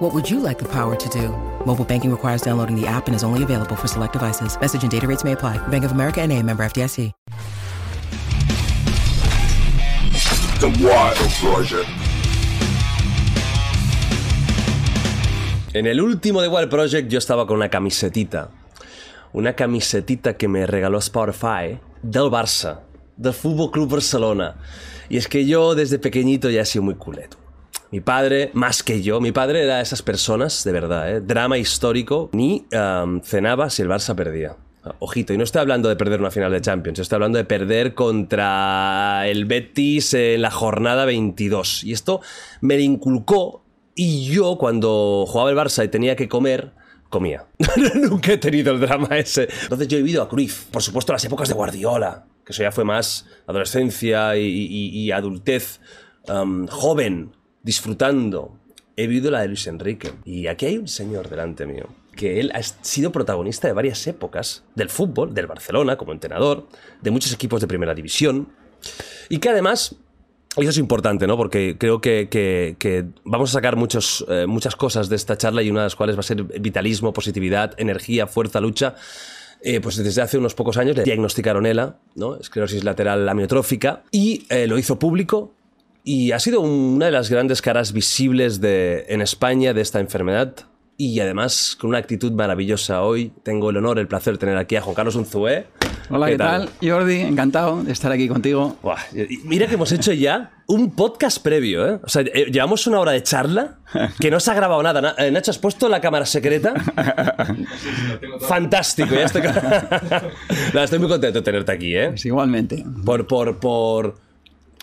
What would you like the power to do? Mobile banking requires downloading the app and is only available for select devices. Message and data rates may apply. Bank of America and a member FDIC. The Wild Project. En el último The Wild Project yo estaba con una camisetita. Una camisetita que me regaló Spotify del Barça, del Fútbol Club Barcelona. Y es que yo desde pequeñito ya he sido muy culeto. Mi padre, más que yo, mi padre era de esas personas, de verdad, ¿eh? drama histórico, ni um, cenaba si el Barça perdía. Ojito, y no estoy hablando de perder una final de Champions, estoy hablando de perder contra el Betis en la jornada 22. Y esto me lo inculcó y yo cuando jugaba el Barça y tenía que comer, comía. Nunca he tenido el drama ese. Entonces yo he vivido a Cruyff, por supuesto las épocas de Guardiola, que eso ya fue más adolescencia y, adultez um, joven, disfrutando. He vivido la de Luis Enrique. Y aquí hay un señor delante mío, que él ha sido protagonista de varias épocas del fútbol, del Barcelona como entrenador, de muchos equipos de primera división, y que además eso es importante, ¿no? Porque creo que, que- que vamos a sacar muchos, eh, muchas cosas de esta charla y una de las cuales va a ser vitalismo, positividad, energía, fuerza, lucha. Eh, pues desde hace unos pocos años le diagnosticaron ELA, ¿no? esclerosis lateral amiotrófica, y eh, lo hizo público. Y ha sido una de las grandes caras visibles de, en España de esta enfermedad. Y además, con una actitud maravillosa hoy, tengo el honor, el placer de tener aquí a Juan Carlos Unzué. Hola, ¿qué, tal? Jordi? Encantado de estar aquí contigo. Buah, mira que hemos hecho ya un podcast previo, ¿eh? O sea, eh, llevamos una hora de charla que no se ha grabado nada. Na- eh, Nacho, ¿has puesto la cámara secreta? Fantástico, ya estoy... No, estoy muy contento de tenerte aquí, ¿eh? Pues igualmente. Por, por, por...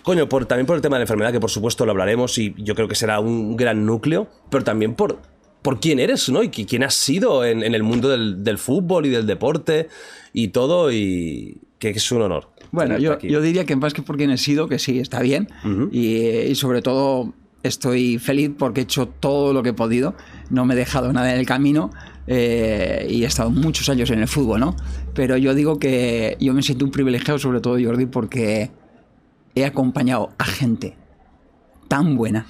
Coño, por, también por el tema de la enfermedad, que por supuesto lo hablaremos y yo creo que será un gran núcleo, pero también por, por quién eres, ¿no? Y qui- quién has sido en, en el mundo del, del fútbol y del deporte y todo, y que es un honor. Bueno, yo, yo diría que más que por quien he sido, que sí, está bien. y, y sobre todo estoy feliz porque he hecho todo lo que he podido. No me he dejado nada en el camino eh, y he estado muchos años en el fútbol, ¿no? Pero yo digo que yo me siento un privilegiado, sobre todo Jordi, porque he acompañado a gente tan buena,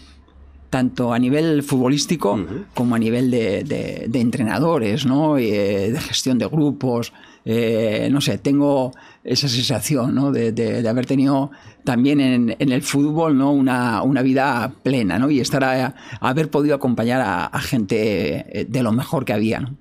tanto a nivel futbolístico como a nivel de, de- de entrenadores, ¿no? Eh, de gestión de grupos. eh, no sé, tengo esa sensación ¿no? de, haber tenido también en, en el fútbol ¿no? una, una vida plena ¿no? y estar a, a haber podido acompañar a, a gente eh, de lo mejor que había. ¿no?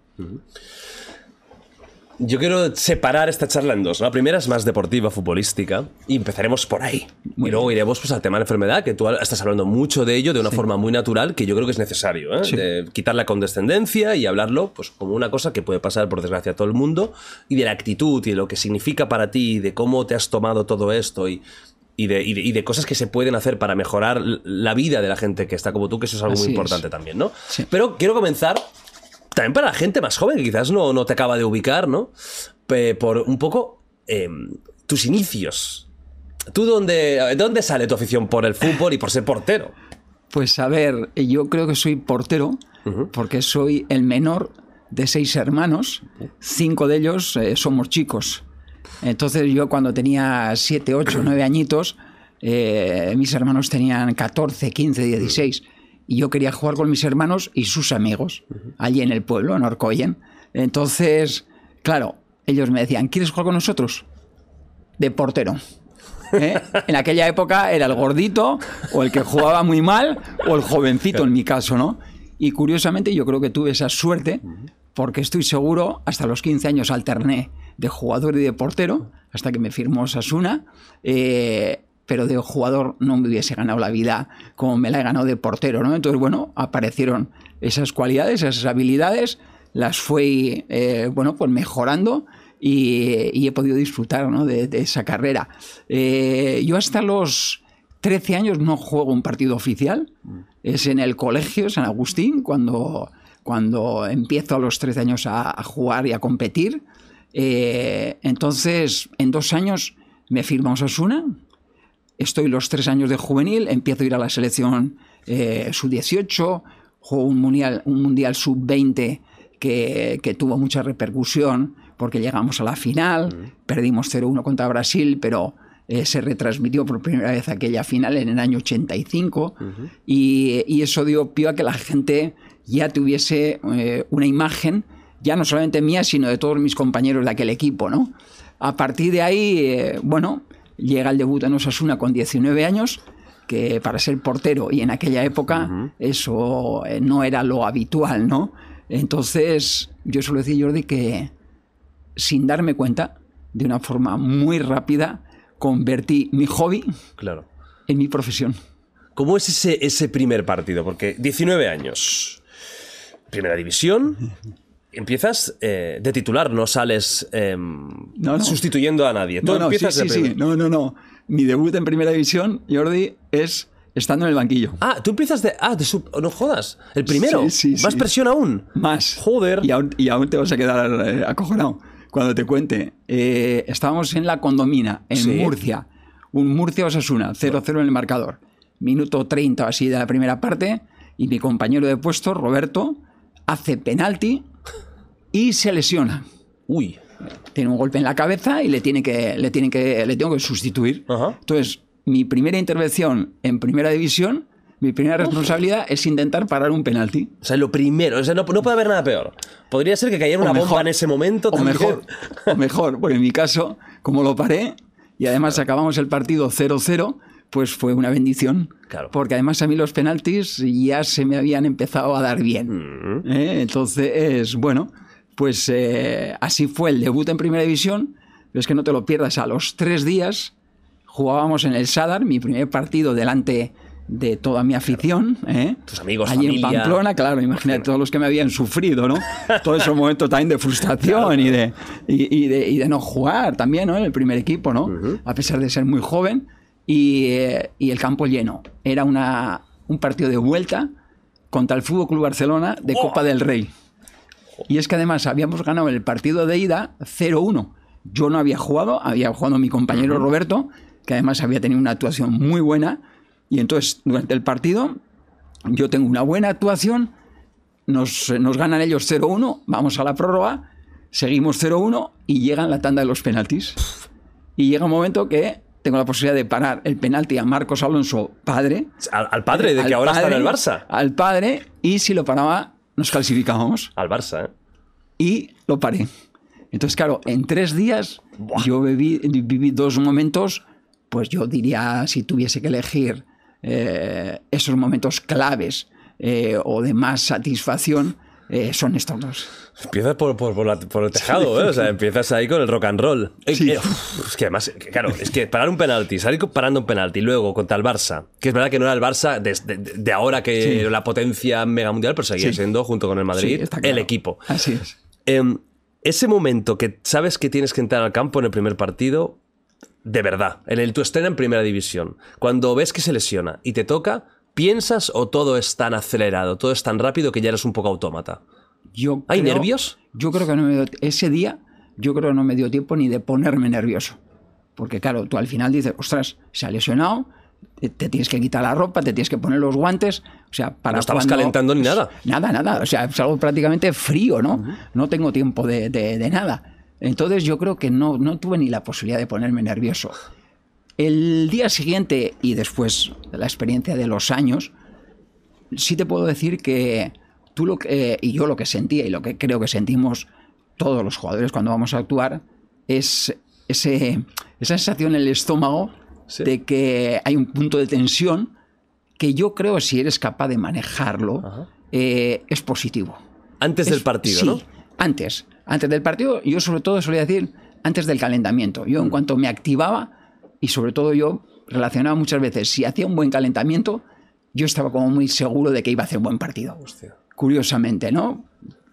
Yo quiero separar esta charla en dos. ¿no? La primera es más deportiva, futbolística, y empezaremos por ahí. y luego iremos pues, al tema de la enfermedad, que tú estás hablando mucho de ello de una forma muy natural, que yo creo que es necesario. ¿eh? Sí. De quitar la condescendencia y hablarlo pues, como una cosa que puede pasar, por desgracia, a todo el mundo, y de la actitud y de lo que significa para ti, y de cómo te has tomado todo esto y. Y de, y de- y de cosas que se pueden hacer para mejorar la vida de la gente que está como tú, que eso es algo Así muy es. importante también, ¿no? Sí. Pero quiero comenzar también para la gente más joven que quizás no, no te acaba de ubicar, ¿no? Por un poco em, tus inicios. ¿Tú dónde, dónde sale tu afición por el fútbol y por ser portero? Pues a ver, yo creo que soy portero porque soy el menor de seis hermanos, cinco de ellos eh, somos chicos. Entonces yo cuando tenía siete, ocho, nueve añitos, eh, mis hermanos tenían 14, 15, 16 y yo quería jugar con mis hermanos y sus amigos allí en el pueblo, en Orcoyen. Entonces, claro, ellos me decían, ¿quieres jugar con nosotros? De portero. ¿eh? En aquella época era el gordito o el que jugaba muy mal o el jovencito en mi caso, ¿no? Y curiosamente yo creo que tuve esa suerte porque estoy seguro, hasta los 15 años alterné de jugador y de portero, hasta que me firmó Sasuna, eh, pero de jugador no me hubiese ganado la vida como me la he ganado de portero, ¿no? Entonces, bueno, aparecieron esas cualidades, esas habilidades, las fui, eh, bueno, pues mejorando y, y he podido disfrutar ¿no? de, de esa carrera. Eh, yo hasta los 13 años no juego un partido oficial, es en el colegio San Agustín, cuando, cuando empiezo a los 13 años a, a jugar y a competir. Eh, entonces, en dos años me firma Osasuna, estoy los tres años de juvenil, empiezo a ir a la selección eh, sub-18, juego un mundial, un mundial sub-20 que, que tuvo mucha repercusión porque llegamos a la final, perdimos 0-1 contra Brasil, pero eh, se retransmitió por primera vez aquella final en el año 85 y, y eso dio pie a que la gente ya tuviese eh, una imagen, ya no solamente mía, sino de todos mis compañeros de aquel equipo, ¿no? A partir de ahí, eh, bueno, llega el debut en Osasuna con 19 años, que para ser portero y en aquella época eso eh, no era lo habitual, ¿no? Entonces, yo suelo decir, Jordi, que sin darme cuenta, de una forma muy rápida, convertí mi hobby Claro. en mi profesión. ¿Cómo es ese, ese primer partido? Porque 19 años, primera división, empiezas eh, de titular, no sales em, No, no. sustituyendo a nadie. Tú No, no, empiezas sí, de sí. No, no, no. Mi debut en primera división, Jordi, es estando en el banquillo. Ah, tú empiezas de. Ah, de sub- no jodas. El primero. Sí, sí, Más sí. presión aún. Más. Joder. Y aún, y aún te vas a quedar eh, acojonado cuando te cuente. Eh, estábamos en la condomina, en. Murcia. Un Murcia-Osasuna, 0-0 en el marcador. Minuto 30 o así de la primera parte. Y mi compañero de puesto, Roberto, hace penalti y se lesiona. Uy. tiene un golpe en la cabeza y le tiene que le tiene que le tengo que sustituir. Ajá. Entonces, mi primera intervención en primera división, mi primera responsabilidad es intentar parar un penalti. O sea, lo primero. O sea, no, no puede haber nada peor. Podría ser que cayera una O bomba mejor. en ese momento. O también. mejor, o mejor, porque en mi caso, como lo paré y además acabamos el partido 0-0, pues fue una bendición. Claro. Porque además a mí los penaltis ya se me habían empezado a dar bien. ¿eh? Entonces, bueno, pues eh, así fue el debut en primera división. Pero es que no te lo pierdas, a los tres días jugábamos en el Sadar, mi primer partido delante de toda mi afición. ¿eh? Tus amigos, Allí familia. en Pamplona, claro, imagínate todos los que me habían sufrido, ¿no? Todos esos momentos también de frustración y, de, y, y de, y de no jugar también, ¿no? En el primer equipo, ¿no? A pesar de ser muy joven. Y, eh, y el campo lleno. Era una, un partido de vuelta contra el Fútbol Club Barcelona de Copa del Rey. Y es que además habíamos ganado el partido de ida 0-1. Yo no había jugado, había jugado mi compañero Roberto, que además había tenido una actuación muy buena. Y entonces, durante el partido, yo tengo una buena actuación, nos, nos ganan ellos 0-1, vamos a la prórroga, seguimos 0-1 y llegan la tanda de los penaltis. Y llega un momento que tengo la posibilidad de parar el penalti a Marcos Alonso, padre. Al, al padre de que ahora está en el Barça. Al padre, y si lo paraba, nos clasificábamos. Al Barça, ¿eh? Y lo paré. Entonces, claro, en tres días yo viví, viví dos momentos, pues yo diría, si tuviese que elegir eh, esos momentos claves eh, o de más satisfacción, eh, son estos dos. Empiezas por, por, por la- por el tejado, ¿eh? O sea, empiezas ahí con el rock and roll. Eh, Sí. eh, uf, es que además, claro, es que parar un penalti, salir parando un penalti, luego contra el Barça, que es verdad que no era el Barça de, de- de ahora que Sí. la potencia mega mundial, pero seguía Sí. siendo, junto con el Madrid, el equipo. Así es. Em, ese momento que sabes que tienes que entrar al campo en el primer partido, de verdad, en el tu estreno en primera división, cuando ves que se lesiona y te toca, ¿piensas o todo es tan acelerado, todo es tan rápido que ya eres un poco autómata? Yo ¿Hay creo- nervios? Yo creo que no me dio, ese día yo creo que no me dio tiempo ni de ponerme nervioso. Porque claro, tú al final dices, ostras, se ha lesionado, te, tienes que quitar la ropa, te tienes que poner los guantes. O sea, para No estabas cuando- calentando ni nada. Nada, nada. O sea, es algo prácticamente frío, ¿no? No tengo tiempo de, de- de nada. Entonces yo creo que no, no tuve ni la posibilidad de ponerme nervioso. El día siguiente y después de la experiencia de los años, sí te puedo decir que tú lo que, eh, y yo lo que sentía y lo que creo que sentimos todos los jugadores cuando vamos a actuar es ese, esa sensación en el estómago Sí. de que hay un punto de tensión que yo creo si eres capaz de manejarlo eh, es positivo. Antes del partido, sí, ¿no? Antes. Antes del partido, yo sobre todo solía decir antes del calentamiento. Yo Mm. en cuanto me activaba, y sobre todo yo relacionaba muchas veces, si hacía un buen calentamiento, yo estaba como muy seguro de que iba a hacer un buen partido. Curiosamente, ¿no?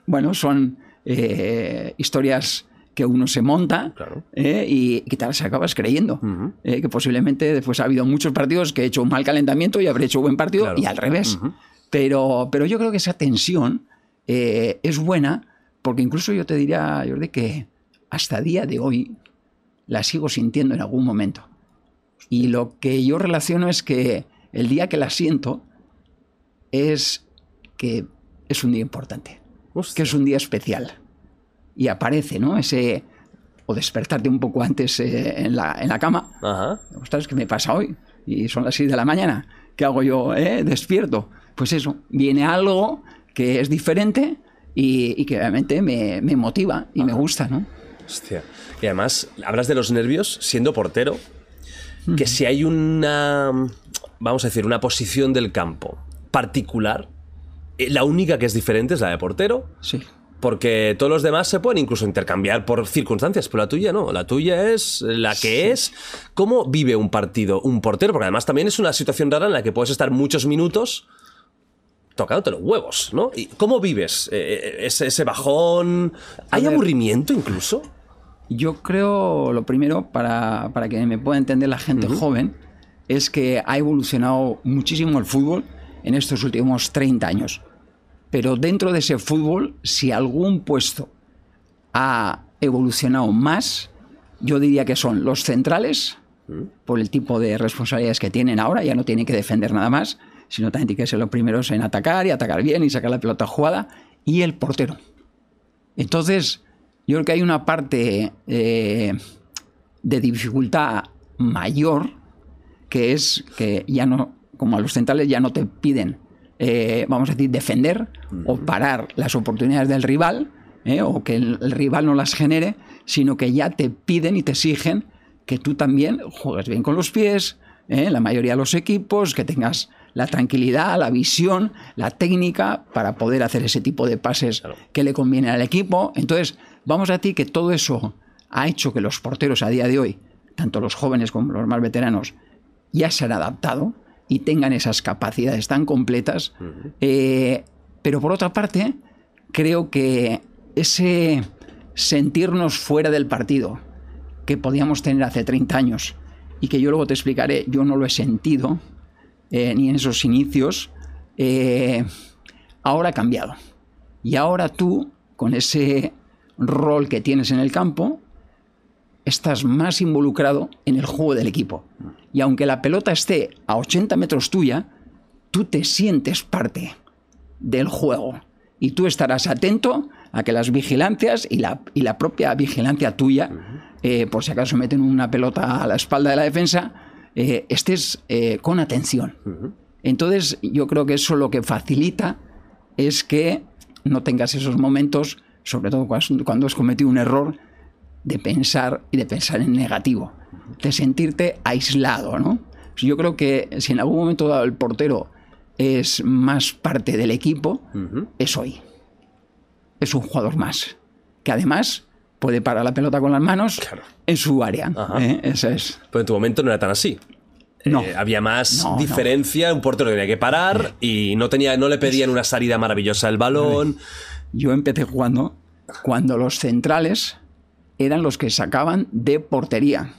Bueno, son eh, historias que uno se monta Claro. eh, y que te las acabas creyendo. Eh, que posiblemente después ha habido muchos partidos que he hecho un mal calentamiento y habré hecho buen partido Claro. y al revés. pero, pero yo creo que esa tensión eh, es buena porque incluso yo te diría, Jordi, que hasta día de hoy la sigo sintiendo en algún momento. Y lo que yo relaciono es que el día que la siento es que es un día importante, Hostia. que es un día especial. Y aparece, ¿no? Ese, o despertarte un poco antes eh, en, la, en la cama. Ajá. Ostras, ¿qué me pasa hoy? Y son las 6 de la mañana. ¿Qué hago yo? eh? Despierto. Pues eso, viene algo que es diferente y, y que obviamente me, me motiva y me gusta, ¿no? Hostia. Y además, hablas de los nervios siendo portero. Que si hay una, vamos a decir, una posición del campo particular, eh, la única que es diferente es la de portero. Sí. Porque todos los demás se pueden incluso intercambiar por circunstancias, pero la tuya no. La tuya es la que es. ¿Cómo vive un partido un portero? Porque además también es una situación rara en la que puedes estar muchos minutos tocándote los huevos, ¿no? ¿Y cómo vives eh, eh, ese, ese bajón? ¿Hay aburrimiento incluso? Yo creo, lo primero, para, para que me pueda entender la gente joven, es que ha evolucionado muchísimo el fútbol en estos últimos 30 años. Pero dentro de ese fútbol, si algún puesto ha evolucionado más, yo diría que son los centrales, por el tipo de responsabilidades que tienen ahora, ya no tienen que defender nada más, sino también tienen que ser los primeros en atacar y atacar bien y sacar la pelota jugada, y el portero. Entonces, yo creo que hay una parte eh, de dificultad mayor que es que ya no, como a los centrales ya no te piden, eh, vamos a decir, defender o parar las oportunidades del rival eh, o que el, el rival no las genere, sino que ya te piden y te exigen que tú también juegues bien con los pies, la mayoría de los equipos, que tengas la tranquilidad, la visión, la técnica para poder hacer ese tipo de pases que le convienen al equipo. Entonces, vamos a decir que todo eso ha hecho que los porteros a día de hoy, tanto los jóvenes como los más veteranos, ya se han adaptado y tengan esas capacidades tan completas. Eh, pero por otra parte, creo que ese sentirnos fuera del partido que podíamos tener hace 30 años y que yo luego te explicaré, yo no lo he sentido, eh, ni en esos inicios, eh, ahora ha cambiado. Y ahora tú, con ese rol que tienes en el campo, estás más involucrado en el juego del equipo. Y aunque la pelota esté a 80 metros tuya, tú te sientes parte del juego. Y tú estarás atento a que las vigilancias y la, y la propia vigilancia tuya, eh, por si acaso meten una pelota a la espalda de la defensa, eh, estés eh, con atención. Entonces, yo creo que eso lo que facilita es que no tengas esos momentos, sobre todo cuando has cometido un error, de pensar y de pensar en negativo, de sentirte aislado, ¿no? Yo creo que si en algún momento dado el portero es más parte del equipo, es hoy. Es un jugador más, que además puede parar la pelota con las manos Claro. en su área. ¿eh? Eso es. Pero en tu momento no era tan así. No. Eh, había más No, no. diferencia, un portero tenía que parar y no, tenía, no le pedían una salida maravillosa del balón. Yo empecé jugando cuando los centrales eran los que sacaban de portería.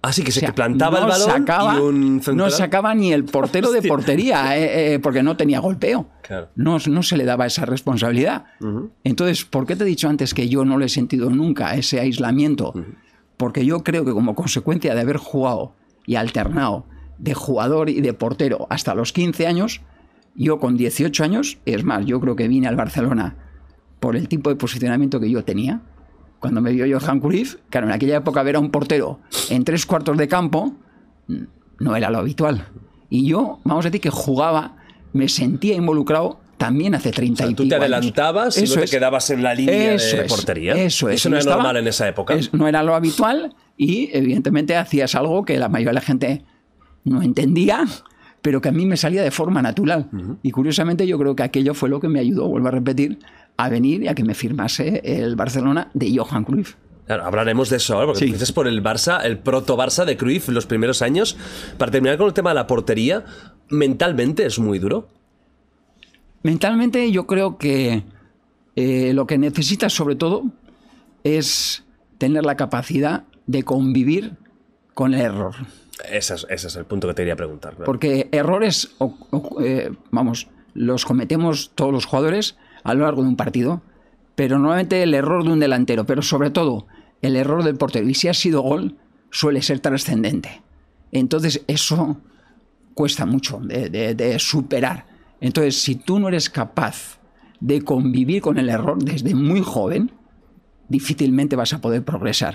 Así que se O sea, que plantaba no el balón sacaba, y un No sacaba ni el portero de portería, eh, eh, porque no tenía golpeo. Claro. No, no se le daba esa responsabilidad. Entonces, ¿por qué te he dicho antes que yo no le he sentido nunca ese aislamiento? Porque yo creo que como consecuencia de haber jugado y alternado de jugador y de portero hasta los 15 años, yo con 18 años, es más, yo creo que vine al Barcelona por el tipo de posicionamiento que yo tenía. Cuando me vio Johan Cruyff, claro, en aquella época ver a un portero en tres cuartos de campo mm, no era lo habitual. Y yo, vamos a decir que jugaba, me sentía involucrado también hace 30 O sea, tú te años. adelantabas y no te quedabas en la línea Eso de es, portería. Eso es. Eso no era estaba- normal en esa época. es- no era lo habitual y evidentemente hacías algo que la mayoría de la gente no entendía, pero que a mí me salía de forma natural. Y curiosamente yo creo que aquello fue lo que me ayudó, vuelvo a repetir, a venir y a que me firmase el Barcelona de Johan Cruyff. Claro, hablaremos de eso ahora, porque Sí. por el Barça, el proto-Barça de Cruyff, los primeros años. Para terminar con el tema de la portería, mentalmente es muy duro. Mentalmente yo creo que eh, lo que necesitas sobre todo es tener la capacidad de convivir con el error. Ese es, ese es el punto que te quería preguntar. Porque errores, o- o- eh, vamos, los cometemos todos los jugadores a lo largo de un partido, pero normalmente el error de un delantero, pero sobre todo el error del portero. Y si ha sido gol, suele ser trascendente. Entonces eso cuesta mucho de, de- de superar. Entonces si tú no eres capaz de convivir con el error desde muy joven, difícilmente vas a poder progresar.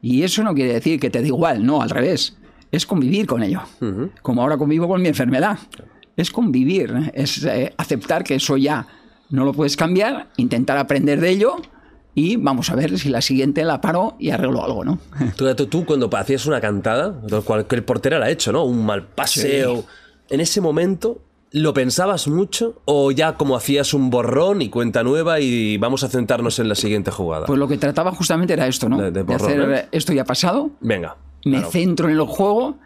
Y eso no quiere decir que te da igual, no, al revés. Es convivir con ello. Como ahora convivo con mi enfermedad. Es convivir, es eh, aceptar que eso ya no lo puedes cambiar, intentar aprender de ello y vamos a ver si la siguiente la paro y arreglo algo, ¿no? Tú, tú, cuando hacías una cantada, cualquier portero la ha hecho, ¿no? Un mal paseo. En ese momento, ¿lo pensabas mucho o ya como hacías un borrón y cuenta nueva y vamos a centrarnos en la siguiente jugada? Pues lo que trataba justamente era esto, ¿no? De- de borrón, hacer ¿eh? esto ya ha pasado, Venga. me claro. centro en el juego,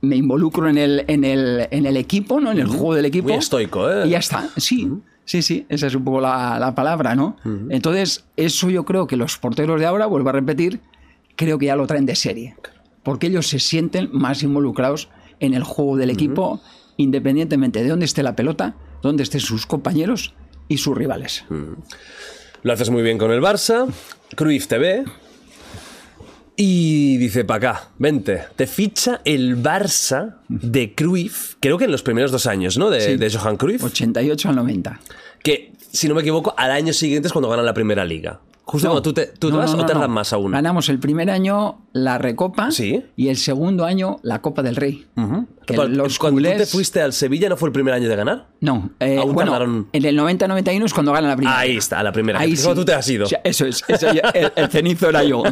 me involucro en el, en el, en el equipo, ¿no? En el juego del equipo. Muy estoico, ¿eh? Y ya está. Sí, sí, sí, esa es un poco la, la palabra, ¿no? Entonces, eso yo creo que los porteros de ahora, vuelvo a repetir, creo que ya lo traen de serie. Porque ellos se sienten más involucrados en el juego del equipo, independientemente de dónde esté la pelota, dónde estén sus compañeros y sus rivales. Lo haces muy bien con el Barça. Cruyff te ve. Y dice, para acá, vente. Te ficha el Barça de Cruyff, creo que en los primeros dos años, ¿no? De, Sí. de Johan Cruyff. 88 al 90. Que, si no me equivoco, al año siguiente es cuando ganan la primera liga. Justo No, cuando tú te, tú te vas no, o tardan más aún. Ganamos el primer año la Recopa Sí. y el segundo año la Copa del Rey. Cuando, los cuando tú te culés- fuiste al Sevilla, ¿no fue el primer año de ganar? No, eh, Aún bueno, tardaron- en el 90-91 es cuando ganan la primera. Ahí está, la primera. Ahí sí. tú te has ido. O sea, eso es, eso el, el cenizo era yo.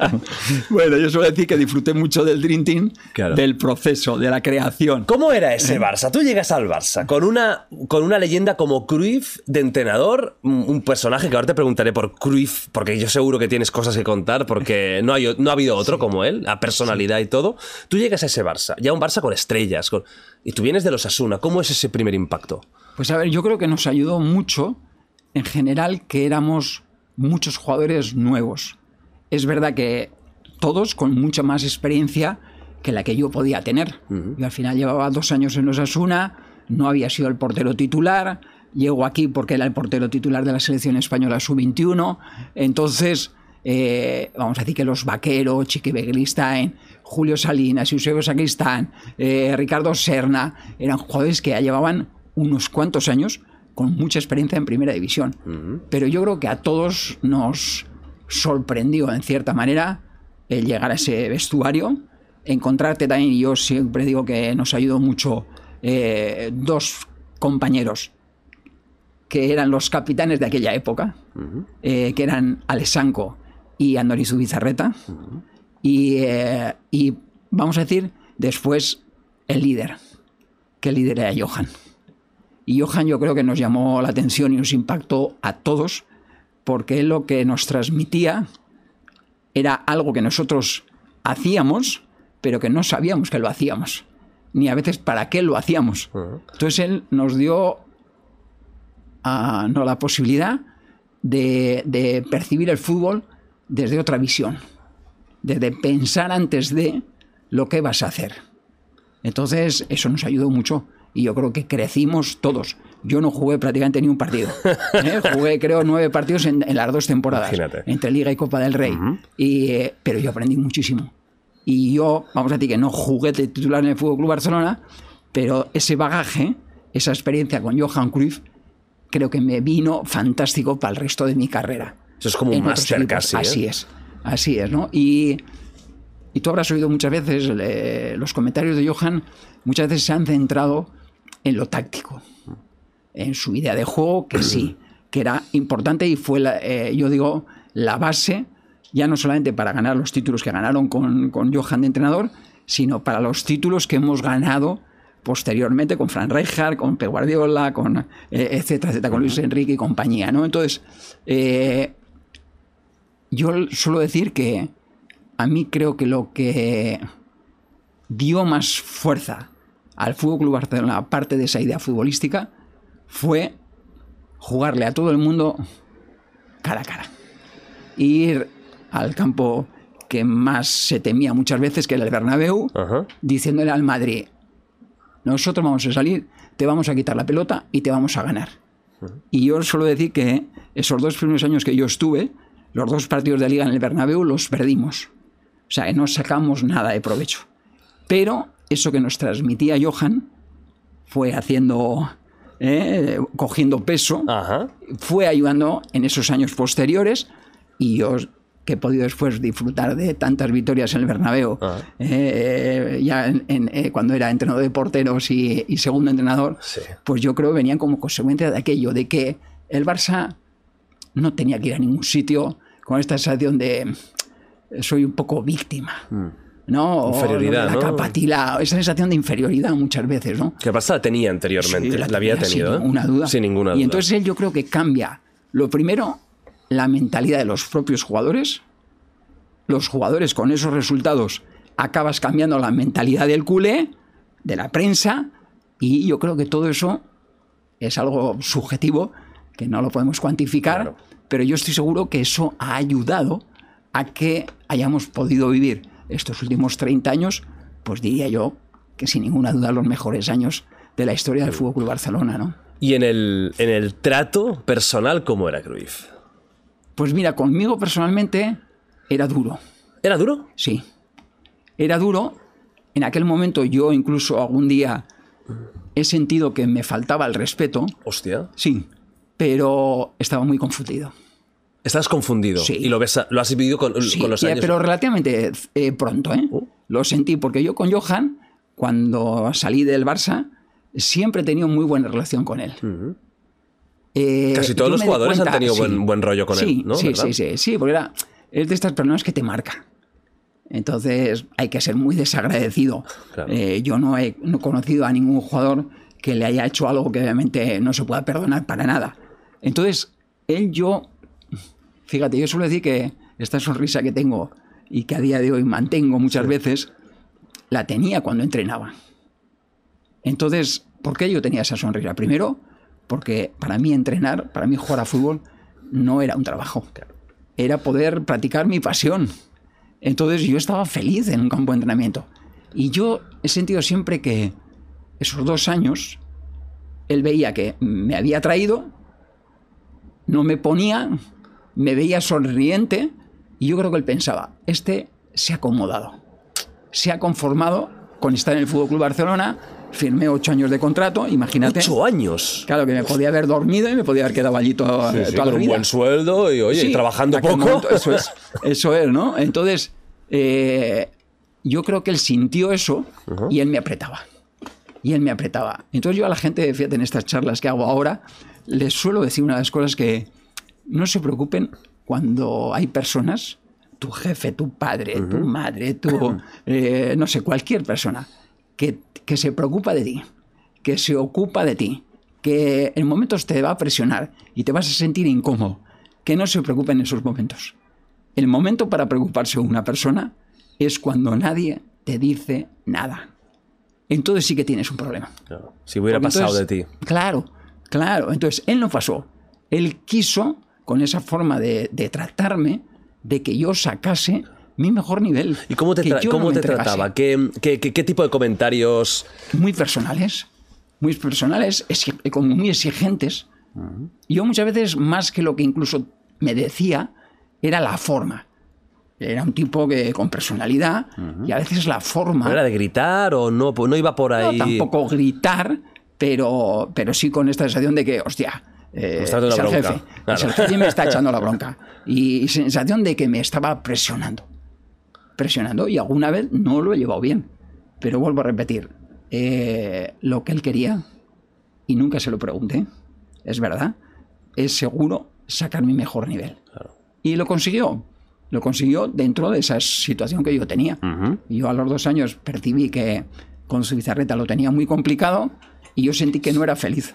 bueno, yo suelo decir que disfruté mucho del Dream Team, Claro. del proceso, de la creación. ¿Cómo era ese Barça? Tú llegas al Barça con una, con una leyenda como Cruyff de entrenador, un personaje que ahora te preguntaré por Cruyff, porque yo seguro que tienes cosas que contar, porque no, hay, no ha habido otro como él, la personalidad y todo. Tú llegas a ese Barça, ya un Barça con estrellas, con- y tú vienes de los Asuna. ¿Cómo es ese primer impacto? Pues a ver, yo creo que nos ayudó mucho, en general, que éramos muchos jugadores nuevos. Es verdad que todos con mucha más experiencia que la que yo podía tener. Yo al final llevaba dos años en Osasuna, no había sido el portero titular, llego aquí porque era el portero titular de la selección española sub-21, entonces... eh, vamos a decir que los Vaqueros, Chiqui Begiristain, Julio Salinas, Eusebio Sacristán, eh, Ricardo Serna, eran jugadores que ya llevaban unos cuantos años con mucha experiencia en primera división. Pero yo creo que a todos nos sorprendió en cierta manera el llegar a ese vestuario, encontrarte también, y yo siempre digo que nos ayudó mucho eh, dos compañeros que eran los capitanes de aquella época, eh, que eran Alessanco y Andoni Zubizarreta, y, eh, y vamos a decir después el líder, que el líder era Johan. Y Johan yo creo que nos llamó la atención y nos impactó a todos porque él lo que nos transmitía era algo que nosotros hacíamos, pero que no sabíamos que lo hacíamos, ni a veces para qué lo hacíamos. Entonces él nos dio ah, no, la posibilidad de, de percibir el fútbol desde otra visión, desde pensar antes de lo que vas a hacer. Entonces, eso nos ayudó mucho y yo creo que crecimos todos. Yo no jugué prácticamente ni un partido. ¿eh? Jugué, creo, nueve partidos en, en las dos temporadas, Imagínate. entre Liga y Copa del Rey. y, eh, pero yo aprendí muchísimo. Y yo, vamos a decir que no jugué de titular en el Fútbol Club Barcelona, pero ese bagaje, esa experiencia con Johan Cruyff, creo que me vino fantástico para el resto de mi carrera. Eso es como un En otros máster casi, ¿eh? Así es, así es, ¿no? Y, y tú habrás oído muchas veces eh, los comentarios de Johan, muchas veces se han centrado en lo táctico, en su idea de juego, que sí, que era importante y fue, la- eh, yo digo, la base, ya no solamente para ganar los títulos que ganaron con, con Johan de entrenador, sino para los títulos que hemos ganado posteriormente con Fran Rijkaard, con Pep Guardiola, con eh, etcétera, etcétera, con Luis Enrique y compañía, ¿no? Entonces, eh, yo suelo decir que a mí creo que lo que dio más fuerza al Fútbol Club Barcelona, aparte de esa idea futbolística, fue jugarle a todo el mundo cara a cara. Ir al campo que más se temía muchas veces, que era el Bernabéu, Ajá. diciéndole al Madrid, nosotros vamos a salir, te vamos a quitar la pelota y te vamos a ganar. Y yo suelo decir que esos dos primeros años que yo estuve, los dos partidos de liga en el Bernabéu los perdimos. O sea, no sacamos nada de provecho. Pero eso que nos transmitía Johan fue haciendo, eh, cogiendo peso, Ajá. fue ayudando en esos años posteriores y yo que he podido después disfrutar de tantas victorias en el Bernabéu, Ah. eh, ya en- en, eh, cuando era entrenador de porteros y, y segundo entrenador, Sí. pues yo creo que venían como consecuencia de aquello, de que el Barça no tenía que ir a ningún sitio con esta sensación de eh, soy un poco víctima. ¿no? O Mm. Inferioridad, la ¿no? capatila, esa sensación de inferioridad muchas veces, ¿no? Que la tenía anteriormente. Sí, la, había tenido, ¿eh? Sin ninguna duda. Sin ninguna duda. Y entonces él yo creo que cambia, lo primero, la mentalidad de los propios jugadores. Los jugadores con esos resultados acabas cambiando la mentalidad del culé, de la prensa, y yo creo que todo eso es algo subjetivo, que no lo podemos cuantificar, Claro. Pero yo estoy seguro que eso ha ayudado a que hayamos podido vivir estos últimos 30 años, pues diría yo que sin ninguna duda los mejores años de la historia del Fútbol Club Barcelona, ¿no? Y en el, en el trato personal, ¿cómo era Cruyff? Pues mira, conmigo personalmente era duro, ¿Era duro? sí. Era duro. En aquel momento yo incluso algún día he sentido que me faltaba el respeto, Hostia. sí, pero estaba muy confundido. Estás confundido. Sí. Y lo, ves, lo has vivido con, Sí, con los años. pero relativamente eh, pronto, ¿eh? Oh. Lo sentí, porque yo con Johan, cuando salí del Barça, siempre he tenido muy buena relación con él. Eh, Casi todos los jugadores han tenido buen- buen rollo con él, Sí, ¿no? Sí, ¿Verdad? sí, sí, sí, porque era, es de estas personas que te marca. Entonces hay que ser muy desagradecido. Claro. Eh, yo no he, no he conocido a ningún jugador que le haya hecho algo que obviamente no se pueda perdonar para nada. Entonces, él, yo, fíjate, yo suelo decir que esta sonrisa que tengo y que a día de hoy mantengo muchas veces, la tenía cuando entrenaba. Entonces, ¿por qué yo tenía esa sonrisa? Primero, porque para mí entrenar, para mí jugar a fútbol, no era un trabajo. Era poder practicar mi pasión. Entonces yo estaba feliz en un campo de entrenamiento. Y yo he sentido siempre que esos dos años, él veía que me había traído, no me ponía, me veía sonriente, y yo creo que él pensaba, este se ha acomodado, se ha conformado con estar en el Fútbol Club Barcelona, firmé ocho años de contrato, imagínate. Ocho años. Claro que me podía haber dormido y me podía haber quedado allí toda, Sí, sí, toda un buen sueldo y, oye, y trabajando poco. momento, eso es, eso es, ¿no? Entonces, eh, yo creo que él sintió eso y él me apretaba. Y él me apretaba. Entonces yo a la gente, fíjate, en estas charlas que hago ahora, les suelo decir una de las cosas que no se preocupen cuando hay personas, tu jefe, tu padre, tu madre, tu, eh, no sé, cualquier persona, que, que se preocupa de ti, que se ocupa de ti, que en momentos te va a presionar y te vas a sentir incómodo, que no se preocupen en esos momentos. El momento para preocuparse de una persona es cuando nadie te dice nada. Entonces sí que tienes un problema. Claro, Si hubiera Porque pasado entonces- de ti. Claro, claro. Entonces, él no pasó. Él quiso, con esa forma de, de tratarme, de que yo sacase mi mejor nivel. ¿Y cómo te, tra- no cómo te trataba? ¿Qué, qué, qué- qué tipo de comentarios? Muy personales. Muy personales, como muy exigentes. Yo muchas veces, más que lo que incluso me decía, era la forma. Era un tipo que con personalidad y a veces la forma. ¿Era de gritar o no? No iba por No, ahí. tampoco gritar, pero, pero sí con esta sensación de que, hostia, eh, es el jefe. Claro. Es el jefe y me está echando la bronca. Y sensación de que me estaba presionando. Presionando. Y alguna vez no lo he llevado bien. Pero vuelvo a repetir. eh, lo que él quería, y nunca se lo pregunté, es verdad, es seguro sacar mi mejor nivel. Y lo consiguió. Lo consiguió dentro de esa situación que yo tenía. Y yo a los dos años percibí que con su bizarreta lo tenía muy complicado y yo sentí que no era feliz.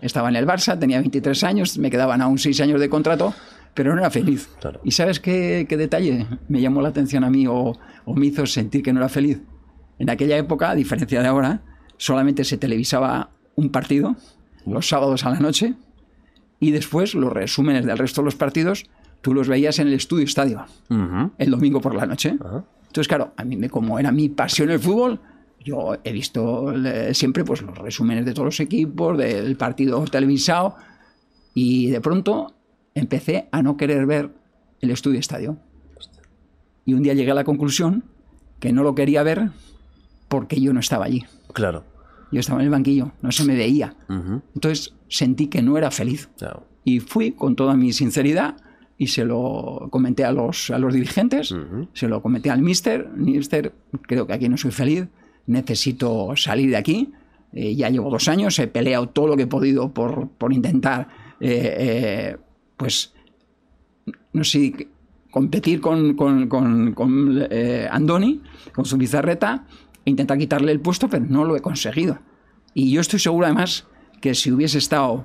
Estaba en el Barça, tenía 23 años, me quedaban aún 6 años de contrato, pero no era feliz. Claro. ¿Y sabes qué, qué detalle me llamó la atención a mí o, o me hizo sentir que no era feliz? En aquella época, a diferencia de ahora, solamente se televisaba un partido los sábados a la noche y después los resúmenes del resto de los partidos tú los veías en el estudio estadio el domingo por la noche. Entonces, claro, a mí me, como era mi pasión el fútbol, yo he visto eh, siempre pues, los resúmenes de todos los equipos, del partido televisado y de pronto empecé a no querer ver el estudio estadio. Y un día llegué a la conclusión que no lo quería ver porque yo no estaba allí. Claro. Yo estaba en el banquillo, no se me veía. Entonces sentí que no era feliz. Claro. Y fui con toda mi sinceridad y se lo comenté a los, a los dirigentes, se lo comenté al mister. Mister, creo que aquí no soy feliz, necesito salir de aquí. Eh, ya llevo dos años, he peleado todo lo que he podido por, por intentar, eh, eh, pues, no sé, competir con, con, con, con, Andoni, con su bizarreta, e intentar quitarle el puesto, pero no lo he conseguido. Y yo estoy seguro además que si hubiese estado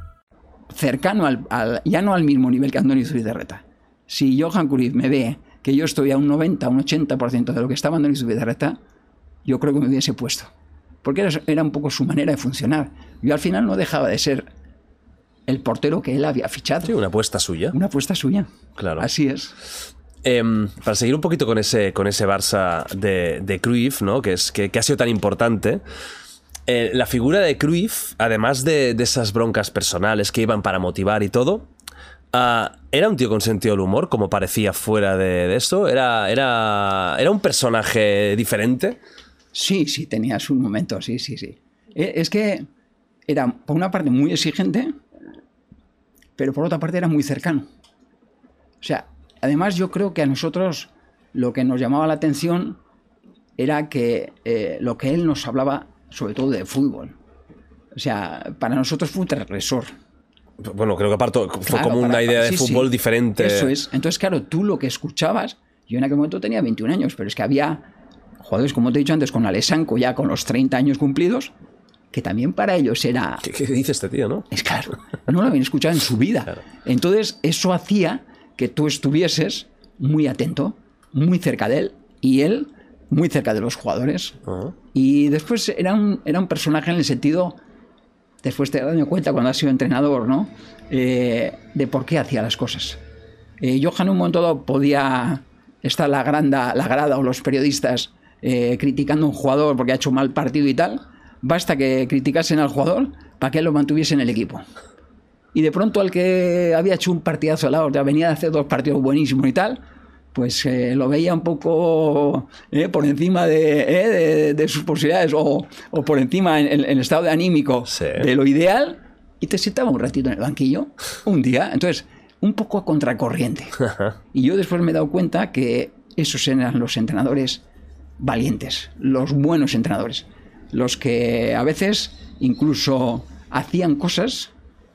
Cercano al, al- ya no al mismo nivel que Andoni Zubizarreta. Si Johan Cruyff me ve que yo estoy a un 90, un 80% de lo que estaba Andoni Zubizarreta, yo creo que me hubiese puesto. Porque era, era un poco su manera de funcionar. Yo al final no dejaba de ser el portero que él había fichado. Sí, una apuesta suya. Una apuesta suya. Claro. Así es. Em, para seguir un poquito con ese, con ese Barça de, de Cruyff, ¿no? que, es, que, que ha sido tan importante, eh, la figura de Cruyff, además de, de esas broncas personales que iban para motivar y todo, ah, era un tío con sentido del humor, como parecía fuera de, de esto. Era, era, era un personaje diferente. Sí, sí, tenía sus momentos, sí, sí, sí. Eh, Es que era, por una parte, muy exigente, pero por otra parte era muy cercano. O sea, además yo creo que a nosotros lo que nos llamaba la atención era que eh, lo que él nos hablaba, sobre todo de fútbol. O sea, para nosotros fue un transgresor. Bueno, creo que aparte fue Claro, como una para- idea de sí. fútbol diferente. Eso es. Entonces, claro, tú lo que escuchabas, yo en aquel momento tenía 21 años, pero es que había jugadores, como te he dicho antes, con Alessanco ya con los 30 años cumplidos, que también para ellos era... ¿Qué, qué dice este tío, no? Es claro, no lo habían escuchado en su vida. Entonces, eso hacía que tú estuvieses muy atento, muy cerca de él, y él muy cerca de los jugadores. Ajá. Y después era un, era un personaje en el sentido, después te das cuenta cuando has sido entrenador, ¿no? Eh, de por qué hacía las cosas. Eh, Johan en un momento dado podía estar la, granda, la grada o los periodistas eh, criticando a un jugador porque ha hecho mal partido y tal. Basta que criticasen al jugador para que él lo mantuviese en el equipo. Y de pronto al que había hecho un partidazo al lado, ya venía de hacer dos partidos buenísimos y tal, pues eh, lo veía un poco eh, por encima de, eh, de- de sus posibilidades o, o por encima en, el estado de anímico Sí. de lo ideal y te sentaba un ratito en el banquillo, un día. Entonces, un poco a contracorriente. Y yo después me he dado cuenta que esos eran los entrenadores valientes, los buenos entrenadores, los que a veces incluso hacían cosas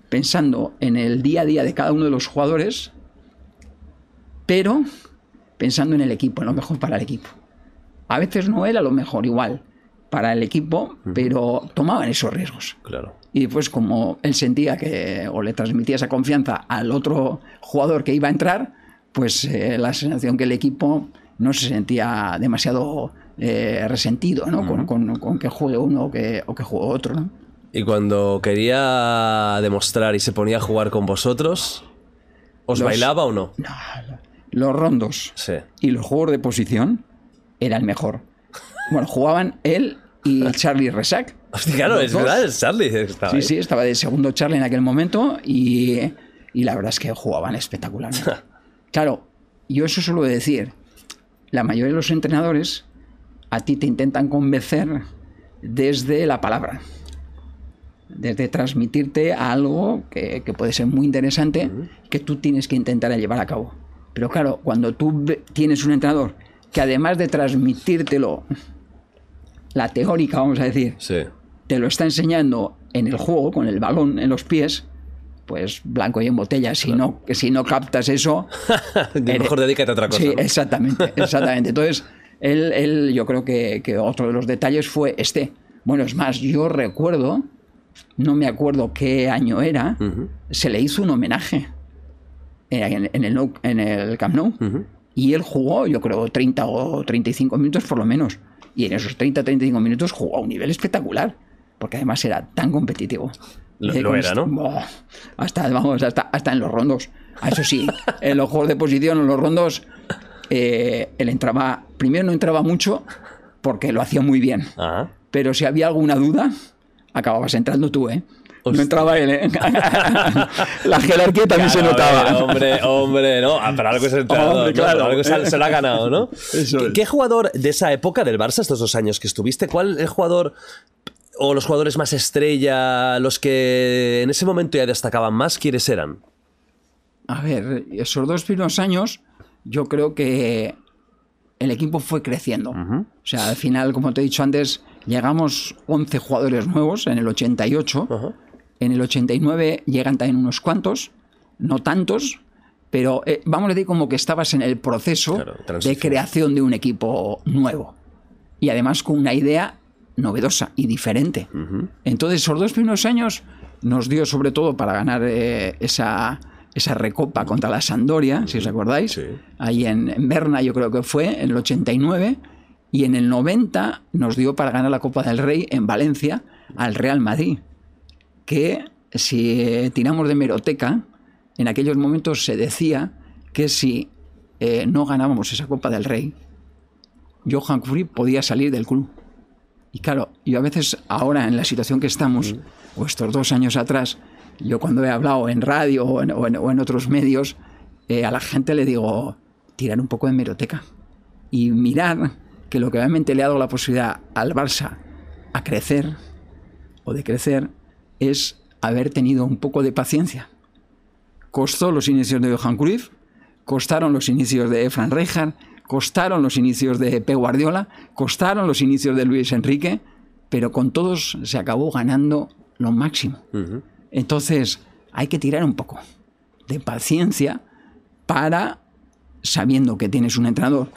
pensando en el día a día de cada uno de los jugadores, pero pensando en el equipo, en lo mejor para el equipo. A veces no era lo mejor igual para el equipo, pero tomaban esos riesgos. Claro. Y después, como él sentía que o le transmitía esa confianza al otro jugador que iba a entrar, pues eh, la sensación que el equipo no se sentía demasiado eh, resentido ¿no? con, con- con que juegue uno o que, o que juegue otro. ¿no? Y cuando quería demostrar y se ponía a jugar con vosotros, ¿os Los- bailaba o no? Los rondos Sí. y los juegos de posición era el mejor. Bueno, jugaban él y Charlie Resac. Hostia, claro, es dos. verdad, es Charlie. estaba Sí, ahí. sí, estaba de segundo Charlie en aquel momento y, y la verdad es que jugaban espectacularmente. Claro, yo eso suelo decir, la mayoría de los entrenadores a ti te intentan convencer desde la palabra, desde transmitirte algo que, que puede ser muy interesante que tú tienes que intentar llevar a cabo. Pero claro, cuando tú tienes un entrenador que además de transmitírtelo, la teórica, vamos a decir, Sí. te lo está enseñando en el juego, con el balón en los pies, pues blanco y en botella. Si, no, que si no captas eso... eres- Mejor dedícate a otra cosa. Sí, ¿no? exactamente, exactamente. Entonces, él, él, yo creo que, que otro de los detalles fue este. Bueno, es más, yo recuerdo, no me acuerdo qué año era, se le hizo un homenaje en, en el, en el Camp Nou. Y él jugó, yo creo, 30 o 35 minutos por lo menos. Y en esos 30 35 minutos jugó a un nivel espectacular. Porque además era tan competitivo. Lo- Eh, lo era, ¿no? Hasta, vamos, hasta, hasta en los rondos. Ah, Eso sí, en los juegos de posición, en los rondos, eh, él entraba, primero no entraba mucho porque lo hacía muy bien. Ajá. Pero si había alguna duda, acababas entrando tú, ¿eh? Hostia. No entraba él, ¿eh? La jerarquía también se notaba. hombre, hombre, ¿no? Ah, Para algo es entrenador, Hombre, ¿no? claro. Para algo se, se lo ha ganado, ¿no? Eso ¿Qué, es. qué jugador de esa época del Barça, estos dos años que estuviste, cuál el jugador o los jugadores más estrella, los que en ese momento ya destacaban más, quiénes eran? A ver, esos dos primeros años, yo creo que el equipo fue creciendo. O sea, al final, como te he dicho antes, llegamos 11 jugadores nuevos en el 88. Ajá. En el 89 llegan también unos cuantos, no tantos, pero eh, vamos a decir como que estabas en el proceso Claro, de creación de un equipo nuevo. Y además con una idea novedosa y diferente. Entonces, esos dos primeros años nos dio sobre todo para ganar eh, esa, esa recopa contra la Sandoria, si os acordáis, Sí. ahí en, en Berna yo creo que fue, en el 89, y en el 90 nos dio para ganar la Copa del Rey en Valencia al Real Madrid, que si eh, tiramos de meroteca, en aquellos momentos se decía que si eh, no ganábamos esa Copa del Rey, Johan Cruyff podía salir del club. Y claro, yo a veces ahora en la situación que estamos, o estos dos años atrás, yo cuando he hablado en radio o en, o en- o en otros medios, eh, a la gente le digo, tirar un poco de meroteca y mirar que lo que realmente le ha dado la posibilidad al Barça a crecer o de crecer es haber tenido un poco de paciencia. Costó los inicios de Johan Cruyff, costaron los inicios de Fran Rijkaard, costaron los inicios de Pep Guardiola, costaron los inicios de Luis Enrique, pero con todos se acabó ganando lo máximo. Entonces, hay que tirar un poco de paciencia para, sabiendo que tienes un entrenador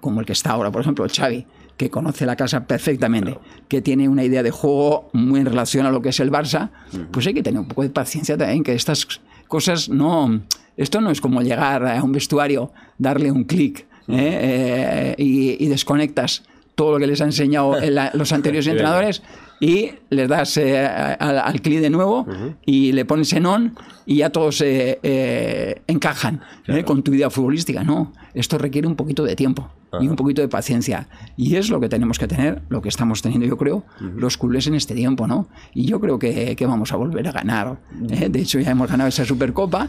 como el que está ahora, por ejemplo, Xavi, que conoce la casa perfectamente, que tiene una idea de juego muy en relación a lo que es el Barça, pues hay que tener un poco de paciencia también, que estas cosas no... Esto no es como llegar a un vestuario, darle un clic ¿eh? Eh, y, y desconectas todo lo que les ha enseñado los anteriores entrenadores y les das eh, al, al clic de nuevo y le pones en on y ya todos eh, eh, encajan ¿eh? con tu idea futbolística. No, esto requiere un poquito de tiempo y un poquito de paciencia. Y es lo que tenemos que tener, lo que estamos teniendo, yo creo, los culés en este tiempo, ¿no? Y yo creo que, que vamos a volver a ganar. ¿eh? De hecho, ya hemos ganado esa Supercopa,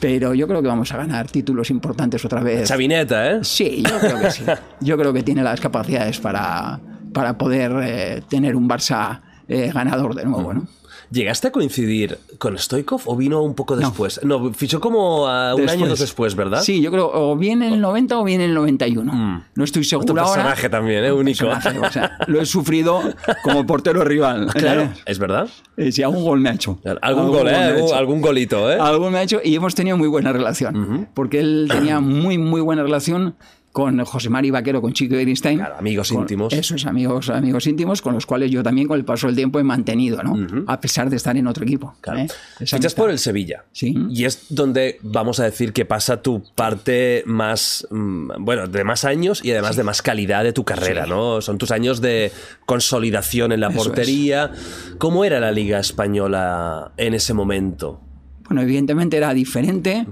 pero yo creo que vamos a ganar títulos importantes otra vez. Chavineta, ¿eh? Sí, yo creo que sí. Yo creo que tiene las capacidades para, para poder eh, tener un Barça eh, ganador de nuevo, ¿no? ¿Llegaste a coincidir con Stoikov o vino un poco después? No, fichó como a un año o Después. dos después, ¿verdad? Sí, yo creo o bien en el 90 o bien en el 91. No estoy seguro Otro ahora. personaje también, ¿eh? Único. Personaje, o sea, lo he sufrido como portero rival. Claro, ¿eh? es verdad. Eh, Si algún gol me ha hecho. Algún gol, ¿eh? Algún, hecho. algún golito, ¿eh? Algún me ha hecho y hemos tenido muy buena relación. Porque él tenía muy, muy buena relación con José Mari Vaquero, con Chico Bernstein. Claro, amigos Con- íntimos. Esos amigos, amigos íntimos con los cuales yo también con el paso del tiempo he mantenido, ¿no? A pesar de estar en otro equipo. Claro. ¿eh? Fichas amistad. por el Sevilla. Sí. Y es donde vamos a decir que pasa tu parte más, mm, bueno, de más años y además de más calidad de tu carrera, ¿no? Son tus años de consolidación en la Eso es. portería. ¿Cómo era la Liga Española en ese momento? Bueno, evidentemente era diferente.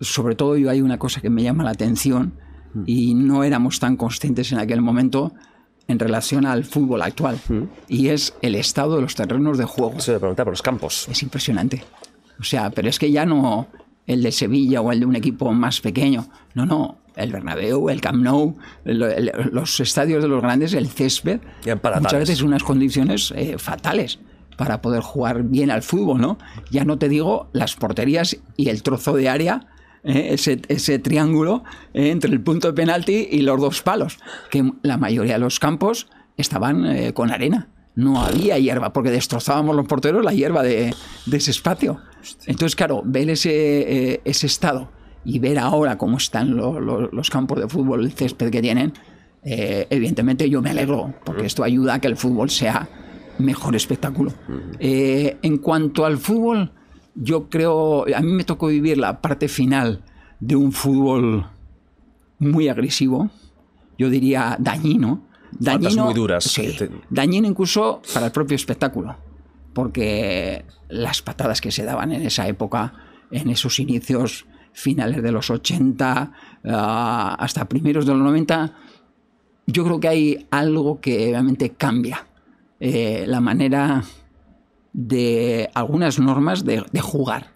Sobre todo yo hay una cosa que me llama la atención y no éramos tan conscientes en aquel momento en relación al fútbol actual. Y es el estado de los terrenos de juego. Se pregunta por los campos. Es impresionante. O sea, pero es que ya no el de Sevilla o el de un equipo más pequeño. No, no. El Bernabéu, el Camp Nou, el- el- los estadios de los grandes, el césped. Muchas veces unas condiciones eh, fatales para poder jugar bien al fútbol, ¿no? Ya no te digo las porterías y el trozo de área, eh, ese, ese triángulo eh, entre el punto de penalti y los dos palos, que la mayoría de los campos estaban eh, con arena. No había hierba, porque destrozábamos los porteros la hierba de, de ese espacio. Entonces, claro, ver ese, ese estado y ver ahora cómo están lo- lo- los campos de fútbol, el césped que tienen, evidentemente yo me alegro, porque esto ayuda a que el fútbol sea mejor espectáculo. Eh, en cuanto al fútbol, yo creo, a mí me tocó vivir la parte final de un fútbol muy agresivo, yo diría dañino. Dañino, muy duras. Sí, te- dañino incluso para el propio espectáculo, porque las patadas que se daban en esa época, en esos inicios finales de los 80 ah, hasta primeros de los 90, yo creo que hay algo que realmente cambia eh, la manera de algunas normas de, de jugar,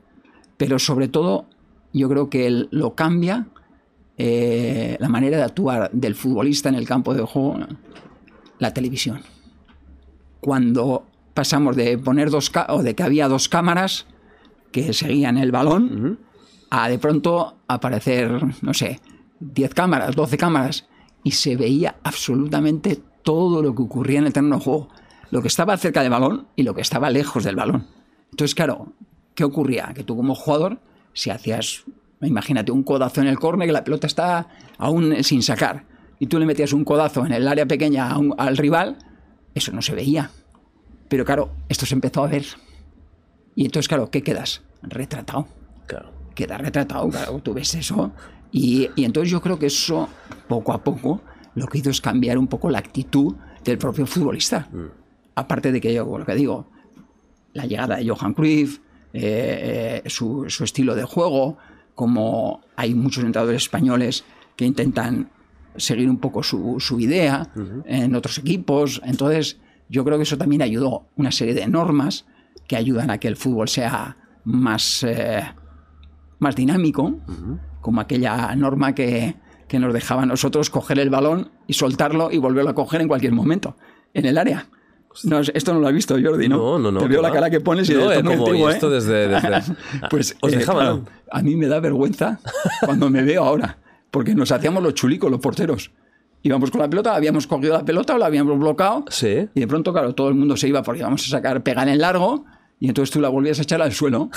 pero sobre todo yo creo que el- lo cambia eh, la manera de actuar del futbolista en el campo de juego, la televisión. Cuando pasamos de poner dos o de que había dos cámaras que seguían el balón a de pronto aparecer, no sé, 10 cámaras, 12 cámaras y se veía absolutamente todo lo que ocurría en el terreno de juego, lo que estaba cerca del balón y lo que estaba lejos del balón. Entonces, claro, ¿qué ocurría? Que tú como jugador, si hacías, imagínate, un codazo en el córner que la pelota está aún sin sacar y tú le metías un codazo en el área pequeña un- al rival, eso no se veía. Pero claro, esto se empezó a ver. Y entonces, claro, ¿qué quedas? Retratado Claro. queda retratado, claro, tú ves eso. Y, y entonces yo creo que eso, poco a poco, lo que hizo es cambiar un poco la actitud del propio futbolista. Aparte de que yo, lo que digo, la llegada de Johan Cruyff, eh, eh, su, su estilo de juego, como hay muchos entrenadores españoles que intentan seguir un poco su, su idea en otros equipos. Entonces, yo creo que eso también ayudó una serie de normas que ayudan a que el fútbol sea más, eh, más dinámico, como aquella norma que, que nos dejaba a nosotros coger el balón y soltarlo y volverlo a coger en cualquier momento en el área. No, esto no lo has visto, Jordi, ¿no? No, no, no. Te veo ¿qué la cara que pones y No, esto eh, es muy como, antiguo, y esto desde... desde- pues Os eh, claro, ¿no? a mí me da vergüenza cuando me veo ahora, porque nos hacíamos los chulicos, los porteros. Íbamos con la pelota, habíamos cogido la pelota o la habíamos bloqueado. Sí. Y de pronto, claro, todo el mundo se iba porque íbamos a sacar pegar en largo. Y entonces tú la volvías a echar al suelo.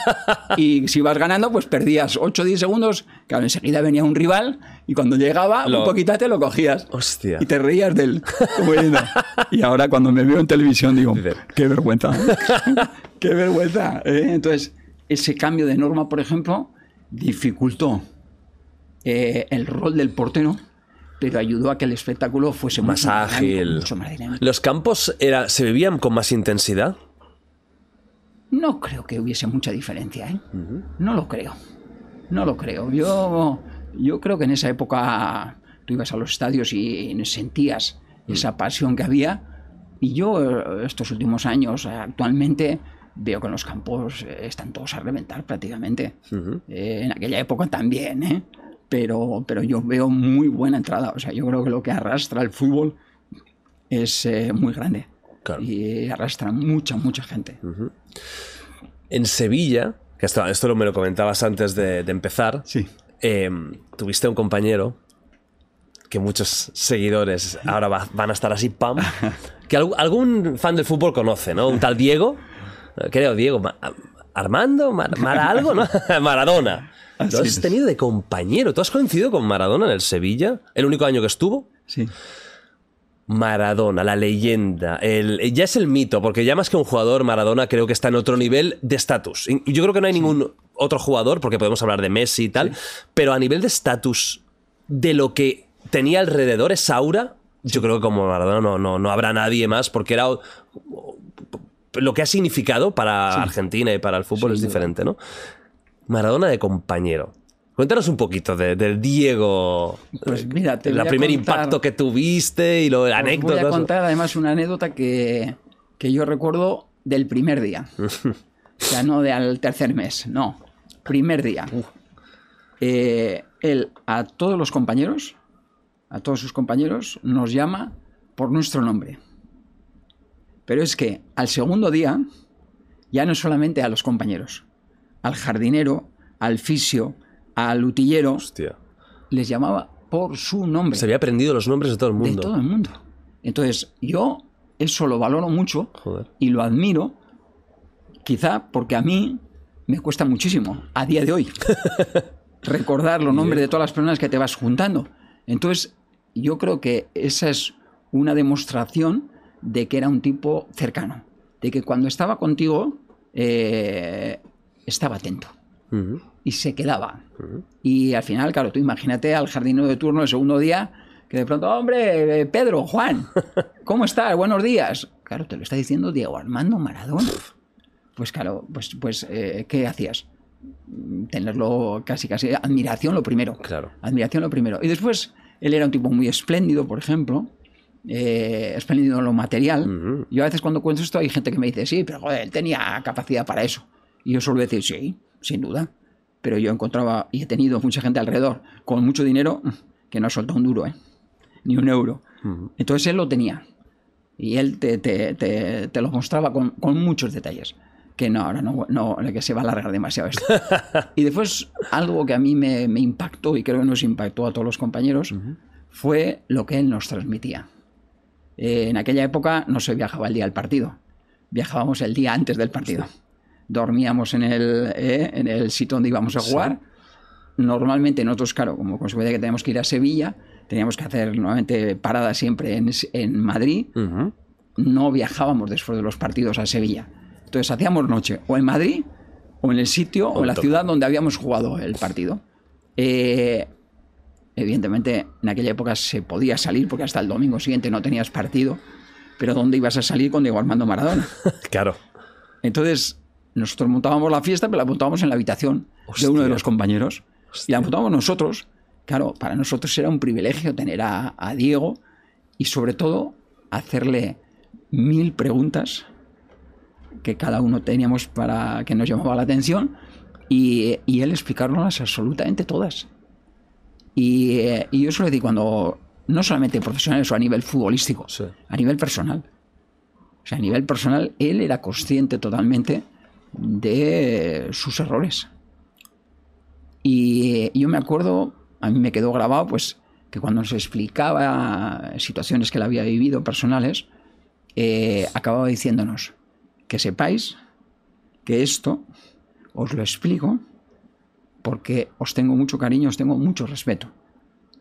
y si ibas ganando, pues perdías 8 o 10 segundos. Claro, enseguida venía un rival y cuando llegaba, Lo- un poquito te lo cogías. Hostia. Y te reías de él. diciendo- y ahora cuando me veo en televisión digo, qué vergüenza. qué vergüenza. ¿eh? Entonces, ese cambio de norma, por ejemplo, dificultó eh, el rol del portero, pero ayudó a que el espectáculo fuese Más mucho ágil. dinámico, mucho más dinámico. ¿Los campos era, se vivían con más intensidad? No creo que hubiese mucha diferencia, ¿eh? No lo creo. No lo creo. Yo, yo creo que en esa época tú ibas a los estadios y sentías esa pasión que había. Y yo, eh, estos últimos años, actualmente, veo que en los campos eh, están todos a reventar prácticamente. Eh, en aquella época también, ¿eh? Pero, pero yo veo muy buena entrada. O sea, yo creo que lo que arrastra el fútbol es eh, muy grande. Claro. Y arrastra mucha, mucha gente. En Sevilla, que esto, esto me lo comentabas antes de, de empezar, Sí. eh, tuviste un compañero que muchos seguidores ahora va- van a estar así, pam, que algún, fan del fútbol conoce, ¿no? Un tal Diego, eh, creo, Diego, Ma- Armando, Mar, algo, ¿no? Maradona. Lo has tenido de compañero. ¿Tú has coincidido con Maradona en el Sevilla? ¿El único año que estuvo? Sí. Maradona, la leyenda, el, ya es el mito, porque ya más que un jugador, Maradona creo que está en otro nivel de estatus. Y Yo creo que no hay ningún otro jugador, porque podemos hablar de Messi y tal, pero a nivel de estatus, de lo que tenía alrededor esa aura, yo creo que como Maradona no, no, no habrá nadie más, porque era lo que ha significado para Argentina y para el fútbol es diferente, ¿no? Maradona de compañero. Cuéntanos un poquito de- del Diego. Pues mira, te el voy a primer contar- impacto que tuviste y lo Os anécdotas. Voy a contar además una anécdota que, que yo recuerdo del primer día. o sea, no de al tercer mes, no. Primer día. Eh, él a todos los compañeros, a todos sus compañeros, nos llama por nuestro nombre. Pero es que al segundo día, ya no solamente a los compañeros, al jardinero, al fisio, al utillero, Hostia. les llamaba por su nombre Se había aprendido los nombres de todo el de mundo. todo el mundo. Entonces, yo eso lo valoro mucho Joder. y lo admiro, quizá porque a mí me cuesta muchísimo, a día de hoy, recordar los nombres de todas las personas que te vas juntando. Entonces, yo creo que esa es una demostración de que era un tipo cercano, de que cuando estaba contigo eh, estaba atento. Y se quedaba. Y al final, claro, tú imagínate al jardinero de turno el segundo día que de pronto, hombre, eh, Pedro, Juan, ¿cómo estás? Buenos días. Claro, te lo está diciendo Diego Armando Maradona. Pues claro, pues, pues eh, ¿qué hacías? Tenerlo casi, casi, admiración lo primero. Claro. Admiración lo primero. Y después, él era un tipo muy espléndido, por ejemplo, eh, espléndido en lo material. Yo a veces cuando cuento esto hay gente que me dice, sí, pero joder, él tenía capacidad para eso. Y yo suelo decir, sí, sin duda. Pero yo encontraba y he tenido mucha gente alrededor con mucho dinero que no ha soltado un duro, ¿eh? ni un euro. Entonces él lo tenía. Y él te, te, te, te lo mostraba con, con, muchos detalles. Que no, ahora no, no, que se va a alargar demasiado esto. y después, algo que a mí me, me, impactó y creo que nos impactó a todos los compañeros, fue lo que él nos transmitía. Eh, en aquella época no se viajaba el día del partido, viajábamos el día antes del partido. Sí. Dormíamos en el, eh, en el sitio donde íbamos a jugar. Sí. Normalmente nosotros, claro, como consecuencia que teníamos que ir a Sevilla, teníamos que hacer nuevamente parada siempre en, en Madrid. Uh -huh. No viajábamos después de los partidos a Sevilla. Entonces hacíamos noche o en Madrid o en el sitio o en la ciudad donde habíamos jugado el partido. Eh, evidentemente en aquella época se podía salir porque hasta el domingo siguiente no tenías partido, pero ¿dónde ibas a salir con Diego Armando Maradona? claro. Entonces nosotros montábamos la fiesta, pero la montábamos en la habitación Hostia. de uno de los compañeros Hostia. y la montábamos nosotros. Claro, para nosotros era un privilegio tener a, a Diego y sobre todo hacerle mil preguntas que cada uno teníamos para que nos llamaba la atención y, y él explicarnos absolutamente todas. Y, eh, y, yo suelo decir, cuando no solamente profesionales o a nivel futbolístico, sí. a nivel personal. O sea, a nivel personal, él era consciente totalmente de sus errores. Y yo me acuerdo, a mí me quedó grabado, pues, que cuando nos explicaba situaciones que él había vivido personales, eh, acababa diciéndonos, que sepáis que esto os lo explico porque os tengo mucho cariño, os tengo mucho respeto.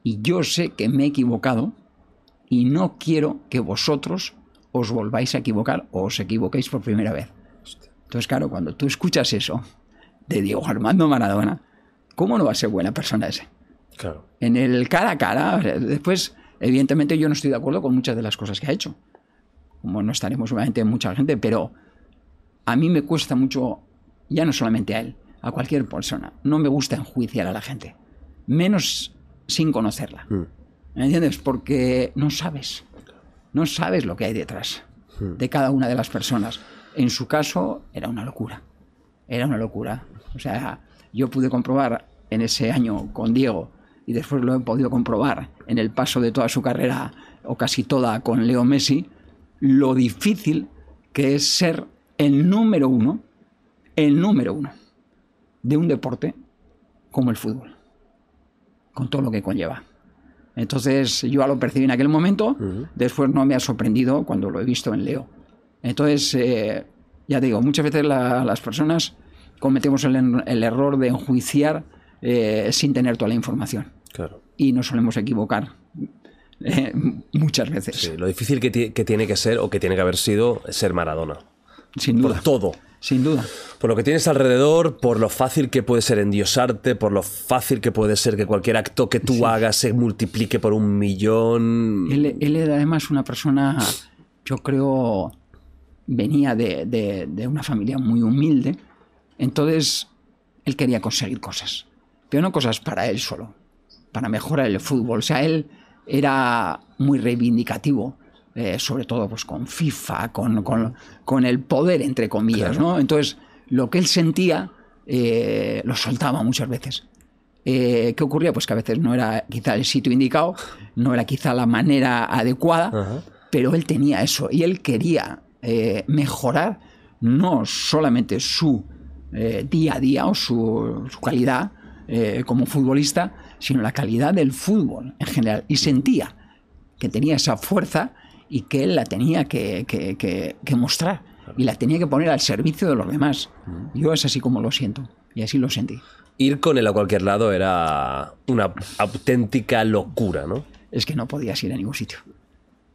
Y yo sé que me he equivocado y no quiero que vosotros os volváis a equivocar o os equivoquéis por primera vez. Entonces, claro, cuando tú escuchas eso de Diego Armando Maradona, ¿cómo no va a ser buena persona ese? Claro. En el cara a cara, después, evidentemente yo no estoy de acuerdo con muchas de las cosas que ha hecho. Como no estaremos obviamente mucha gente, pero a mí me cuesta mucho, ya no solamente a él, a cualquier persona. No me gusta enjuiciar a la gente, menos sin conocerla. Mm. ¿Me entiendes? Porque no sabes, no sabes lo que hay detrás Mm. de cada una de las personas. En su caso era una locura, era una locura. O sea, yo pude comprobar en ese año con Diego y después lo he podido comprobar en el paso de toda su carrera o casi toda con Leo Messi, lo difícil que es ser el número uno, el número uno de un deporte como el fútbol, con todo lo que conlleva. Entonces yo lo percibí en aquel momento, uh -huh. después no me ha sorprendido cuando lo he visto en Leo. Entonces, eh, ya digo, muchas veces la, las personas cometemos el, el, error de enjuiciar eh, sin tener toda la información. Claro. Y nos solemos equivocar. Eh, muchas veces. Sí, lo difícil que, que, tiene que ser o que tiene que haber sido ser Maradona. Sin duda. Por todo. Sin duda. Por lo que tienes alrededor, por lo fácil que puede ser endiosarte, por lo fácil que puede ser que cualquier acto que tú sí. hagas se multiplique por un millón. Él, él, era además una persona, yo creo, venía de, de, de una familia muy humilde. Entonces, él quería conseguir cosas. Pero no cosas para él solo, para mejorar el fútbol. O sea, él era muy reivindicativo. Eh, sobre todo pues con FIFA, con, con, con el poder, entre comillas, claro. ¿no? Entonces, lo que él sentía eh, lo soltaba muchas veces. Eh, ¿Qué ocurría? Pues que a veces no era quizá el sitio indicado, no era quizá la manera adecuada, pero él tenía eso y él quería eh, mejorar no solamente su eh, día a día o su, su calidad eh, como futbolista, sino la calidad del fútbol en general. Y sentía que tenía esa fuerza y que él la tenía que, que, que, que mostrar y la tenía que poner al servicio de los demás. Yo es así como lo siento y así lo sentí. Ir con él a cualquier lado era una auténtica locura, ¿no? Es que no podías ir a ningún sitio.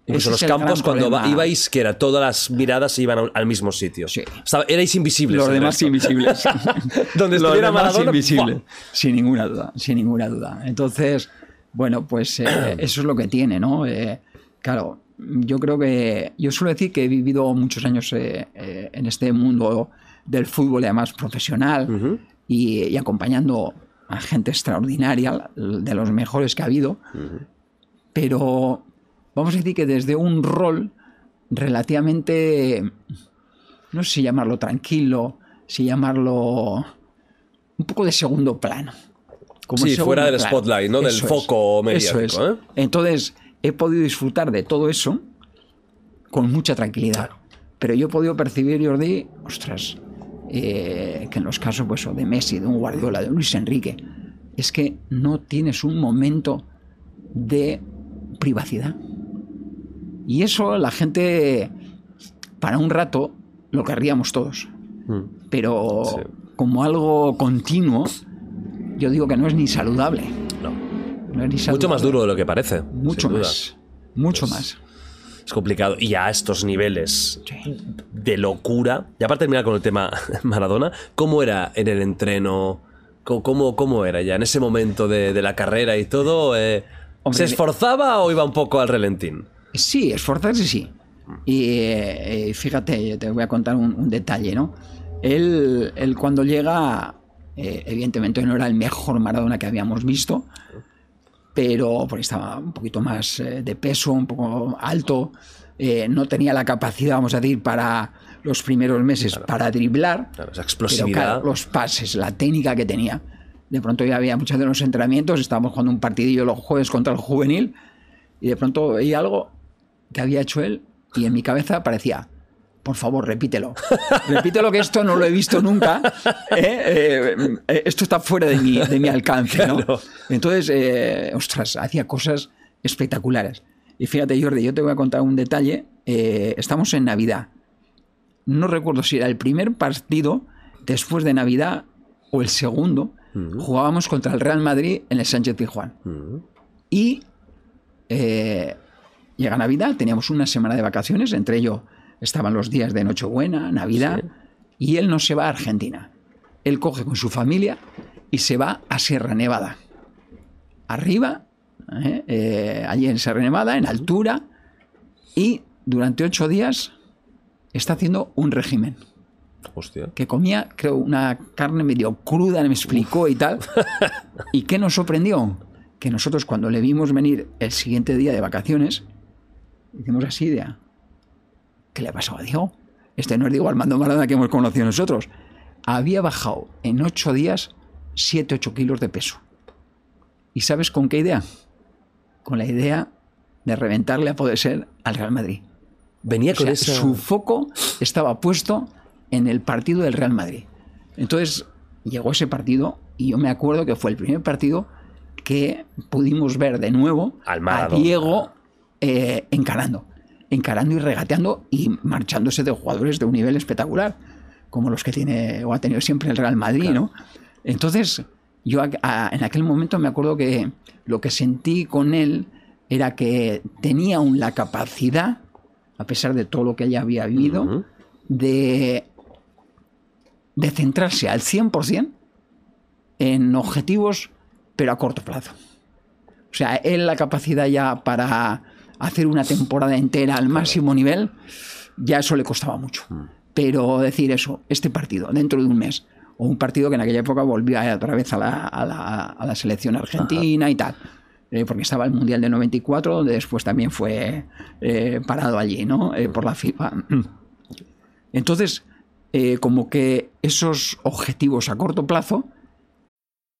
Incluso los campos, cuando problema. ibais, que era todas las miradas iban al, mismo sitio. Sí. Estaba- erais invisibles. Los demás resto. invisibles. Donde Los estuviera demás Maradona, invisibles. ¡fua! Sin ninguna duda, sin ninguna duda. Entonces, bueno, pues eh, eso es lo que tiene, ¿no? Eh, claro, yo creo que. Yo suelo decir que he vivido muchos años eh, eh, en este mundo del fútbol, además profesional, y, y acompañando a gente extraordinaria, de los mejores que ha habido. Pero vamos a decir que desde un rol relativamente no sé si llamarlo tranquilo, si llamarlo un poco de segundo plano. Como Sí, fuera del plano. spotlight, ¿no? Del es, foco eso mediático, es. ¿eh? Entonces, he podido disfrutar de todo eso con mucha tranquilidad. Pero yo he podido percibir, Jordi, ostras, eh, que en los casos pues, de Messi, de un Guardiola, de un Luis Enrique, es que no tienes un momento de privacidad. Y eso la gente, para un rato, lo querríamos todos. Pero Sí. como algo continuo, yo digo que no es ni saludable. No. No es ni Mucho saludable. más duro de lo que parece. Mucho más. Mucho Pues- más. Es complicado. Y a estos niveles Sí. de locura. Ya para terminar con el tema Maradona, ¿cómo era en el entreno? ¿Cómo, cómo, cómo era ya en ese momento de, de la carrera y todo? eh, Hombre, ¿Se esforzaba o iba un poco al relentín? Sí, esforzarse sí. Y eh, eh, fíjate, te voy a contar un, un detalle, ¿no? Él, él cuando llega, eh, evidentemente no era el mejor Maradona que habíamos visto, pero porque estaba un poquito más eh, de peso, un poco alto, no tenía la capacidad, vamos a decir, para los primeros meses para driblar. Claro, esa Pero explosividad. claro, los pases, la técnica que tenía. De pronto ya había muchos de los entrenamientos, estábamos jugando un partidillo los jueves contra el juvenil y de pronto veía algo que había hecho él y en mi cabeza parecía, por favor, repítelo. Repítelo que esto no lo he visto nunca. ¿eh? Eh, eh, esto está fuera de mi, de mi alcance. ¿no? Claro. Entonces, eh, ostras, hacía cosas espectaculares. Y fíjate, Jordi, yo te voy a contar un detalle. Estamos en Navidad no recuerdo si era el primer partido después de Navidad o el segundo, jugábamos contra el Real Madrid en el Sánchez Pizjuán. Y eh, llega Navidad, teníamos una semana de vacaciones, entre ellos estaban los días de Nochebuena, Navidad, y él no se va a Argentina. Él coge con su familia y se va a Sierra Nevada. Arriba, ¿eh? Eh, allí en Sierra Nevada, en altura, y durante ocho días está haciendo un régimen Hostia. que comía, creo, una carne medio cruda, me explicó y tal. ¿Y qué nos sorprendió? Que nosotros cuando le vimos venir el siguiente día de vacaciones, hicimos así de, ¿qué le ha pasado a Diego? Este no es Diego Armando Maradona que hemos conocido nosotros. Había bajado en ocho días 7-8 kilos de peso. ¿Y sabes con qué idea? Con la idea de reventarle a poder ser al Real Madrid. Venía O con sea, esa. Su foco estaba puesto en el partido del Real Madrid. Entonces llegó ese partido y yo me acuerdo que fue el primer partido que pudimos ver de nuevo Al a. Diego eh, encarando, encarando y regateando y marchándose de jugadores de un nivel espectacular, como los que tiene o ha tenido siempre el Real Madrid, ¿no? Entonces yo a- a- en aquel momento me acuerdo que lo que sentí con él era que tenía aún la capacidad, a pesar de todo lo que ella había vivido, de, de centrarse al 100% en objetivos, pero a corto plazo. O sea, él la capacidad ya para hacer una temporada entera al máximo nivel, ya eso le costaba mucho. Pero decir eso, este partido, dentro de un mes, o un partido que en aquella época volvía otra vez a la, a la- a la selección argentina y tal, eh, porque estaba el Mundial del 94, donde después también fue eh, parado allí, ¿no? Eh, por la FIFA. Entonces, eh, como que esos objetivos a corto plazo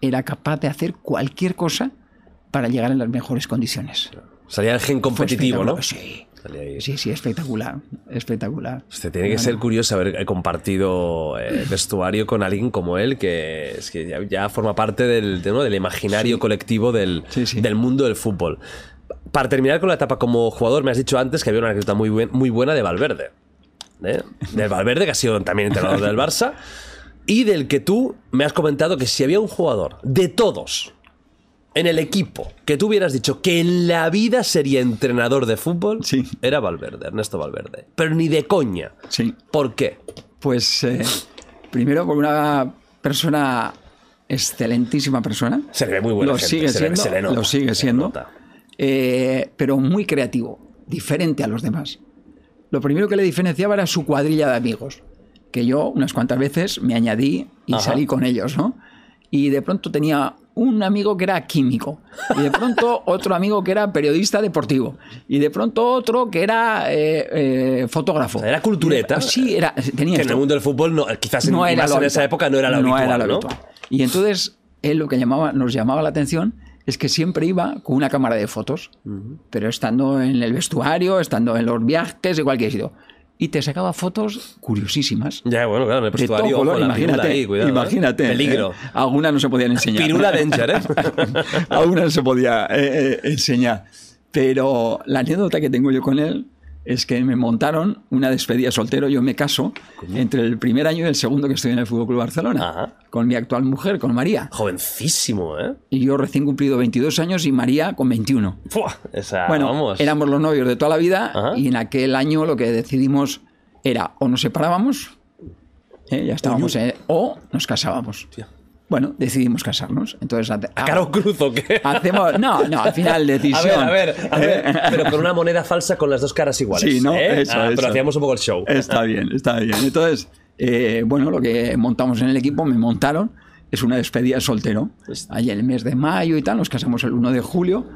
Era capaz de hacer cualquier cosa para llegar en las mejores condiciones. Salía el gen competitivo, ¿no? Sí. Sí, sí, espectacular. Espectacular. Hostia, tiene que ser curioso haber compartido eh, vestuario con alguien como él, que es que ya, ya forma parte del, de, ¿no? del imaginario colectivo del, Sí, sí. del mundo del fútbol. Para terminar con la etapa como jugador, me has dicho antes que había una anécdota muy, buen- muy buena de Valverde. ¿eh? Del Valverde, que ha sido también entrenador del Barça. Y del que tú me has comentado que si había un jugador de todos en el equipo que tú hubieras dicho que en la vida sería entrenador de fútbol, Sí. era Valverde, Ernesto Valverde. Pero ni de coña. Sí. ¿Por qué? Pues eh, primero por una persona excelentísima persona. Se le ve muy buena Lo gente, sigue se le- siendo, se le nota, lo sigue siendo. eh, pero muy creativo, diferente a los demás. Lo primero que le diferenciaba era su cuadrilla de amigos, que yo unas cuantas veces me añadí y Ajá. salí con ellos, ¿no? Y de pronto tenía un amigo que era químico, y de pronto otro amigo que era periodista deportivo, y de pronto otro que era eh, eh, fotógrafo. Era cultureta. Y- Sí, era, tenía Que en esto el mundo del fútbol, no, quizás en, no era más en esa época no era lo habitual. era lo ¿no? habitual. Y entonces, él lo que llamaba, nos llamaba la atención es que siempre iba con una cámara de fotos, pero estando en el vestuario, estando en los viajes, igual que sido. Y te sacaba fotos curiosísimas. Ya, bueno, claro, en el todo vestuario, pirula imagínate, ahí, cuidado, ¿eh? imagínate. Peligro. ¿eh? Algunas no se podían enseñar. Pirula danger, ¿eh? Algunas no se podía eh, eh, enseñar. Pero la anécdota que tengo yo con él es que me montaron una despedida soltero. Yo me caso entre el primer año y el segundo que estoy en el Fútbol Club Barcelona. Ajá. Con mi actual mujer, con María. Jovencísimo, ¿eh? Y yo recién cumplido 22 años y María con 21. Fua, esa, bueno, vamos. éramos los novios de toda la vida Ajá. y en aquel año lo que decidimos era o nos separábamos, ¿eh? ya estábamos, eh, o nos casábamos. Bueno, decidimos casarnos. Entonces, hace- ¿A cara o cruz o qué? hacemos. No, no, al final A decisión. ver, a ver, a ver. Pero con una moneda falsa con las dos caras iguales. Sí, ¿no? ¿eh? Eso, Ah, eso. Pero hacíamos un poco el show. Está bien, está bien. Entonces, eh, bueno, lo que montamos en el equipo, me montaron, es una despedida de soltero. Allí en el mes de mayo y tal, nos casamos el 1 de julio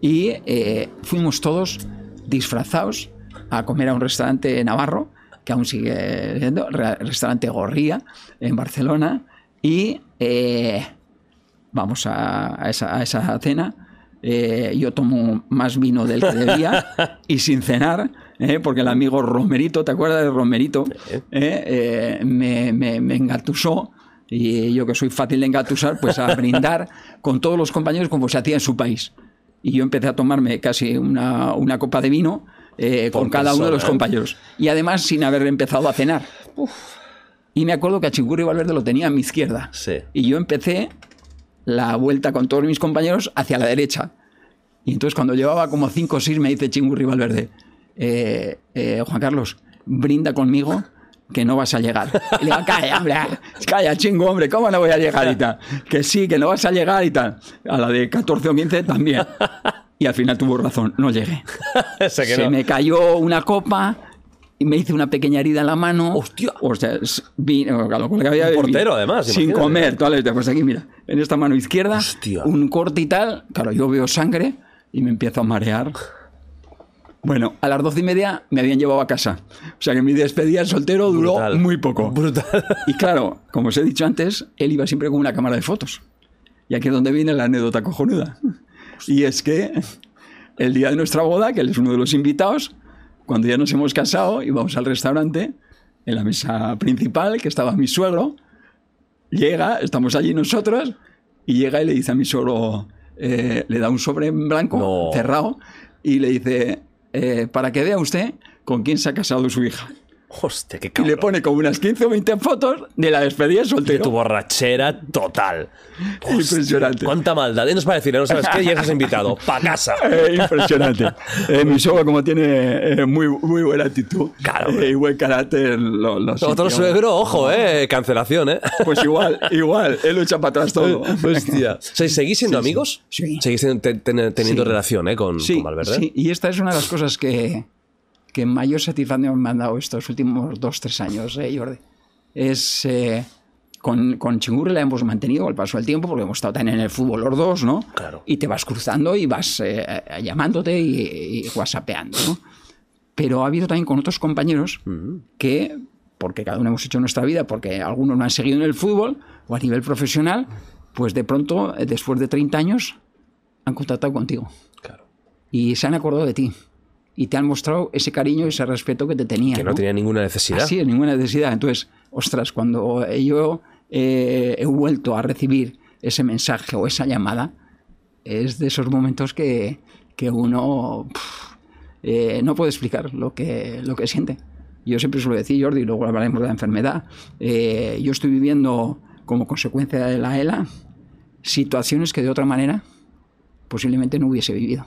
y eh, fuimos todos disfrazados a comer a un restaurante navarro, que aún sigue siendo, re- restaurante Gorría, en Barcelona, y eh, vamos a, a esa, a esa cena. Eh, yo tomo más vino del que debía y sin cenar, ¿eh? porque el amigo Romerito, ¿te acuerdas de Romerito? Me, me, me engatusó y yo que soy fácil de engatusar, pues a brindar con todos los compañeros como se hacía en su país. Y yo empecé a tomarme casi una, una copa de vino eh, con cada uno de los ¿eh? compañeros. Y además sin haber empezado a cenar. Y me acuerdo que a Chingurri Valverde lo tenía a mi izquierda. Sí. Y yo empecé la vuelta con todos mis compañeros hacia la derecha. Y entonces cuando llevaba como 5 o 6 me dice Chingurri Valverde, eh, eh, Juan Carlos, brinda conmigo que no vas a llegar. Y le digo, calla, hombre, calla, chingo, hombre, ¿cómo no voy a llegar y tal? Que sí, que no vas a llegar y tal. A la de 14 o 15 también. Y al final tuvo razón, no llegué. Se no. me cayó una copa y me hice una pequeña herida en la mano. ¡Hostia! O sea, con lo que había Un portero, además, Sin imagínate. comer, toda la vida. Pues aquí, mira, en esta mano izquierda, Hostia. un corte y tal. Claro, yo veo sangre y me empiezo a marear. Bueno, a las doce y media me habían llevado a casa. O sea que mi despedida de soltero duró Brutal. muy poco. Brutal. Y claro, como os he dicho antes, él iba siempre con una cámara de fotos. Y aquí es donde viene la anécdota cojonuda. Y es que el día de nuestra boda, que él es uno de los invitados, cuando ya nos hemos casado, íbamos al restaurante, en la mesa principal, que estaba mi suegro, llega, estamos allí nosotros, y llega y le dice a mi suegro, eh, le da un sobre en blanco, No. cerrado, y le dice, eh, para que vea usted con quién se ha casado su hija. Hostia, qué Y cabrón. le pone como unas 15 o 20 fotos de la despedida de soltero. Tu borrachera total. Impresionante. Cuánta maldad. Y nos para decir, no sabes qué, ya estás invitado. Pa' casa. Eh, impresionante. Eh, mi suegro, como tiene eh, muy, muy buena actitud Claro, eh, y buen carácter, lo, lo Otro suegro, ojo, eh. Cancelación, eh. Pues igual, igual, él lo echa para atrás todo. Hostia. O sea, ¿Seguís siendo amigos? Sí. Seguís ten- ten- teniendo Sí. relación, eh, con, Sí, con Valverde. sí, y esta es una de las cosas que, que mayor satisfacción me han dado estos últimos dos, tres años, eh, Jordi. Es. eh, con, con Chingurri la hemos mantenido al paso del tiempo porque hemos estado también en el fútbol los dos, ¿no? Claro. Y te vas cruzando y vas eh, llamándote y, y whatsappeando, ¿no? Pero ha habido también con otros compañeros que, porque cada uno hemos hecho nuestra vida, porque algunos no han seguido en el fútbol o a nivel profesional, pues de pronto, eh, después de 30 años, han contactado contigo. Claro. y se han acordado de ti. Y te han mostrado ese cariño y ese respeto que te tenían. Que no, tenía ninguna necesidad. Así ninguna necesidad. Entonces, ostras, cuando yo eh, he vuelto a recibir ese mensaje o esa llamada, es de esos momentos que, que uno pf, eh, no puede explicar lo que, lo que siente. Yo siempre suelo decir, Jordi, y luego hablaremos de la enfermedad, eh, yo estoy viviendo como consecuencia de la ELA situaciones que de otra manera posiblemente no hubiese vivido.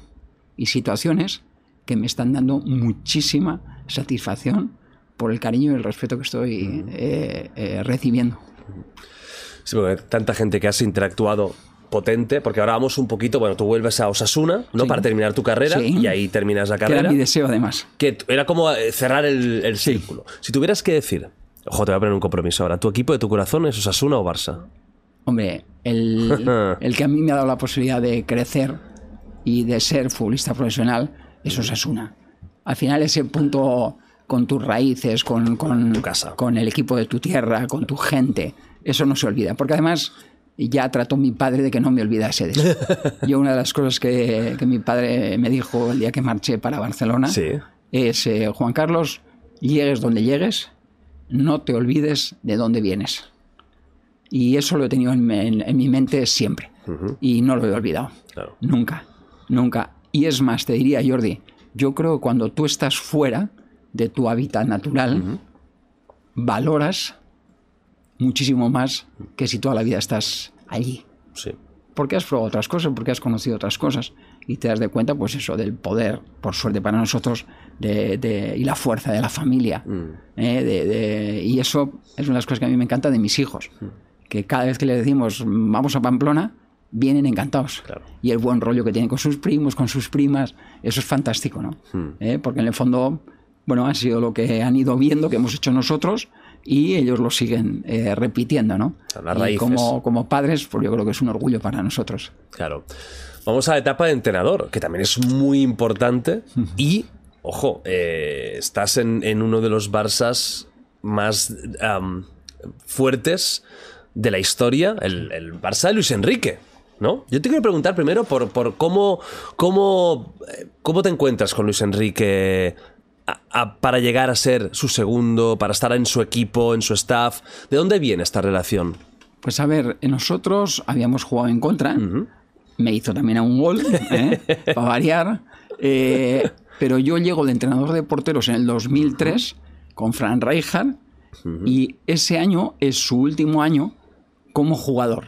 Y situaciones que me están dando muchísima satisfacción por el cariño y el respeto que estoy eh, eh, recibiendo. Sí, porque tanta gente que has interactuado potente, porque ahora vamos un poquito, bueno, tú vuelves a Osasuna, ¿no? Sí. Para terminar tu carrera Sí. y ahí terminas la Que era carrera. mi deseo además. Que era como eh, cerrar el, el círculo. Si tuvieras que decir, ojo, te voy a poner un compromiso ahora, ¿tu equipo de tu corazón es Osasuna o Barça? Hombre, el, el que a mí me ha dado la posibilidad de crecer y de ser futbolista profesional, eso es Asuna. Al final ese punto con tus raíces, con, con, Tu casa. con el equipo de tu tierra, con tu gente, eso no se olvida. Porque además ya trató mi padre de que no me olvidase de eso. Yo una de las cosas que, que mi padre me dijo el día que marché para Barcelona Sí. es, eh, Juan Carlos, llegues donde llegues, no te olvides de dónde vienes. Y eso lo he tenido en, en- en mi mente siempre. Y no lo he olvidado. Claro. Nunca, nunca. Y es más, te diría, Jordi, yo creo que cuando tú estás fuera de tu hábitat natural, valoras muchísimo más que si toda la vida estás allí. Sí. Porque has probado otras cosas, porque has conocido otras cosas y te das de cuenta, pues eso, del poder, por suerte para nosotros, de, de- y la fuerza de la familia. ¿eh? De- de- y eso es una de las cosas que a mí me encanta de mis hijos, que cada vez que les decimos vamos a Pamplona, vienen encantados. Claro. Y el buen rollo que tienen con sus primos, con sus primas, eso es fantástico, ¿no? ¿Eh? Porque en el fondo, bueno, ha sido lo que han ido viendo, que hemos hecho nosotros, y ellos lo siguen eh, repitiendo, ¿no? Y como, como padres, pues yo creo que es un orgullo para nosotros. Claro. Vamos a la etapa de entrenador, que también es muy importante. Y, ojo, eh, estás en, en uno de los Barças más fuertes de la historia, el, el Barça de Luis Enrique. ¿No? Yo te quiero preguntar primero por, por cómo, cómo, eh, cómo te encuentras con Luis Enrique a- a- para llegar a ser su segundo, para estar en su equipo, en su staff. ¿De dónde viene esta relación? Pues a ver, nosotros habíamos jugado en contra. Me hizo también a un gol, ¿eh? para variar. Eh, pero yo llego de entrenador de porteros en el 2003 con Fran Rijkaard y ese año es su último año como jugador.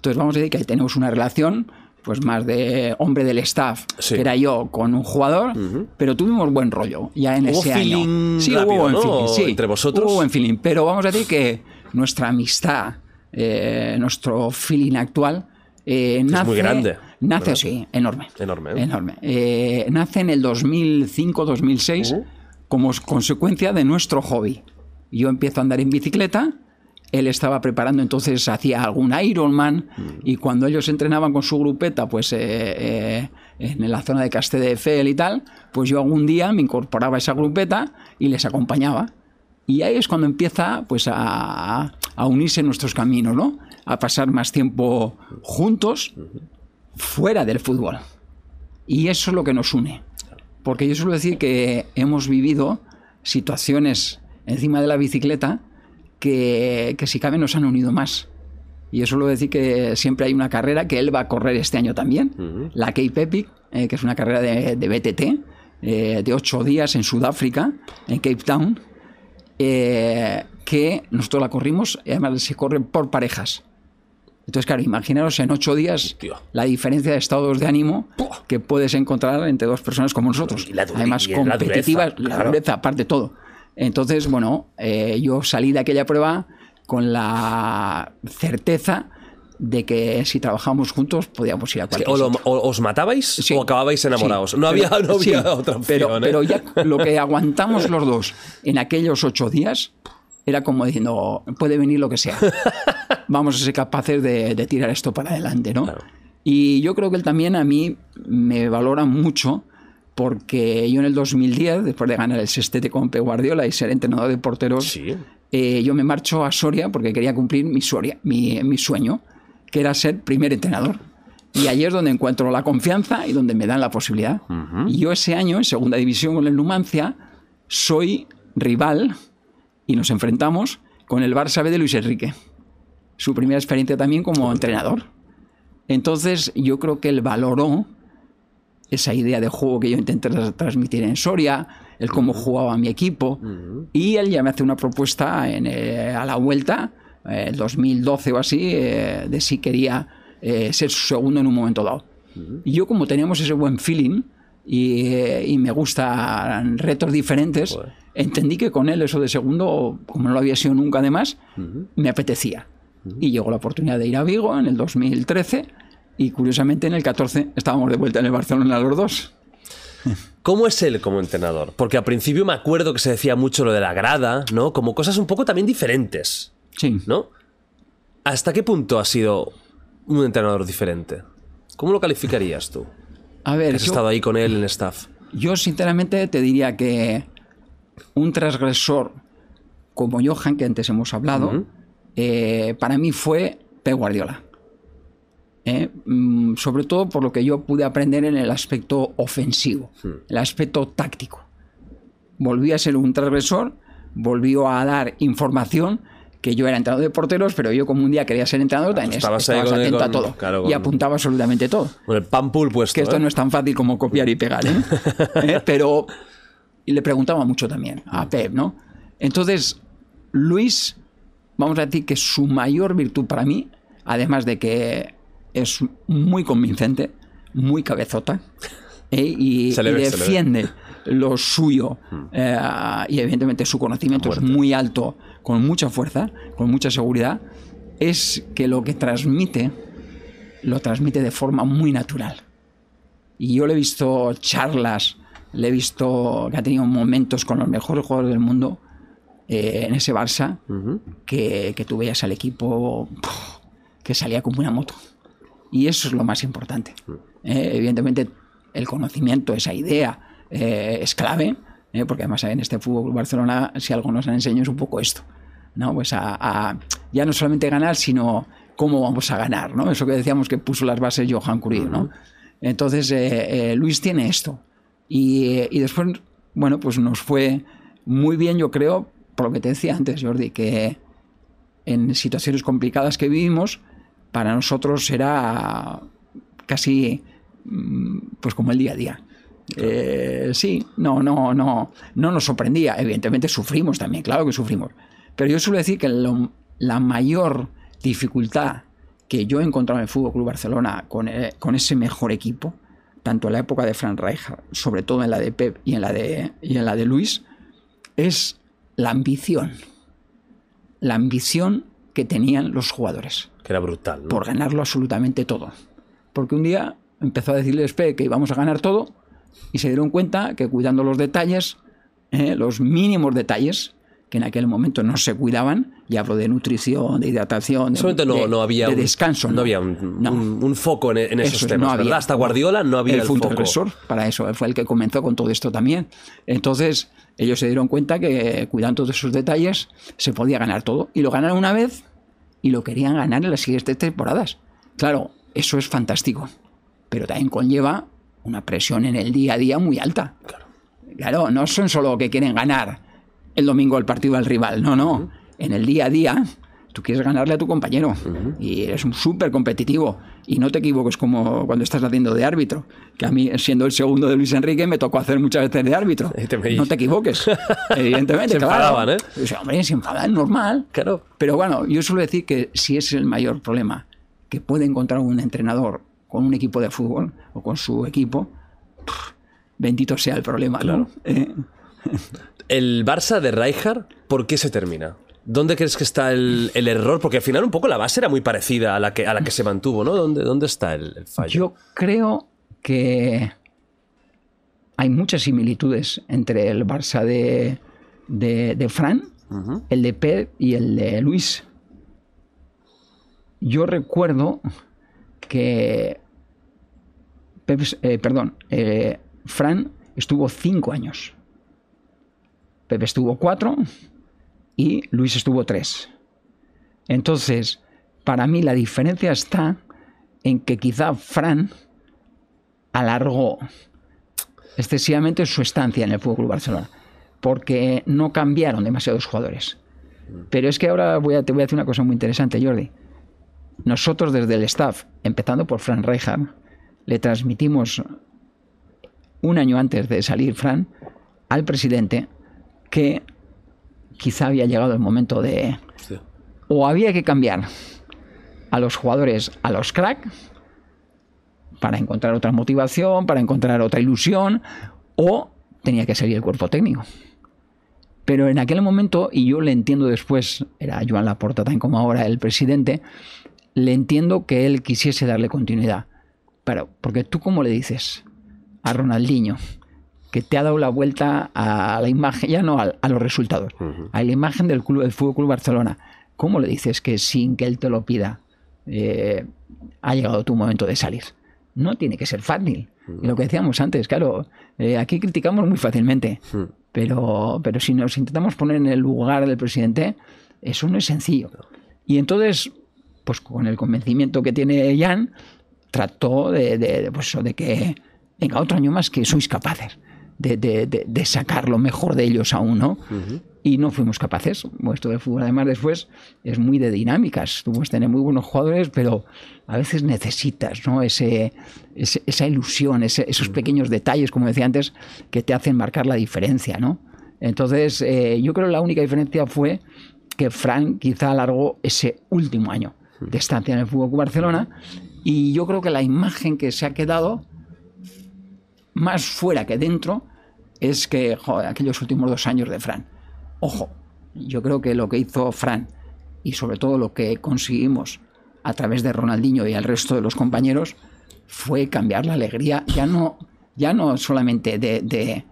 Entonces vamos a decir que ahí tenemos una relación pues más de hombre del staff, Sí. que era yo con un jugador, pero tuvimos buen rollo ya en ¿Hubo ese feeling año. Sí, rápido, hubo buen ¿no? feeling, sí. entre vosotros? Hubo buen feeling, pero vamos a decir que nuestra amistad, eh, nuestro feeling actual, eh, nace, muy grande, Nace, ¿verdad? sí, enorme. Enorme, ¿eh? Enorme. Nace en el 2005-2006 Uh. como consecuencia de nuestro hobby. Yo empiezo a andar en bicicleta. Él estaba preparando, entonces hacía algún Ironman Mm. y cuando ellos entrenaban con su grupeta, pues eh, eh, en la zona de Castedefel y tal, pues yo algún día me incorporaba a esa grupeta y les acompañaba. Y ahí es cuando empieza pues a, a unirse nuestros caminos, ¿no? A pasar más tiempo juntos fuera del fútbol. Y eso es lo que nos une. Porque yo suelo decir que hemos vivido situaciones encima de la bicicleta que, que si cabe nos han unido más. Y yo suelo decir que siempre hay una carrera que él va a correr este año también, la Cape Epic, eh, que es una carrera de, de BTT, eh, de ocho días en Sudáfrica, en Cape Town, eh, que nosotros la corrimos y además se corre por parejas. Entonces, claro, imaginaros en ocho días Tío. la diferencia de estados de ánimo que puedes encontrar entre dos personas como nosotros. Y la Además, y la dureza, competitivas, la claro. dureza, aparte de todo. Entonces, bueno, eh, yo salí de aquella prueba con la certeza de que si trabajamos juntos podíamos ir a cualquier o, lo- o os matabais Sí. o acababais enamorados. Sí. no había, Pero- no había sí. otra opción. Pero, ¿eh? pero ya lo que aguantamos los dos en aquellos ocho días era como diciendo, puede venir lo que sea. Vamos a ser capaces de, de tirar esto para adelante, ¿no? Claro. Y yo creo que él también a mí me valora mucho porque yo en el 2010, después de ganar el sextete con Pep Guardiola y ser entrenador de porteros, Sí. eh, yo me marcho a Soria porque quería cumplir mi, Soria, mi, mi sueño, que era ser primer entrenador. Y ahí es donde encuentro la confianza y donde me dan la posibilidad. Y yo ese año, en segunda división con el Numancia, soy rival y nos enfrentamos con el Barça B de Luis Enrique. Su primera experiencia también como entrenador. Entonces yo creo que él valoró esa idea de juego que yo intenté tra- transmitir en Soria, el cómo jugaba mi equipo, y él ya me hace una propuesta en, eh, a la vuelta, eh, el 2012 o así, eh, de si quería eh, ser su segundo en un momento dado. Y yo como teníamos ese buen feeling y, eh, y me gustan retos diferentes, entendí que con él eso de segundo, como no lo había sido nunca además, me apetecía. Y llegó la oportunidad de ir a Vigo en el 2013 y curiosamente en el 14 estábamos de vuelta en el Barcelona los dos. ¿Cómo es él como entrenador? Porque al principio me acuerdo que se decía mucho lo de la grada, ¿no? Como cosas un poco también diferentes, Sí. ¿no? ¿Hasta qué punto ha sido un entrenador diferente? ¿Cómo lo calificarías tú? A ver, Has yo, estado ahí con él en el staff. yo sinceramente te diría que un transgresor como Johan, que antes hemos hablado, eh, para mí fue Pep Guardiola. Eh, mm, sobre todo por lo que yo pude aprender en el aspecto ofensivo, el aspecto táctico. Volví a ser un transgresor, volvió a dar información que yo era entrenador de porteros, pero yo como un día quería ser entrenador, también estabas estabas, ahí con- atento a todo claro, y apuntaba absolutamente todo Con el Pampul puesto. que esto ¿eh? no es tan fácil como copiar y pegar, ¿eh? ¿Eh? Pero y le preguntaba mucho también a Pep, ¿no? Entonces, Luis, vamos a decir que su mayor virtud para mí, además de que es muy convincente, muy cabezota, ¿eh? y, defiende lo suyo eh, y evidentemente su conocimiento es muy alto, con mucha fuerza, con mucha seguridad, es que lo que transmite lo transmite de forma muy natural. Y yo le he visto charlas, le he visto que ha tenido momentos con los mejores jugadores del mundo eh, en ese Barça, que, que tú veías al equipo puf, que salía como una moto. Y eso es lo más importante. Eh, evidentemente, el conocimiento, esa idea, eh, es clave, eh, porque además en este Fútbol Barcelona, si algo nos han enseñado es un poco esto. ¿no? Pues a, a ya no solamente ganar, sino cómo vamos a ganar. ¿no? Eso que decíamos que puso las bases Johan Cruyff. ¿no? Entonces, eh, Luis tiene esto. Y, y después, bueno, pues nos fue muy bien, yo creo, por lo que te decía antes, Jordi, que en situaciones complicadas que vivimos, para nosotros era casi mm, pues como el día a día. Eh, sí, no, no, no, no nos sorprendía. Evidentemente sufrimos también, claro que sufrimos. Pero yo suelo decir que lo- la mayor dificultad que yo he encontrado en el Fútbol Club Barcelona con, eh, con ese mejor equipo, tanto en la época de Frank Rijkaard, sobre todo en la de Pep y en la de, y en la de Luis, es la ambición. La ambición que tenían los jugadores Que era brutal. ¿no? por ganarlo absolutamente todo. Porque un día empezó a decirles que íbamos a ganar todo y se dieron cuenta que cuidando los detalles, eh, los mínimos detalles, que en aquel momento no se cuidaban, y hablo de nutrición, de hidratación, de, Solamente no, de- no había, de un, descanso. no, había un, No. un- un foco en, en esos Eso es, temas, no había. ¿verdad? Hasta Guardiola no había el foco. transgresor para eso, fue el que comenzó con todo esto también. Entonces, ellos se dieron cuenta que cuidando todos esos detalles se podía ganar todo. Y lo ganaron una vez y lo querían ganar en las siguientes temporadas. Claro, eso es fantástico, pero también conlleva una presión en el día a día muy alta. Claro, no son solo que quieren ganar el domingo el partido al rival, no, no. En el día a día tú quieres ganarle a tu compañero y eres un súper competitivo y no te equivoques como cuando estás haciendo de árbitro, que a mí siendo el segundo de Luis Enrique me tocó hacer muchas veces de árbitro. Te. No te equivoques, evidentemente. Se claro. enfadaban, ¿eh? Pues, hombre, se enfadan, normal. Claro. Pero bueno, yo suelo decir que si es el mayor problema que puede encontrar un entrenador con un equipo de fútbol o con su equipo, pff, bendito sea el problema, ¿no? Eh, El Barça de Rijkaard, ¿por qué se termina? ¿Dónde crees que está el, el error? Porque al final un poco la base era muy parecida a la que, a la que se mantuvo, ¿no? ¿Dónde, dónde está el, el fallo? Yo creo que hay muchas similitudes entre el Barça de, de, de Fran, el de Pep y el de Luis. Yo recuerdo que Pep, eh, perdón, eh, Fran estuvo cinco años. Pep estuvo cuatro y Luis estuvo tres. Entonces, para mí la diferencia está en que quizá Fran alargó excesivamente su estancia en el Fútbol Barcelona, porque no cambiaron demasiados jugadores. Pero es que ahora voy a, te voy a decir una cosa muy interesante, Jordi. Nosotros desde el staff, empezando por Fran Rijkaard, le transmitimos un año antes de salir Fran al presidente que quizá había llegado el momento de Hostia. o había que cambiar a los jugadores a los crack para encontrar otra motivación, para encontrar otra ilusión, o tenía que salir el cuerpo técnico. Pero en aquel momento, y yo le entiendo después, era Joan Laporta tan como ahora el presidente, le entiendo que él quisiese darle continuidad. Pero, porque tú cómo le dices a Ronaldinho que te ha dado la vuelta a la imagen, ya no a, a los resultados, a la imagen del club del Fútbol Club Barcelona. ¿Cómo le dices que sin que él te lo pida eh, ha llegado tu momento de salir? No tiene que ser fácil. Y lo que decíamos antes, claro, eh, aquí criticamos muy fácilmente, pero, pero si nos intentamos poner en el lugar del presidente, eso no es sencillo. Y entonces, pues con el convencimiento que tiene Jan, trató de, de- pues, de que, venga, otro año más que sois capaces de, de- de- de sacar lo mejor de ellos aún, ¿no? Y no fuimos capaces. Esto del fútbol, además, después es muy de dinámicas. Tú puedes tener muy buenos jugadores, pero a veces necesitas, ¿no? Ese, ese- esa ilusión, ese- esos pequeños detalles, como decía antes, que te hacen marcar la diferencia, ¿no? Entonces, eh, yo creo que la única diferencia fue que Fran quizá alargó ese último año de estancia en el Fútbol Barcelona y yo creo que la imagen que se ha quedado más fuera que dentro es que aquellos últimos dos años de Fran. Ojo, yo creo que lo que hizo Fran y sobre todo lo que conseguimos a través de Ronaldinho y el resto de los compañeros fue cambiar la alegría, ya no, ya no solamente de, de-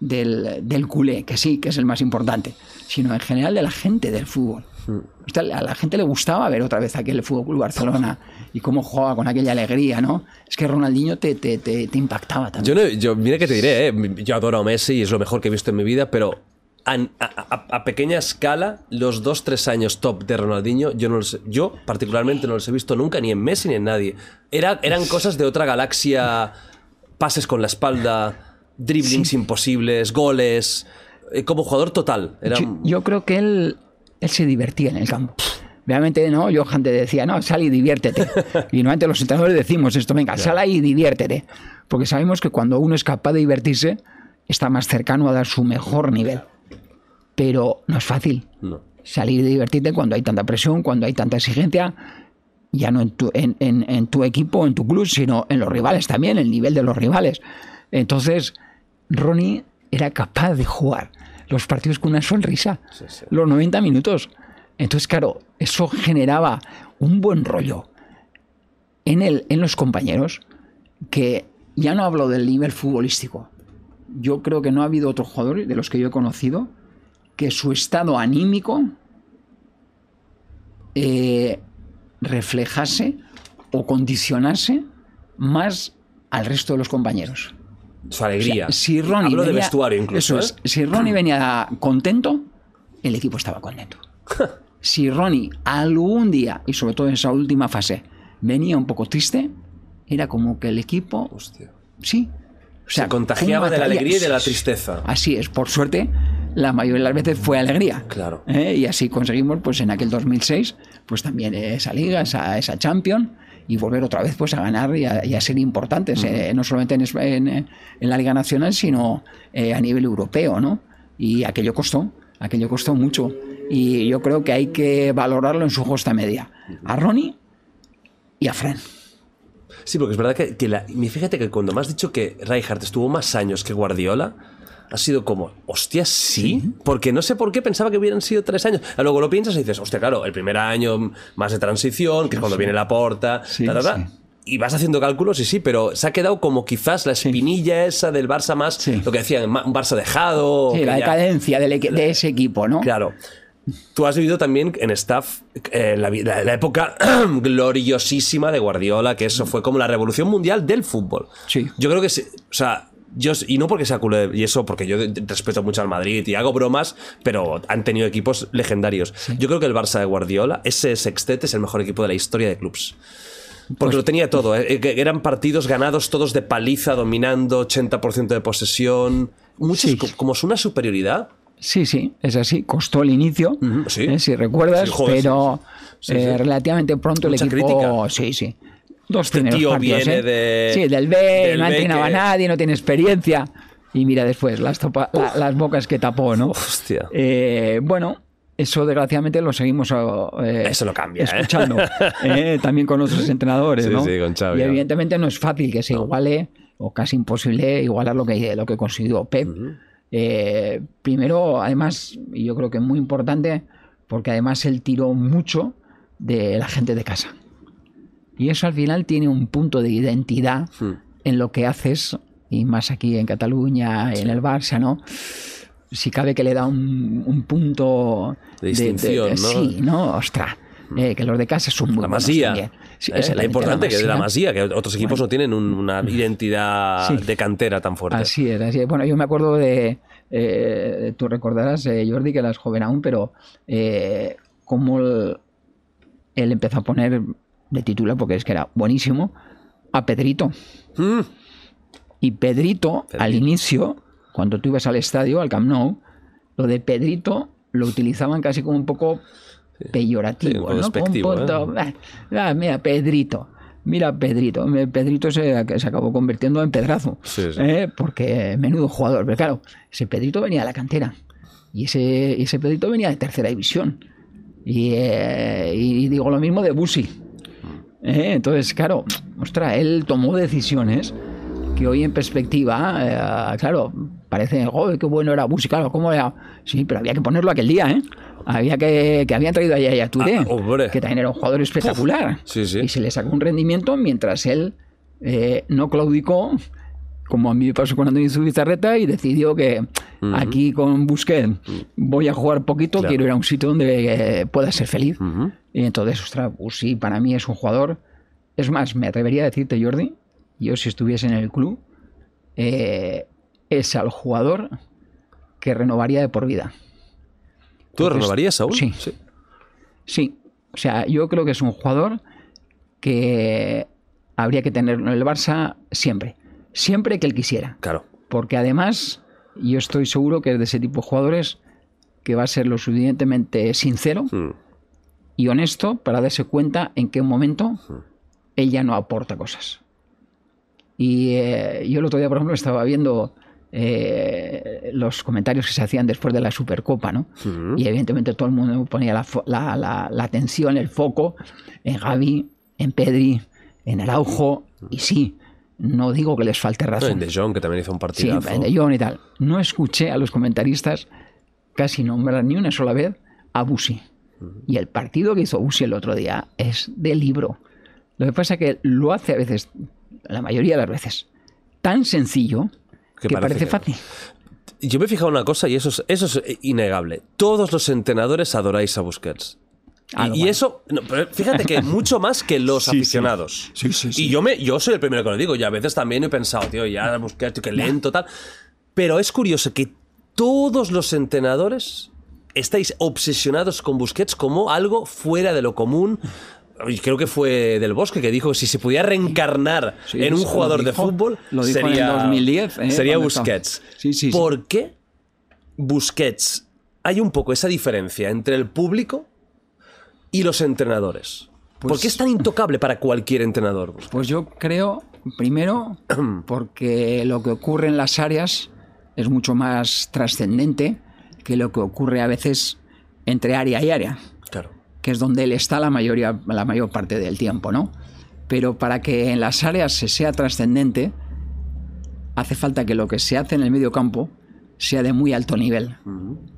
del, del culé, que sí, que es el más importante, sino en general de la gente del fútbol. Sea, a la gente le gustaba ver otra vez aquel Fútbol Club Barcelona y cómo jugaba con aquella alegría, ¿no? Es que Ronaldinho te, te, te, te impactaba también. Yo, no, yo mira que te diré, ¿eh? yo adoro a Messi y es lo mejor que he visto en mi vida, pero a, a- a- a pequeña escala, los dos, tres años top de Ronaldinho, yo, no los, yo particularmente no los he visto nunca, ni en Messi ni en nadie. Era, eran cosas de otra galaxia, pases con la espalda, driblings imposibles, goles, eh, como jugador total. Era, Yo, yo creo que él, él se divertía en el campo. Realmente, ¿no? Johan te decía, no, sal y diviértete. Y normalmente los entrenadores decimos esto, venga, sal ahí y diviértete. Porque sabemos que cuando uno es capaz de divertirse, está más cercano a dar su mejor nivel. Pero no es fácil no. salir y divertirte cuando hay tanta presión, cuando hay tanta exigencia, ya no en tu, en, en- en tu equipo, en tu club, sino en los rivales también, el nivel de los rivales. Entonces, Ronnie era capaz de jugar los partidos con una sonrisa, los 90 minutos. Entonces, claro, eso generaba un buen rollo en, el, en los compañeros, que ya no hablo del nivel futbolístico. Yo creo que no ha habido otro jugador de los que yo he conocido que su estado anímico eh, reflejase o condicionase más al resto de los compañeros. Su alegría. O sea, si Ronnie Hablo de venía- vestuario incluso. eso ¿eh? es, si Ronnie venía contento, el equipo estaba contento. si Ronnie algún día, y sobre todo en esa última fase, venía un poco triste, era como que el equipo, Hostia. sí. O Se contagiaba ¿cómo de la alegría y de la tristeza. Así es, por suerte, la mayoría de las veces fue alegría. Claro. ¿eh? Y así conseguimos, pues en aquel 2006, pues también esa liga, esa, esa Champions, y volver otra vez pues a ganar y a, y a ser importantes, eh, no solamente en, eh, en la Liga Nacional, sino eh, a nivel europeo, ¿no? Y aquello costó, aquello costó mucho. Y yo creo que hay que valorarlo en su justa medida. A Ronnie y a Fran. Sí, porque es verdad que, que la- fíjate que cuando me has dicho que Rijkaard estuvo más años que Guardiola, ha sido como, hostia, sí, porque no sé por qué pensaba que hubieran sido tres años. Luego lo piensas y dices, hostia, claro, el primer año más de transición, que es cuando viene la porta, Sí, ta, ta, ta. sí. Y vas haciendo cálculos y sí, pero se ha quedado como quizás la espinilla esa del Barça más, Sí. lo que decían, un Barça dejado. Sí, la decadencia de ese equipo, ¿no? Claro. Tú has vivido también en staff eh, la, la- la época gloriosísima de Guardiola, que eso fue como la revolución mundial del fútbol. Sí. Yo creo que, sí, o sea, yo, y no porque sea culé, y eso porque yo respeto mucho al Madrid y hago bromas, pero han tenido equipos legendarios. Yo creo que el Barça de Guardiola, ese sextete es el mejor equipo de la historia de clubs. Porque lo tenía todo. ¿eh? Que Eran partidos ganados todos de paliza, dominando, 80% de posesión. Muchos, Sí. como es una superioridad. Sí, sí, es así. Costó el inicio, Ujú, sí. eh, si recuerdas, Sí, joder, pero eh, relativamente pronto Mucha el equipo. crítica. Sí, sí. Dos Este tío partidos, viene ¿eh? de- Sí, del B, del no ha entrenado a nadie, no tiene experiencia. Y mira después las, topa- la- las bocas que tapó, ¿no? Hostia. Eh, bueno, eso desgraciadamente lo seguimos eh, Eso no cambia, escuchando. también con otros entrenadores, Sí, ¿no? sí, con Xavi, y evidentemente no es fácil que se iguale, o casi imposible igualar lo que, lo que consiguió Pep. Primero, además, y yo creo que es muy importante, porque además él tiró mucho de la gente de casa. Y eso al final tiene un punto de identidad en lo que haces, y más aquí en Cataluña, en el Barça, ¿no? Si cabe que le da un, un punto De distinción, ¿no? Sí, ¿no? Ostras, eh, que los de casa son muy La masía. también. Sí, ¿eh? la importante que es la masía. que otros equipos Bueno. no tienen un- una identidad Sí. de cantera tan fuerte. Así es, así es. Bueno, yo me acuerdo de. eh, tú recordarás, Jordi, que eras joven aún, pero cómo el- él empezó a poner de titular, porque es que era buenísimo, a Pedrito. Mm. Y Pedrito, Pedrito. al inicio, cuando tú ibas al estadio, al Camp Nou, lo de Pedrito lo utilizaban casi como un poco peyorativo, Sí, un poco ¿no? Como ¿eh? punto, "Ah, ah, mira, Pedrito. Mira, Pedrito. Pedrito se, se acabó convirtiendo en Pedrazo. Sí, sí. ¿eh? Porque menudo jugador. Pero claro, ese Pedrito venía de la cantera. Y ese, ese Pedrito venía de tercera división. Y, eh, y digo lo mismo de Busi. ¿Eh? Entonces, claro, ostras, él tomó decisiones que hoy en perspectiva, eh, claro, parece, joder, qué bueno era Busi, claro, ¿cómo era? Sí, pero había que ponerlo aquel día, ¿eh? Había que, que habían traído a Yaya Touré, Ah, que también era un jugador espectacular. Sí, sí. Y se le sacó un rendimiento mientras él eh, no claudicó, como a mí me pasó con Antonio Zubizarreta, y decidió que aquí con Busquets voy a jugar poquito, Claro. quiero ir a un sitio donde eh, pueda ser feliz. Y entonces, ostras, Busi para mí es un jugador. Es más, me atrevería a decirte, Jordi, yo si estuviese en el club, eh, es al jugador que renovaría de por vida. ¿Tú renovarías aún? Sí. Sí, o sea, yo creo que es un jugador que habría que tenerlo en el Barça siempre, siempre que él quisiera. Claro. Porque además, yo estoy seguro que es de ese tipo de jugadores que va a ser lo suficientemente sincero Mm. y honesto para darse cuenta en qué momento él ya no aporta cosas. Y eh, yo el otro día, por ejemplo, estaba viendo eh, los comentarios que se hacían después de la Supercopa, ¿no? Y evidentemente todo el mundo ponía la, la- la- la atención, el foco en Gaby, en Pedri, en Araujo, y sí, no digo que les falte razón. en De Jong, que también hizo un Sí, partidazo. en De Jong y tal. No escuché a los comentaristas casi nombrar ni una sola vez a Busi. Y el partido que hizo Busi el otro día es de libro. Lo que pasa es que lo hace a veces, la mayoría de las veces, tan sencillo Que que, parece parece que no. fácil. Yo me he fijado una cosa y eso es, eso es innegable. Todos los entrenadores adoráis a Busquets. Ah, Y, eso, no, pero fíjate que mucho más que los Sí, aficionados. Sí, sí, sí. Y yo, me, yo soy el primero que lo digo, y a veces también he pensado, tío, ya Busquets, tío, qué lento, tal. Pero es curioso que todos los entrenadores estáis obsesionados con Busquets como algo fuera de lo común. Y creo que fue Del Bosque que dijo que si se pudiera reencarnar en un jugador de fútbol, Lo dijo en sería, 2010, ¿eh? sería Busquets. Sí, sí, sí. ¿Por qué Busquets hay un poco esa diferencia entre el público y los entrenadores? ¿Por Pues- qué es tan intocable para cualquier entrenador? Pues yo creo, primero, porque lo que ocurre en las áreas es mucho más trascendente que lo que ocurre a veces entre área y área. Claro. que es donde él está la, mayoría, la mayor parte del tiempo, ¿no? Pero para que en las áreas se sea trascendente, hace falta que lo que se hace en el medio campo sea de muy alto nivel.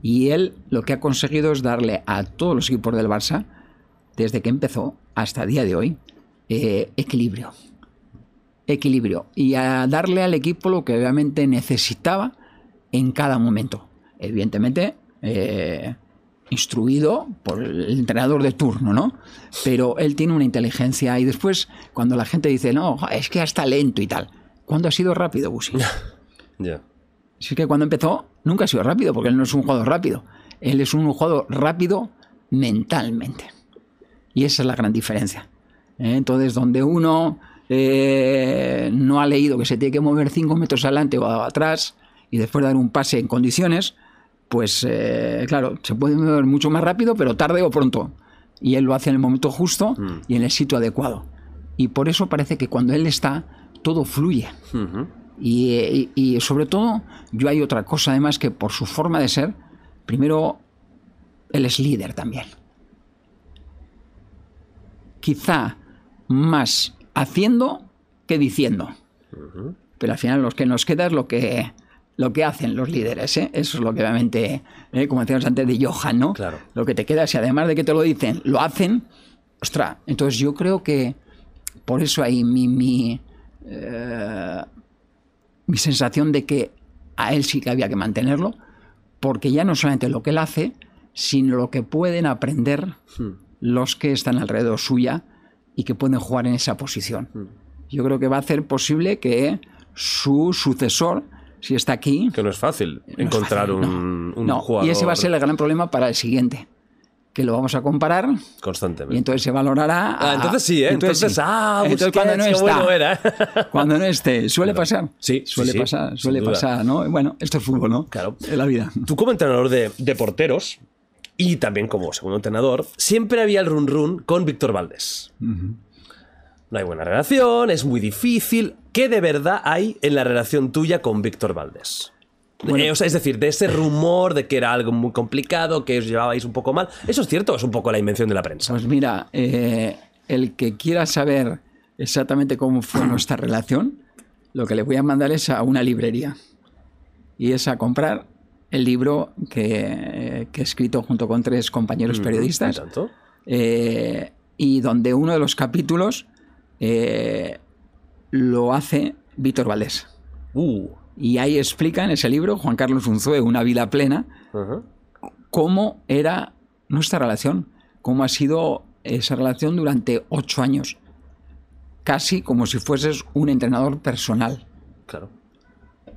Y él lo que ha conseguido es darle a todos los equipos del Barça, desde que empezó hasta el día de hoy, eh, equilibrio. Equilibrio. Y a darle al equipo lo que obviamente necesitaba en cada momento. Evidentemente, eh, instruido por el entrenador de turno, ¿no? Pero él tiene una inteligencia y después cuando la gente dice, no, es que hasta lento y tal. ¿Cuándo ha sido rápido, Busi? Ya. Sí que cuando empezó nunca ha sido rápido, porque él no es un jugador rápido. Él es un jugador rápido mentalmente. Y esa es la gran diferencia. ¿eh? Entonces, donde uno eh, no ha leído que se tiene que mover 5 metros adelante o atrás y después dar un pase en condiciones, pues eh, claro, se puede mover mucho más rápido, pero tarde o pronto. Y él lo hace en el momento justo y en el sitio adecuado. Y por eso parece que cuando él está, todo fluye. y, y- y sobre todo, yo hay otra cosa además que por su forma de ser, primero, él es líder también. Quizá más haciendo que diciendo. Pero al final lo que nos queda es lo que, lo que hacen los líderes. ¿eh? Eso es lo que obviamente, ¿eh? como decíamos antes de Johan, ¿no? Claro. Lo que te queda, si además de que te lo dicen, lo hacen, ostras. Entonces yo creo que por eso hay mi, mi, eh, mi sensación de que a él sí que había que mantenerlo, porque ya no solamente lo que él hace, sino lo que pueden aprender los que están alrededor suya y que pueden jugar en esa posición. Yo creo que va a hacer posible que su sucesor, si está aquí, Que no es fácil no es encontrar fácil, un, no. un No, jugador Y ese va a ser el gran problema para el siguiente, que lo vamos a comparar constantemente. y entonces se valorará. Ah, a- entonces sí, ¿eh? Entonces, ah, entonces cuando no está, bueno era. cuando no esté, suele Claro. pasar. Sí, suele sí, pasar, suele pasar, ¿no? Bueno, esto es fútbol, ¿no? Claro. Es la vida. Tú como entrenador de, de porteros y también como segundo entrenador, siempre había el run run con Víctor Valdés. No hay buena relación, es muy difícil. ¿Qué de verdad hay en la relación tuya con Víctor Valdés? Eh, o sea, es decir, de ese rumor de que era algo muy complicado, que os llevabais un poco mal. ¿Eso es cierto o es un poco la invención de la prensa? Pues mira, eh, el que quiera saber exactamente cómo fue nuestra relación, lo que le voy a mandar es a una librería. Y es a comprar el libro que, que he escrito junto con tres compañeros periodistas. Eh, y donde uno de los capítulos eh, lo hace Víctor Valdés. Uh, Y ahí explica en ese libro, Juan Carlos Unzue, Una vida plena, cómo era nuestra relación, cómo ha sido esa relación durante ocho años, casi como si fueses un entrenador personal. Claro.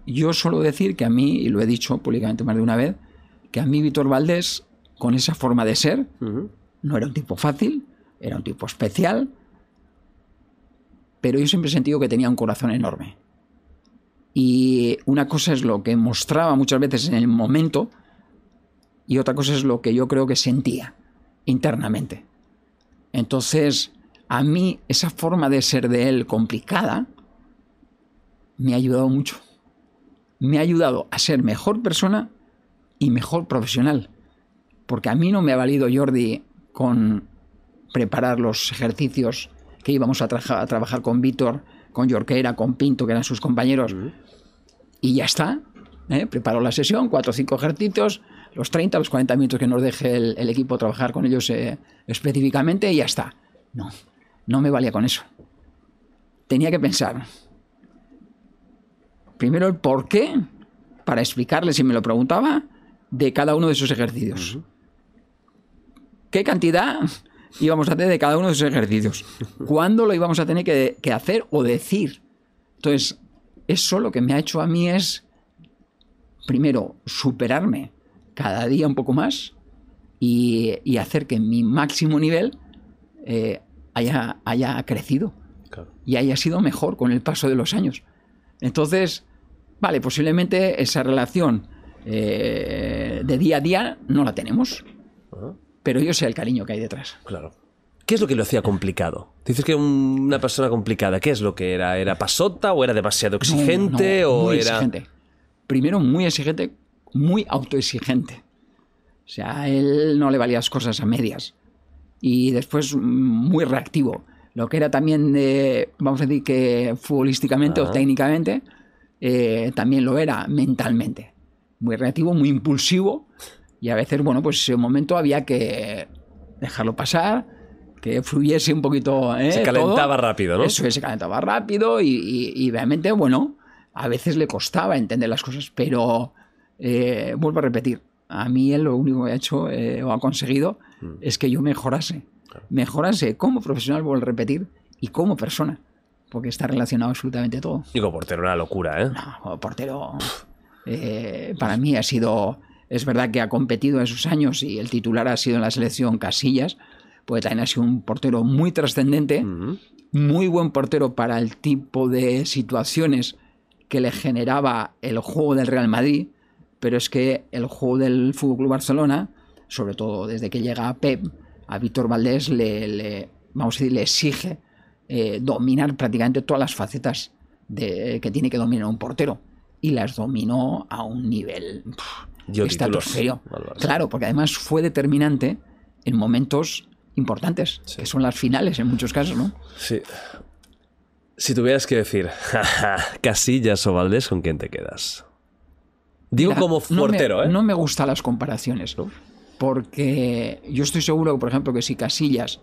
Yo suelo decir que a mí, y lo he dicho públicamente más de una vez, que a mí Víctor Valdés, con esa forma de ser, no era un tipo fácil, era un tipo especial, pero yo siempre he sentido que tenía un corazón enorme. Y una cosa es lo que mostraba muchas veces en el momento y otra cosa es lo que yo creo que sentía internamente. Entonces, a mí esa forma de ser de él complicada me ha ayudado mucho. Me ha ayudado a ser mejor persona y mejor profesional. Porque a mí no me ha valido Jordi con preparar los ejercicios que íbamos a, trabajar con Víctor, con Jorquera, con Pinto, que eran sus compañeros. Y ya está. ¿eh? Preparó la sesión, cuatro o cinco ejercicios, los 30, los 40 minutos que nos deje el, el equipo trabajar con ellos eh, específicamente y ya está. No, no me valía con eso. Tenía que pensar. Primero el por qué, para explicarle si me lo preguntaba, de cada uno de esos ejercicios. ¿Qué cantidad íbamos a hacer de cada uno de esos ejercicios? ¿Cuándo lo íbamos a tener que, que hacer o decir? Entonces, eso lo que me ha hecho a mí es, primero, superarme cada día un poco más y, y hacer que mi máximo nivel eh, haya, haya crecido Claro. y haya sido mejor con el paso de los años. Entonces, vale, posiblemente esa relación eh, de día a día no la tenemos, pero yo sé el cariño que hay detrás. Claro. ¿Qué es lo que lo hacía complicado? Dices que un- una persona complicada, ¿qué es lo que era? ¿Era pasota o era demasiado exigente No, no, o muy era exigente. Primero muy exigente, muy autoexigente. O sea, a él no le valían las cosas a medias. Y después muy reactivo. Lo que era también, de, vamos a decir que futbolísticamente o técnicamente, eh, también lo era mentalmente. Muy reactivo, muy impulsivo. Y a veces, bueno, pues ese momento había que dejarlo pasar, que fluyese un poquito. ¿eh? Se calentaba todo. rápido, ¿no? Eso es, se calentaba rápido y, y- y realmente, bueno, a veces le costaba entender las cosas, pero eh, vuelvo a repetir, a mí él lo único que ha hecho eh, o ha conseguido Mm. es que yo mejorase. Mejorase como profesional, vuelvo a repetir, y como persona, porque está relacionado absolutamente todo. Digo, portero, una locura, ¿eh? No, portero, eh, para mí ha sido, es verdad que ha competido en esos años y el titular ha sido en la selección Casillas, porque también ha sido un portero muy trascendente, muy buen portero para el tipo de situaciones que le generaba el juego del Real Madrid, pero es que el juego del Fútbol Club Barcelona, sobre todo desde que llega a Pep, a Víctor Valdés le, le- vamos a decir, le exige eh, dominar prácticamente todas las facetas de, que tiene que dominar un portero. Y las dominó a un nivel estratosférico. Claro, porque además fue determinante en momentos importantes, que son las finales en muchos casos, ¿no? Sí. Si tuvieras que decir Casillas o Valdés, ¿con quién te quedas? Digo Mira, como no me- portero, ¿eh? No me gustan las comparaciones, porque yo estoy seguro, por ejemplo, que si Casillas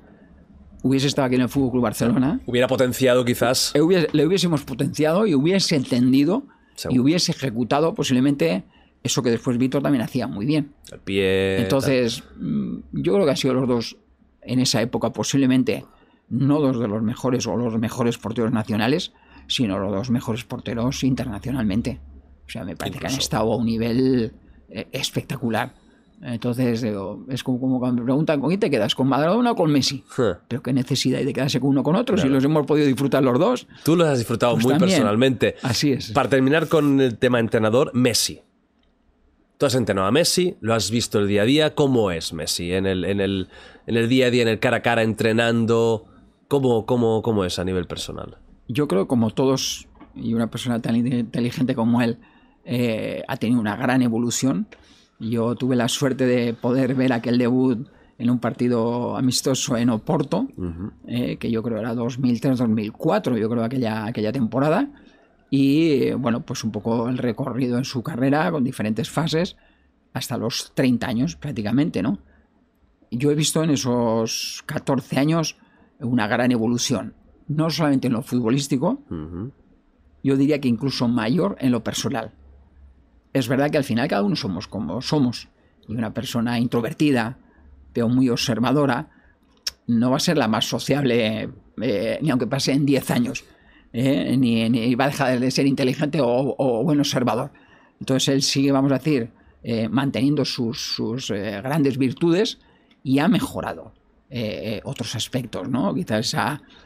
hubiese estado aquí en el Fútbol Club Barcelona, Hubiera potenciado quizás. le hubiese- le hubiésemos potenciado y hubiese entendido y hubiese ejecutado posiblemente eso que después Víctor también hacía muy bien. El pie. Entonces, mm, yo creo que han sido los dos en esa época posiblemente no dos de los mejores o los mejores porteros nacionales, sino los dos mejores porteros internacionalmente. O sea, me parece que han estado a un nivel eh, espectacular. Entonces, digo, es como, como cuando me preguntan, ¿con quién te quedas? ¿Con Maradona o con Messi? Pero qué necesidad hay de quedarse con uno con otro si los hemos podido disfrutar los dos. Tú los has disfrutado Pues muy también. personalmente. Así es. Para terminar con el tema entrenador, Messi. Tú has entrenado a Messi, lo has visto el día a día. ¿Cómo es Messi? En el, en el, en el día a día, en el cara a cara, entrenando. ¿Cómo, cómo, cómo es a nivel personal? yo creo como todos y una persona tan inteligente como él eh, ha tenido una gran evolución. Yo tuve la suerte de poder ver aquel debut en un partido amistoso en Oporto, eh, que yo creo era 2003-2004, yo creo aquella, aquella temporada. Y bueno, pues un poco el recorrido en su carrera con diferentes fases hasta los 30 años prácticamente, ¿no? Yo he visto en esos 14 años una gran evolución, no solamente en lo futbolístico, yo diría que incluso mayor en lo personal. Es verdad que al final cada uno somos como somos, y una persona introvertida, pero muy observadora, no va a ser la más sociable, eh, ni aunque pasen 10 años, eh, ni, ni va a dejar de ser inteligente o, o buen observador. Entonces él sigue, vamos a decir, eh, manteniendo sus, sus, eh, grandes virtudes y ha mejorado eh, eh, otros aspectos, ¿no? Quizás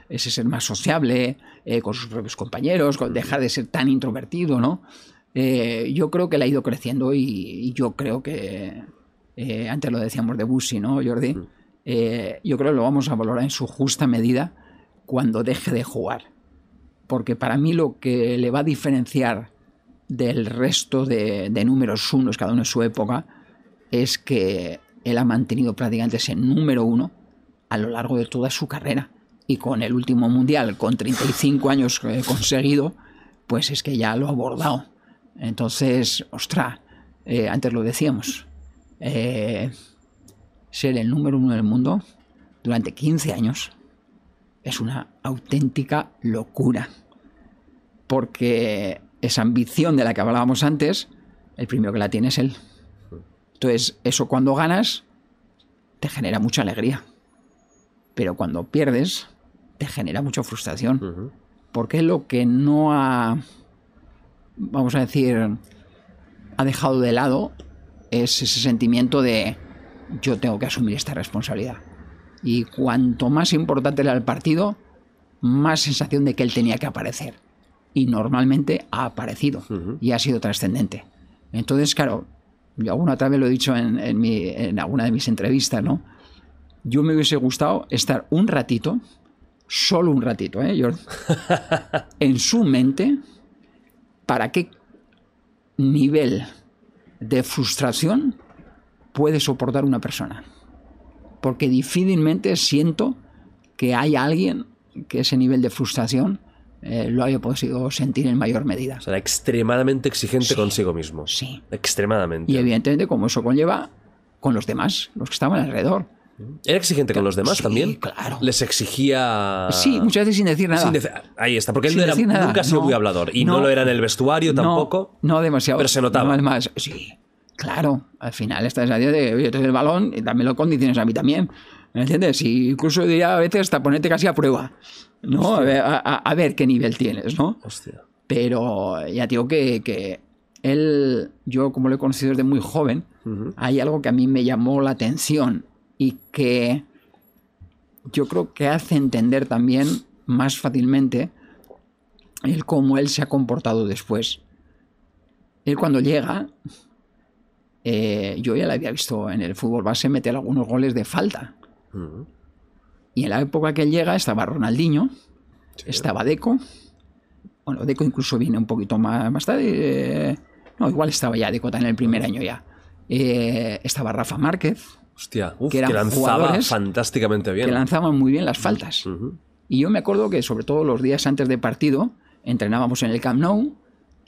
ese ser más sociable con sus propios compañeros, con dejar de ser tan introvertido, ¿no? Eh, yo creo que le ha ido creciendo y, y yo creo que, eh, antes lo decíamos de Bussi, ¿no, Jordi? Eh, yo creo que lo vamos a valorar en su justa medida cuando deje de jugar. Porque para mí lo que le va a diferenciar del resto de, de números unos, cada uno en su época, es que él ha mantenido prácticamente ese número uno a lo largo de toda su carrera. Y con el último mundial, con 35 años eh, conseguido, pues es que ya lo ha abordado. Entonces, ostra, eh, antes lo decíamos, eh, ser el número uno del mundo durante 15 años es una auténtica locura. Porque esa ambición de la que hablábamos antes, el primero que la tiene es él. Entonces, eso cuando ganas, te genera mucha alegría. Pero cuando pierdes, te genera mucha frustración. Porque lo que no ha, vamos a decir, ha dejado de lado es ese sentimiento de yo tengo que asumir esta responsabilidad. Y cuanto más importante era el partido, más sensación de que él tenía que aparecer. Y normalmente ha aparecido y ha sido trascendente. Entonces, claro, yo alguna otra vez lo he dicho en, en mi- en alguna de mis entrevistas, ¿no? Yo me hubiese gustado estar un ratito, solo un ratito, ¿eh, Jordi? en su mente para qué nivel de frustración puede soportar una persona. Porque difícilmente siento que hay alguien que ese nivel de frustración eh, lo haya podido sentir en mayor medida. O sea, extremadamente exigente Sí. consigo mismo. Sí. Extremadamente. Y evidentemente como eso conlleva con los demás, los que estaban alrededor. ¿Era exigente con los demás Sí, también? claro. Les exigía. Sí, muchas veces sin decir nada. Sin dec- Ahí está, porque él no era- nunca ha sido no, muy hablador. Y no, no. lo era en el vestuario No, tampoco. No, demasiado. Pero se notaba. No, además, sí, claro. Al final estás a día de, oye, el balón y también lo condiciones a mí también. ¿Me entiendes? Y incluso diría a veces hasta ponerte casi a prueba. ¿No? A ver, a- a- a ver qué nivel tienes, ¿no? Hostia. Pero ya digo que, que él, yo como lo he conocido desde muy joven, hay algo que a mí me llamó la atención y que yo creo que hace entender también más fácilmente el cómo él se ha comportado después. Él cuando llega, eh, yo ya le había visto en el fútbol base meter algunos goles de falta. Y en la época que él llega estaba Ronaldinho, estaba Deco. Bueno, Deco incluso viene un poquito más, más tarde. eh, no, igual estaba ya Deco en el primer año ya. Eh, estaba Rafa Márquez, Hostia, uf, Que que, eran lanzaba fantásticamente bien. que lanzaban muy bien las faltas. Y yo me acuerdo que sobre todo los días antes de partido entrenábamos en el Camp Nou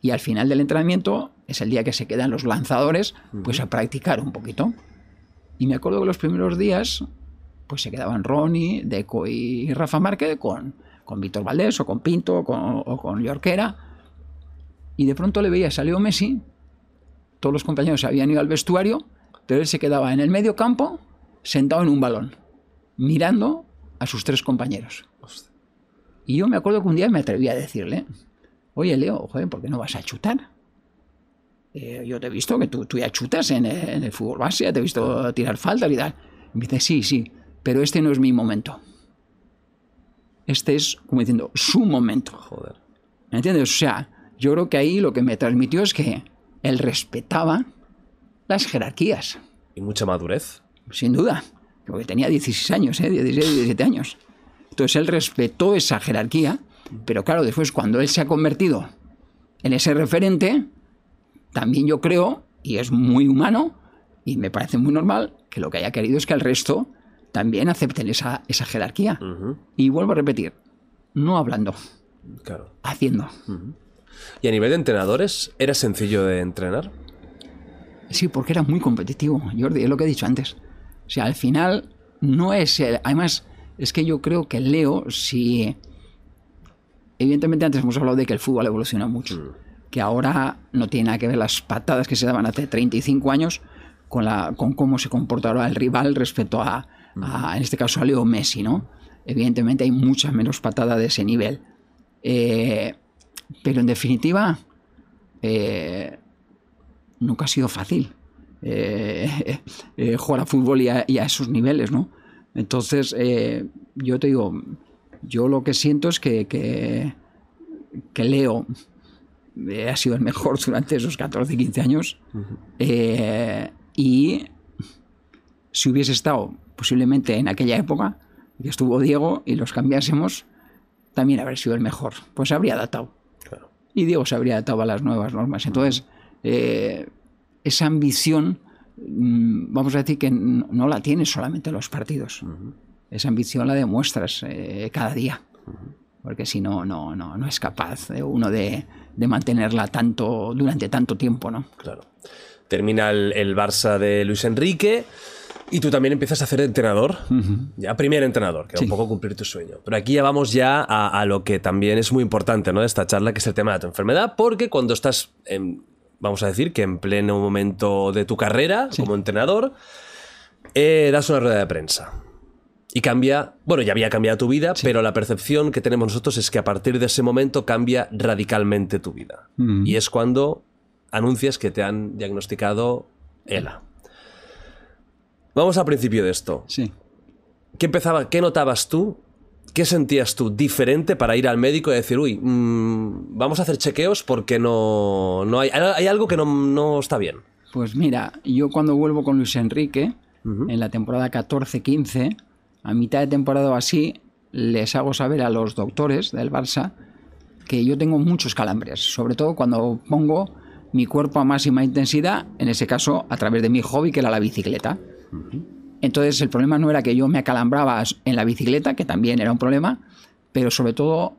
y al final del entrenamiento es el día que se quedan los lanzadores pues a practicar un poquito. Y me acuerdo que los primeros días pues se quedaban Ronnie, Deco y Rafa Márquez con, con Víctor Valdés o con Pinto o con, o con Yorquera. Y de pronto le veía, salió Messi, todos los compañeros habían ido al vestuario, pero él se quedaba en el medio campo sentado en un balón, mirando a sus tres compañeros. Y yo me acuerdo que un día me atreví a decirle, oye Leo, joder, ¿por qué no vas a chutar? Eh, yo te he visto que tú, tú ya chutas en el, en el fútbol base, te he visto tirar faltas y tal. Y me dice, sí, sí, pero este no es mi momento. Este es, como diciendo, su momento. Joder. ¿Me entiendes? O sea, yo creo que ahí lo que me transmitió es que él respetaba las jerarquías, Y mucha madurez. sin duda. Porque tenía 16 años, ¿eh? 16, 17 años. Entonces él respetó esa jerarquía, pero claro, después cuando él se ha convertido en ese referente, también yo creo, y es muy humano, y me parece muy normal, que lo que haya querido es que el resto también acepten esa, esa jerarquía. Y vuelvo a repetir, no hablando, Claro. haciendo. ¿Y a nivel de entrenadores, era sencillo de entrenar? Sí, porque era muy competitivo, Jordi, es lo que he dicho antes. O sea, al final no es... el- Además, es que yo creo que Leo, si... Evidentemente antes hemos hablado de que el fútbol evoluciona mucho, que ahora no tiene nada que ver las patadas que se daban hace 35 años con, la, con cómo se comporta ahora el rival respecto a, a, en este caso, a Leo Messi, ¿no? Evidentemente hay mucha menos patada de ese nivel. Eh, pero en definitiva, eh, nunca ha sido fácil eh, eh, jugar a fútbol y a, y a esos niveles, ¿no? Entonces, eh, yo te digo, yo lo que siento es que, que, que Leo ha sido el mejor durante esos 14, 15 años y si hubiese estado posiblemente en aquella época que estuvo Diego y los cambiásemos, también habría sido el mejor, pues se habría adaptado Claro. y Diego se habría adaptado a las nuevas normas. Entonces, eh, esa ambición, mm, vamos a decir que no la tienes solamente en los partidos. Esa ambición la demuestras eh, cada día. Porque si no, no, no, no es capaz uno de, de mantenerla tanto durante tanto tiempo, ¿no? Claro. Termina el, el Barça de Luis Enrique y tú también empiezas a ser entrenador. Ya primer entrenador, que era un Sí. poco cumplir tu sueño. Pero aquí ya vamos ya a, a lo que también es muy importante ¿no? de esta charla, que es el tema de tu enfermedad, porque cuando estás, en, vamos a decir, que en pleno momento de tu carrera como entrenador, eh, das una rueda de prensa. Y cambia, bueno, ya había cambiado tu vida, pero la percepción que tenemos nosotros es que a partir de ese momento cambia radicalmente tu vida. Y es cuando anuncias que te han diagnosticado ELA. Vamos al principio de esto. Sí. ¿Qué empezaba, qué notabas tú? ¿Qué sentías tú diferente para ir al médico y decir, uy, mm, vamos a hacer chequeos porque no, no hay, hay algo que no, no está bien? Pues mira, yo cuando vuelvo con Luis Enrique, en la temporada 14-15, a mitad de temporada o así, les hago saber a los doctores del Barça que yo tengo muchos calambres, sobre todo cuando pongo mi cuerpo a máxima intensidad, en ese caso a través de mi hobby que era la bicicleta. Entonces el problema no era que yo me acalambraba en la bicicleta, que también era un problema, pero sobre todo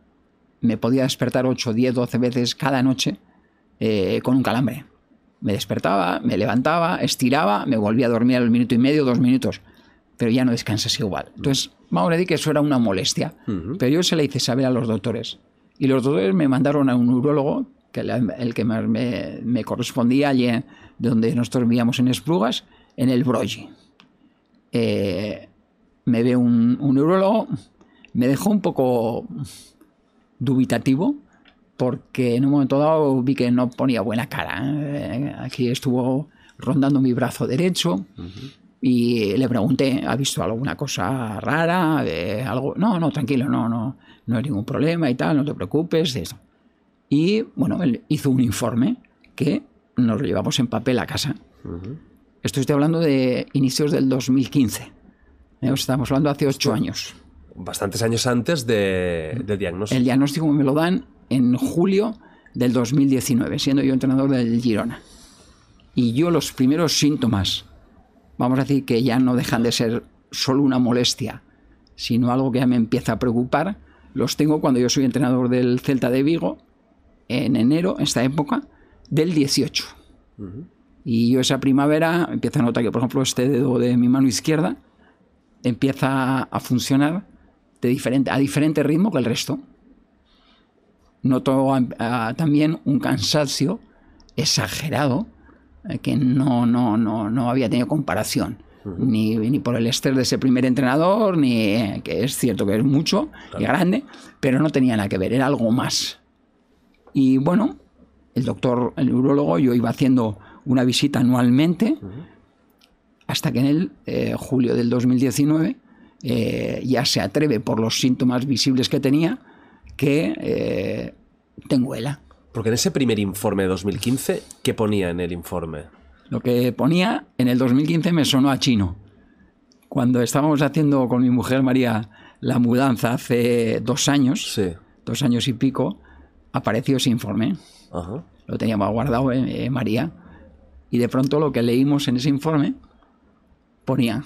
me podía despertar 8, 10, 12 veces cada noche eh, con un calambre. Me despertaba, me levantaba, estiraba, me volvía a dormir al minuto y medio, dos minutos, pero ya no descansas igual. Entonces, vamos a decir que eso era una molestia, pero yo se le hice saber a los doctores. Y los doctores me mandaron a un neurólogo, que el que más me, me correspondía allí en- donde nosotros vivíamos en Esplugas, en el Brogi. Eh, me ve un, neurólogo, me dejó un poco dubitativo, porque en un momento dado vi que no ponía buena cara. ¿eh? Aquí estuvo rondando mi brazo derecho Y le pregunté, ¿ha visto alguna cosa rara? Eh, algo? No, no, tranquilo, no, no, no hay ningún problema y tal, no te preocupes eso. Y bueno, él hizo un informe que nos lo llevamos en papel a casa. Esto estoy hablando de inicios del 2015. Eh, Estamos hablando hace ocho años. Bastantes años antes de, del diagnóstico. El diagnóstico me lo dan en julio del 2019, siendo yo entrenador del Girona. Y yo los primeros síntomas, vamos a decir que ya no dejan de ser solo una molestia, sino algo que ya me empieza a preocupar, los tengo cuando yo soy entrenador del Celta de Vigo, en enero, esta época, del 18. Y yo esa primavera empiezo a notar que, por ejemplo, este dedo de mi mano izquierda empieza a funcionar de diferente, a diferente ritmo que el resto. Noto también un cansancio exagerado eh, que no, no, no, no había tenido comparación. Ni, ni por el estrés de ese primer entrenador, ni eh, que es cierto que es mucho y grande, pero no tenía nada que ver, era algo más. Y bueno, el doctor, el neurólogo, yo iba haciendo una visita anualmente hasta que en el eh, julio del 2019 eh, ya se atreve por los síntomas visibles que tenía que eh, tengo ELA. Porque en ese primer informe de 2015, ¿qué ponía en el informe? Lo que ponía en el 2015 me sonó a chino. Cuando estábamos haciendo con mi mujer María la mudanza hace dos años, Sí. dos años y pico, apareció ese informe. Ajá. Lo teníamos guardado eh, eh, María. Y de pronto lo que leímos en ese informe ponía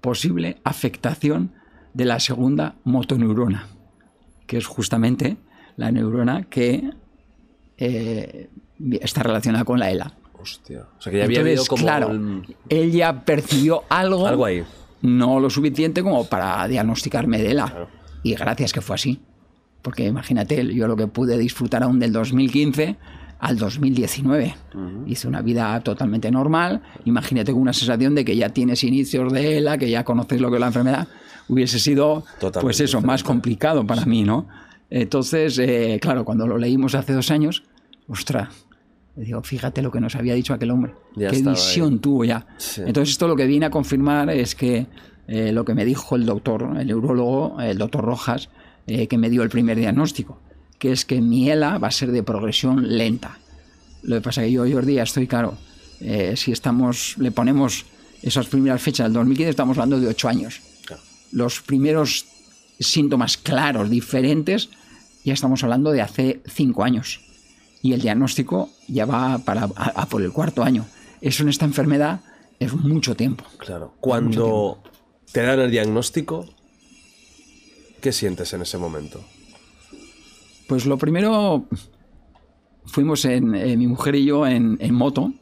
posible afectación de la segunda motoneurona, que es justamente la neurona que eh, está relacionada con la ELA. Hostia. O sea, que ya había habido Entonces, como claro, él ya percibió algo, algo ahí. no lo suficiente como para diagnosticarme de ELA. Y gracias que fue así. Porque imagínate, yo lo que pude disfrutar aún del 2015 al 2019. Hice una vida totalmente normal. Imagínate con una sensación de que ya tienes inicios de ELA, que ya conoces lo que es la enfermedad. Hubiese sido, Totalmente pues eso, más complicado para mí, ¿no? Entonces, eh, claro, cuando lo leímos hace dos años, ostras, digo, fíjate lo que nos había dicho aquel hombre. Ya Qué visión ahí. tuvo ya. Sí. Entonces, esto lo que viene a confirmar es que eh, lo que me dijo el doctor, el neurólogo, el doctor Rojas, eh, que me dio el primer diagnóstico, que es que mi ELA va a ser de progresión lenta. Lo que pasa es que yo, Jordi, ya estoy claro. eh, si estamos, le ponemos esas primeras fechas del 2015, estamos hablando de ocho años. Los primeros síntomas claros, diferentes, ya estamos hablando de hace cinco años. Y el diagnóstico ya va para, a- a por el cuarto año. Eso en esta enfermedad es mucho tiempo. Claro. Cuando te dan el diagnóstico, ¿qué sientes en ese momento? Pues lo primero, fuimos en, eh, mi mujer y yo en, en moto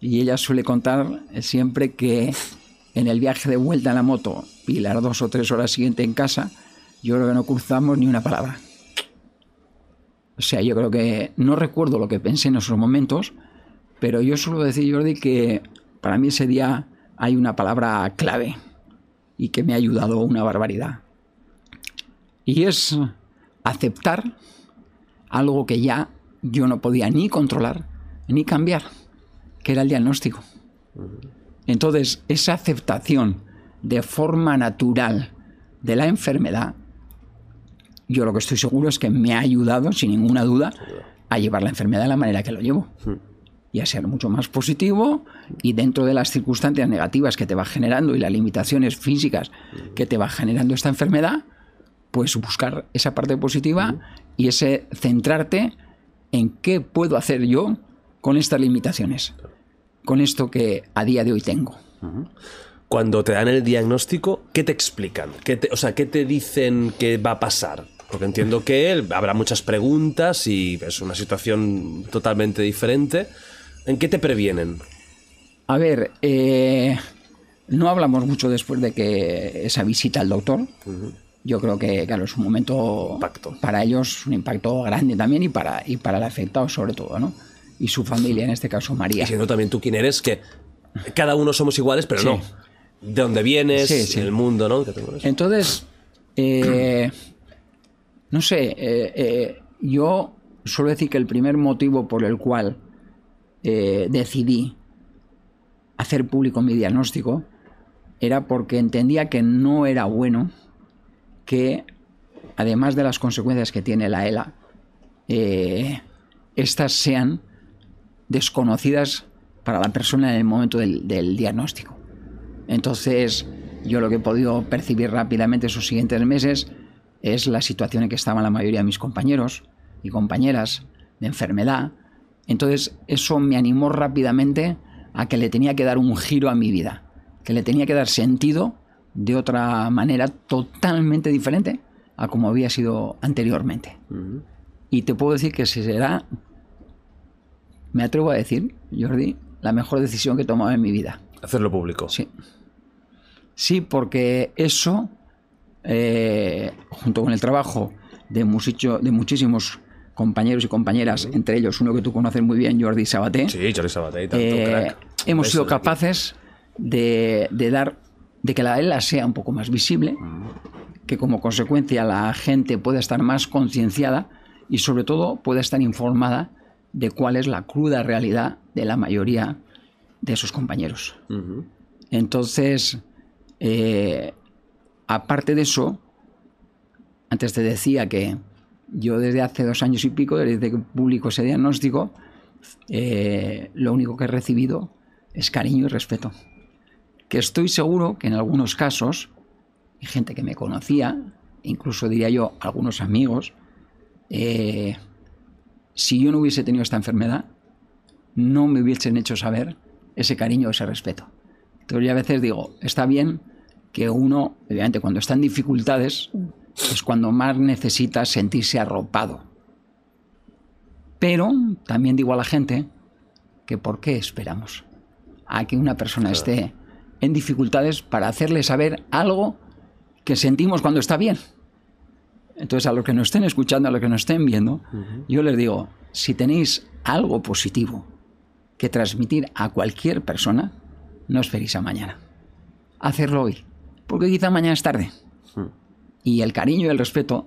y ella suele contar eh, siempre que en el viaje de vuelta en la moto y las dos o tres horas siguientes en casa, yo creo que no cruzamos ni una palabra. O sea, yo creo que no recuerdo lo que pensé en esos momentos, pero yo suelo decir, Jordi, que para mí ese día hay una palabra clave y que me ha ayudado una barbaridad. Y es aceptar algo que ya yo no podía ni controlar ni cambiar, que era el diagnóstico. Entonces, esa aceptación de forma natural de la enfermedad, yo lo que estoy seguro es que me ha ayudado, sin ninguna duda, a llevar la enfermedad de la manera que lo llevo. Y a ser mucho más positivo y dentro de las circunstancias negativas que te va generando y las limitaciones físicas que te va generando esta enfermedad, pues buscar esa parte positiva y ese centrarte en qué puedo hacer yo con estas limitaciones, con esto que a día de hoy tengo. Cuando te dan el diagnóstico, ¿qué te explican? ¿Qué te- o sea, ¿qué te dicen que va a pasar? Porque entiendo que él- habrá muchas preguntas y es una situación totalmente diferente. ¿En qué te previenen? A ver, eh, no hablamos mucho después de que esa visita al doctor. Yo creo que, claro, es un momento Impacto. para ellos, un impacto grande también y para, y para el afectado sobre todo, ¿no? Y su familia, en este caso María. Y siendo también tú quién eres, que cada uno somos iguales, pero Sí. no. De dónde vienes, Sí, sí. el mundo, ¿no? Entonces, eh, no sé, eh, eh, yo suelo decir que el primer motivo por el cual decidí hacer público mi diagnóstico era porque entendía que no era bueno que, además de las consecuencias que tiene la ELA, eh, estas sean desconocidas para la persona en el momento del, del diagnóstico. Entonces, yo lo que he podido percibir rápidamente esos siguientes meses es la situación en que estaban la mayoría de mis compañeros y compañeras de enfermedad. Entonces, eso me animó rápidamente a que le tenía que dar un giro a mi vida, que le tenía que dar sentido de otra manera totalmente diferente a como había sido anteriormente. Y te puedo decir que si será, me atrevo a decir, Jordi, la mejor decisión que he tomado en mi vida. Hacerlo público. Sí. Sí, porque eso, eh, junto con el trabajo de, musicho- de muchísimos compañeros y compañeras, entre ellos uno que tú conoces muy bien, Jordi Sabaté, Sí, Jordi Sabaté tanto, eh, crack. hemos sido capaces de, de dar, de que la ELA sea un poco más visible, que como consecuencia la gente pueda estar más concienciada y sobre todo pueda estar informada de cuál es la cruda realidad de la mayoría de sus compañeros. Entonces, eh, aparte de eso, antes te decía que yo desde hace dos años y pico, desde que publico ese diagnóstico, eh, lo único que he recibido es cariño y respeto. Que estoy seguro que en algunos casos, hay gente que me conocía, incluso diría yo algunos amigos, eh, si yo no hubiese tenido esta enfermedad, no me hubiesen hecho saber ese cariño, ese respeto. Entonces yo a veces digo, está bien que uno, obviamente cuando está en dificultades, es cuando más necesita sentirse arropado. Pero también digo a la gente que por qué esperamos a que una persona esté en dificultades para hacerle saber algo que sentimos cuando está bien. Entonces a los que nos estén escuchando, a los que nos estén viendo, yo les digo, si tenéis algo positivo que transmitir a cualquier persona, no esperéis a mañana. Hacerlo hoy, porque quizá mañana es tarde. Y el cariño y el respeto,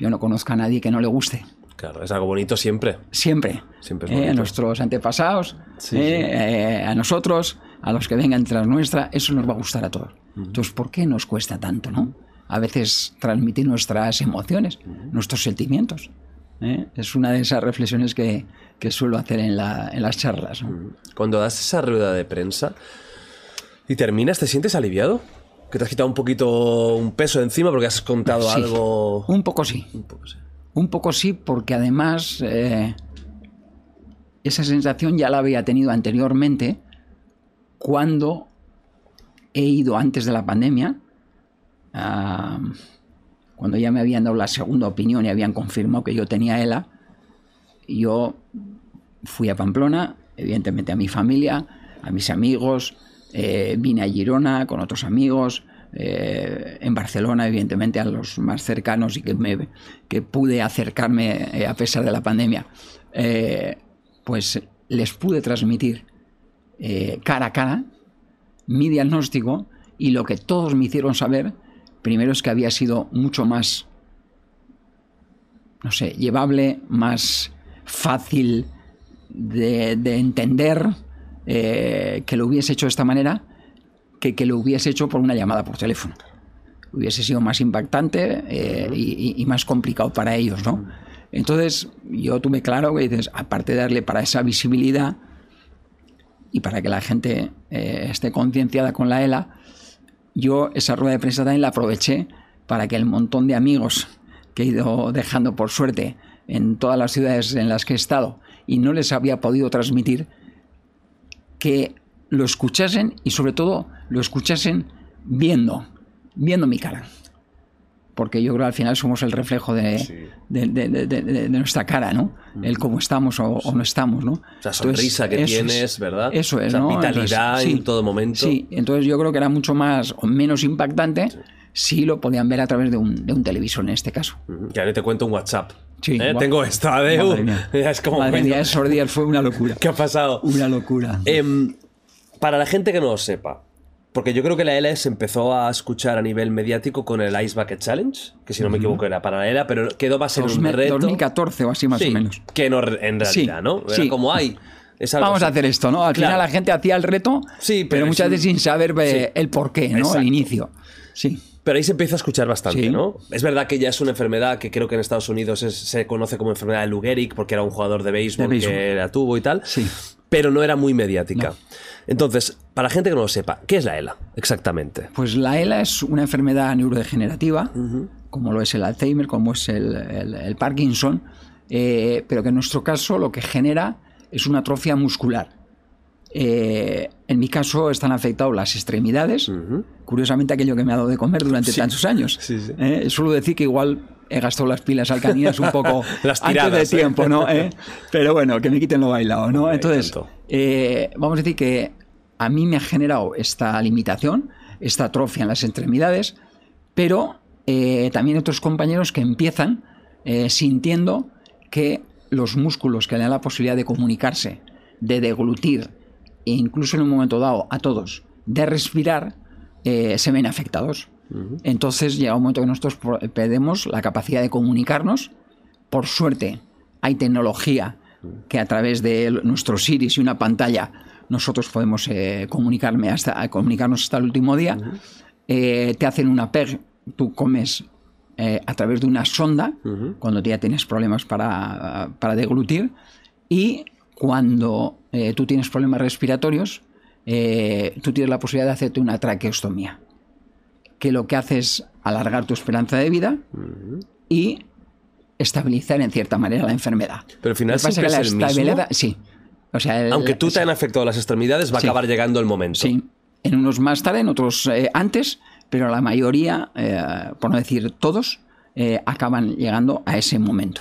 yo no conozco a nadie que no le guste. Claro, es algo bonito siempre. Siempre. Siempre es Eh, a bonito. nuestros antepasados, Sí, eh, eh, a nosotros, a los que vengan tras nuestra, eso nos va a gustar a todos. Entonces, ¿por qué nos cuesta tanto, no? A veces transmitir nuestras emociones, nuestros sentimientos. ¿eh? Es una de esas reflexiones que, que suelo hacer en, la- en las charlas. ¿no? Cuando das esa rueda de prensa y terminas, ¿te sientes aliviado? Que te has quitado un poquito un peso de encima porque has contado Sí. algo. Un poco sí. Un poco, sí. Un poco sí, porque además eh, esa sensación ya la había tenido anteriormente cuando he ido antes de la pandemia, ah, cuando ya me habían dado la segunda opinión y habían confirmado que yo tenía ELA, yo fui a Pamplona, evidentemente a mi familia, a mis amigos, eh, vine a Girona con otros amigos, eh, en Barcelona, evidentemente, a los más cercanos y que, me, que pude acercarme eh, a pesar de la pandemia, eh, pues les pude transmitir eh, cara a cara mi diagnóstico y lo que todos me hicieron saber, primero es que había sido mucho más, no sé, llevable, más fácil de, de entender eh, que lo hubiese hecho de esta manera que que lo hubiese hecho por una llamada por teléfono. Hubiese sido más impactante eh, y, y- y más complicado para ellos, ¿no? Entonces, yo tuve claro que dices, aparte de darle para esa visibilidad y para que la gente eh, esté concienciada con la ELA, yo esa rueda de prensa también la aproveché para que el montón de amigos que he ido dejando por suerte en todas las ciudades en las que he estado y no les había podido transmitir, que lo escuchasen y sobre todo lo escuchasen viendo, viendo mi cara. Porque yo creo que al final somos el reflejo de, de- de- de- de- de nuestra cara, ¿no? El cómo estamos o, o no estamos, ¿no? Esa sonrisa que eso es- tienes, ¿verdad? Eso es, Esa ¿no? vitalidad Entonces, en todo momento. Sí, entonces yo creo que era mucho más o menos impactante si lo podían ver a través de un, de un televisor en este caso. Que ahora te cuento un WhatsApp. Sí, ¿Eh? Tengo esta, mía. Ya es como, Madre mía, esos días fue una locura. ¿Qué ha pasado? Una locura. Em, para la gente que no lo sepa, porque yo creo que la ELA se empezó a escuchar a nivel mediático con el Ice Bucket Challenge, que si no me equivoco era para la ELA, pero quedó más en un reto. 2014 o así más Sí, o menos. Que no, en realidad, Sí, ¿no? Era sí. como hay. Vamos a hacer esto, ¿no? Al Claro. final la gente hacía el reto, Sí, pero pero, muchas veces sin saber eh, el porqué, ¿no? Exacto. El inicio. Sí. Pero ahí se empieza a escuchar bastante, Sí. ¿no? Es verdad que ya es una enfermedad que creo que en Estados Unidos es- se conoce como enfermedad de Lou Gehrig porque era un jugador de béisbol, De béisbol. que la tuvo y tal. Sí. Pero no era muy mediática. No. Entonces, para la gente que no lo sepa, ¿qué es la ELA exactamente? Pues la ELA es una enfermedad neurodegenerativa, como lo es el Alzheimer, como es el, el- el Parkinson, eh, pero que en nuestro caso lo que genera es una atrofia muscular. Eh, en mi caso están afectados las extremidades, curiosamente aquello que me ha dado de comer durante tantos años. Sí, sí. Eh, suelo decir que igual he gastado las pilas alcalinas un poco Las antes de ¿eh? tiempo, ¿no? Eh, Pero bueno, que me quiten lo bailado, ¿no? Entonces, eh, vamos a decir que a mí me ha generado esta limitación, esta atrofia en las extremidades, pero eh, también otros compañeros que empiezan sintiendo que los músculos que le dan la posibilidad de comunicarse, de deglutir e incluso en un momento dado a todos de respirar, eh, se ven afectados. Entonces llega un momento que nosotros pro- perdemos la capacidad de comunicarnos. Por suerte hay tecnología que a través de nuestros iris y una pantalla nosotros podemos eh, comunicarme hasta, comunicarnos hasta el último día. Eh, te hacen una PEG, tú comes eh, a través de una sonda cuando ya tienes problemas para, para deglutir y cuando eh, tú tienes problemas respiratorios, eh, tú tienes la posibilidad de hacerte una traqueostomía, que lo que hace es alargar tu esperanza de vida y estabilizar en cierta manera la enfermedad. Pero al final que siempre que la es el mismo. Sí. O sea, el- Aunque tú sí. te han afectado las extremidades, va a Sí. acabar llegando el momento. Sí, en unos más tarde, en otros eh, antes, pero la mayoría, eh, por no decir todos, eh, acaban llegando a ese momento.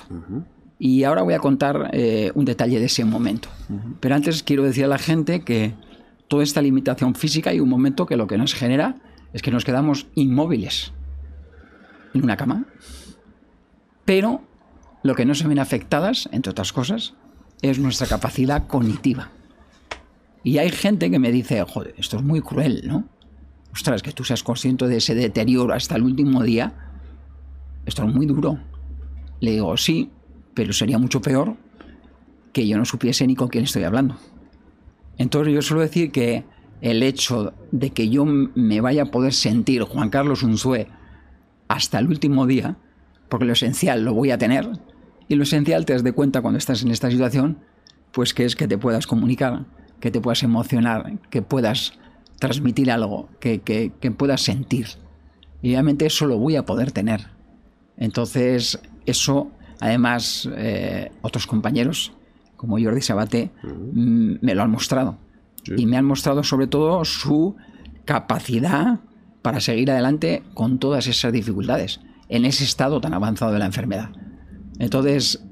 Y ahora voy a contar eh, un detalle de ese momento. Pero antes quiero decir a la gente que toda esta limitación física hay un momento que lo que nos genera es que nos quedamos inmóviles en una cama. Pero lo que no se ven afectadas, entre otras cosas, es nuestra capacidad cognitiva. Y hay gente que me dice, joder, esto es muy cruel, ¿no? Ostras, que tú seas consciente de ese deterioro hasta el último día, esto es muy duro. Le digo, sí, pero sería mucho peor que yo no supiese ni con quién estoy hablando. Entonces yo suelo decir que el hecho de que yo me vaya a poder sentir Juan Carlos Unzué hasta el último día, porque lo esencial lo voy a tener, y lo esencial te das de cuenta cuando estás en esta situación, pues que es que te puedas comunicar, que te puedas emocionar, que puedas transmitir algo, que, que- que puedas sentir. Y obviamente eso lo voy a poder tener. Entonces, eso, además, eh, otros compañeros, como Jordi Sabate, mm, me lo han mostrado. Y me han mostrado sobre todo su capacidad para seguir adelante con todas esas dificultades, en ese estado tan avanzado de la enfermedad. Entonces,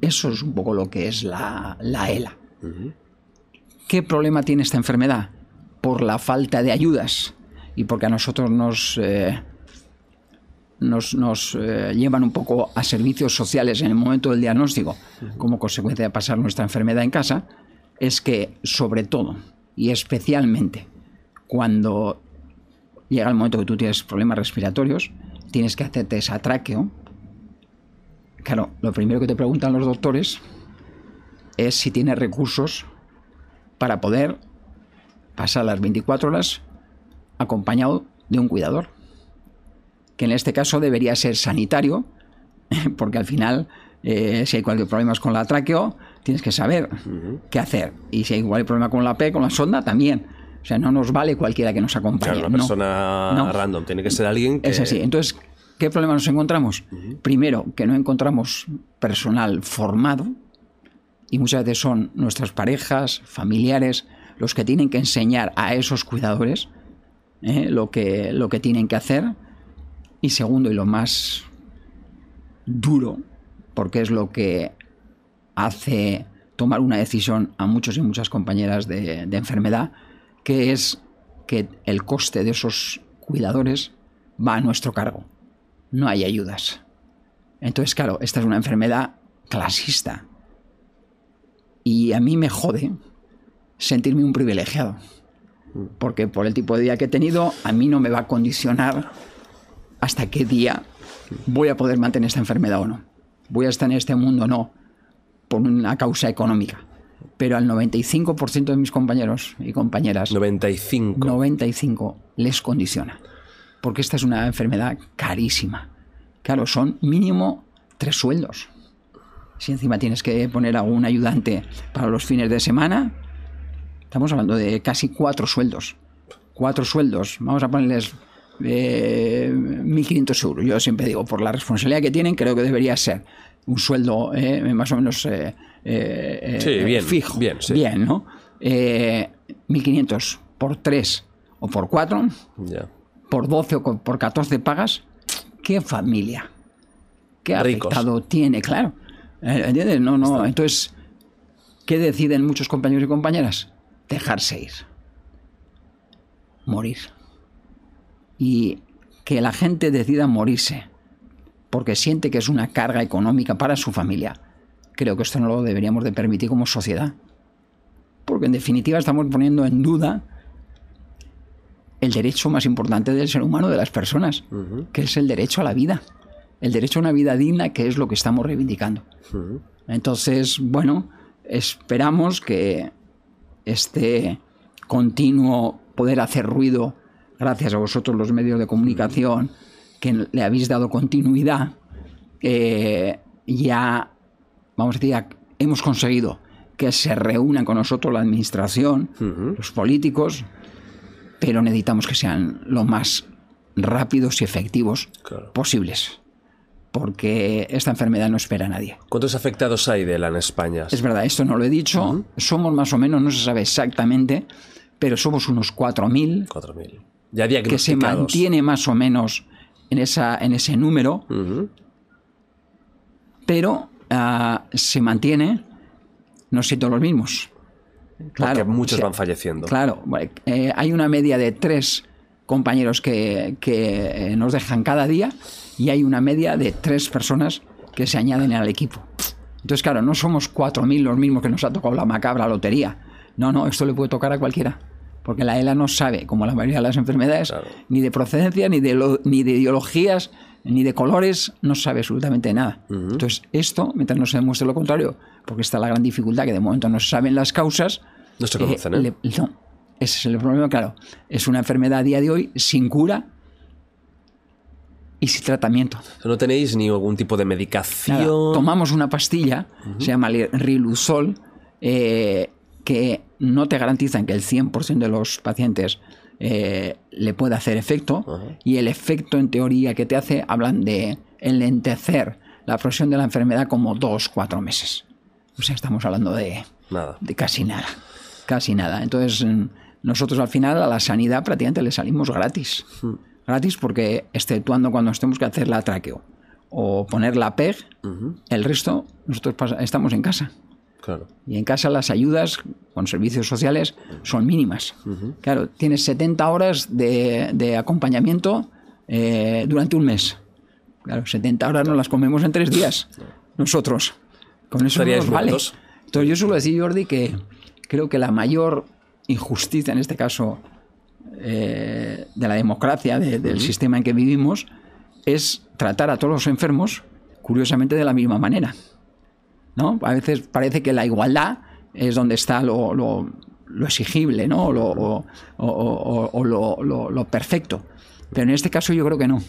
eso es un poco lo que es la, la ELA. ¿Qué problema tiene esta enfermedad? Por la falta de ayudas y porque a nosotros nos, eh, nos, nos, eh, llevan un poco a servicios sociales en el momento del diagnóstico como consecuencia de pasar nuestra enfermedad en casa, es que sobre todo y especialmente cuando llega el momento que tú tienes problemas respiratorios, tienes que hacerte esa tráqueo. Claro, lo primero que te preguntan los doctores es si tienes recursos para poder pasar las 24 horas acompañado de un cuidador, que en este caso debería ser sanitario, porque al final, eh, si hay cualquier problema con la tráqueo, tienes que saber qué hacer. Y si hay cualquier problema con la P, con la sonda, también. O sea, no nos vale cualquiera que nos acompañe. Claro, una persona No. random. Tiene que ser alguien que... Es así. Entonces, ¿qué problema nos encontramos? Primero, que no encontramos personal formado y muchas veces son nuestras parejas, familiares, los que tienen que enseñar a esos cuidadores ¿eh? lo, que, lo que tienen que hacer. Y segundo, y lo más duro, porque es lo que hace tomar una decisión a muchos y muchas compañeras de, de enfermedad, que es que el coste de esos cuidadores va a nuestro cargo. No hay ayudas. Entonces, claro, esta es una enfermedad clasista. Y a mí me jode sentirme un privilegiado. Porque por el tipo de día que he tenido, a mí no me va a condicionar hasta qué día voy a poder mantener esta enfermedad o no. Voy a estar en este mundo o no por una causa económica. pero al 95% de mis compañeros y compañeras, 95. 95 les condiciona. Porque esta es una enfermedad carísima. Claro, son mínimo tres sueldos. Si encima tienes que poner a un ayudante para los fines de semana, estamos hablando de casi cuatro sueldos. Cuatro sueldos. Vamos a ponerles eh, 1.500 euros. Yo siempre digo, por la responsabilidad que tienen, creo que debería ser un sueldo eh, más o menos eh, eh, Sí, eh, bien, fijo. bien, sí. Bien, ¿no? Eh, 1.500 por 3 o por 4, Ya. por 12 o por 14 pagas. ¿Qué familia? ¿Qué Ricos. afectado tiene? Claro. Eh, ¿Entiendes? No, no. Entonces, ¿qué deciden muchos compañeros y compañeras? Dejarse ir. Morir. Y que la gente decida morirse porque siente que es una carga económica para su familia. Creo que esto no lo deberíamos de permitir como sociedad. Porque en definitiva estamos poniendo en duda el derecho más importante del ser humano, de las personas, que es el derecho a la vida. El derecho a una vida digna, que es lo que estamos reivindicando. Entonces, bueno, esperamos que este continuo poder hacer ruido, gracias a vosotros los medios de comunicación, que le habéis dado continuidad, eh, ya, vamos a decir, hemos conseguido que se reúnan con nosotros la administración, los políticos, pero necesitamos que sean lo más rápidos y efectivos Claro. posibles, porque esta enfermedad no espera a nadie. ¿Cuántos afectados hay de la en España? Es verdad, esto no lo he dicho, somos más o menos, no se sabe exactamente, pero somos unos 4.000 4.000. Ya que se diagnosticados. mantiene más o menos en, esa, en ese número, pero ah, se mantiene no siendo los mismos. Porque muchos van falleciendo. Claro, eh, hay una media de tres compañeros que, que, eh, nos dejan cada día y hay una media de tres personas que se añaden al equipo. Entonces, claro, no somos 4.000 los mismos que nos ha tocado la macabra lotería. No, no, esto le puede tocar a cualquiera. Porque la ELA no sabe, como la mayoría de las enfermedades, Claro. ni de procedencia, ni de, lo- ni de ideologías, ni de colores, no sabe absolutamente nada. Entonces, esto, mientras no se demuestre lo contrario, porque está la gran dificultad que de momento no se saben las causas, No se conocen, ¿eh? le- no, ese es el problema, claro. Es una enfermedad a día de hoy sin cura y sin tratamiento. No tenéis ni algún tipo de medicación. Nada, tomamos una pastilla, se llama Riluzol, eh, que no te garantizan que el 100% de los pacientes eh, le pueda hacer efecto y el efecto en teoría que te hace hablan de enlentecer la progresión de la enfermedad como dos, cuatro meses. O sea, estamos hablando de, Nada. de casi nada, casi nada. Entonces, mm, nosotros al final a la sanidad prácticamente le salimos gratis. Gratis porque, exceptuando cuando nos tenemos que hacer la traqueo o poner la PEG, el resto nosotros estamos en casa. Claro. Y en casa las ayudas con servicios sociales son mínimas. Claro, tienes 70 horas de, de acompañamiento eh, durante un mes. Claro, 70 horas no las comemos en tres días. Nosotros. Con eso no nos vale. Entonces yo suelo decir, Jordi, que creo que la mayor injusticia en este caso eh, de la democracia, de- del sistema en que vivimos, es tratar a todos los enfermos, curiosamente, de la misma manera. ¿No? A veces parece que la igualdad es donde está lo, lo- lo exigible, ¿no? O lo, o- o- o- o lo- lo- lo perfecto. Pero en este caso yo creo que no.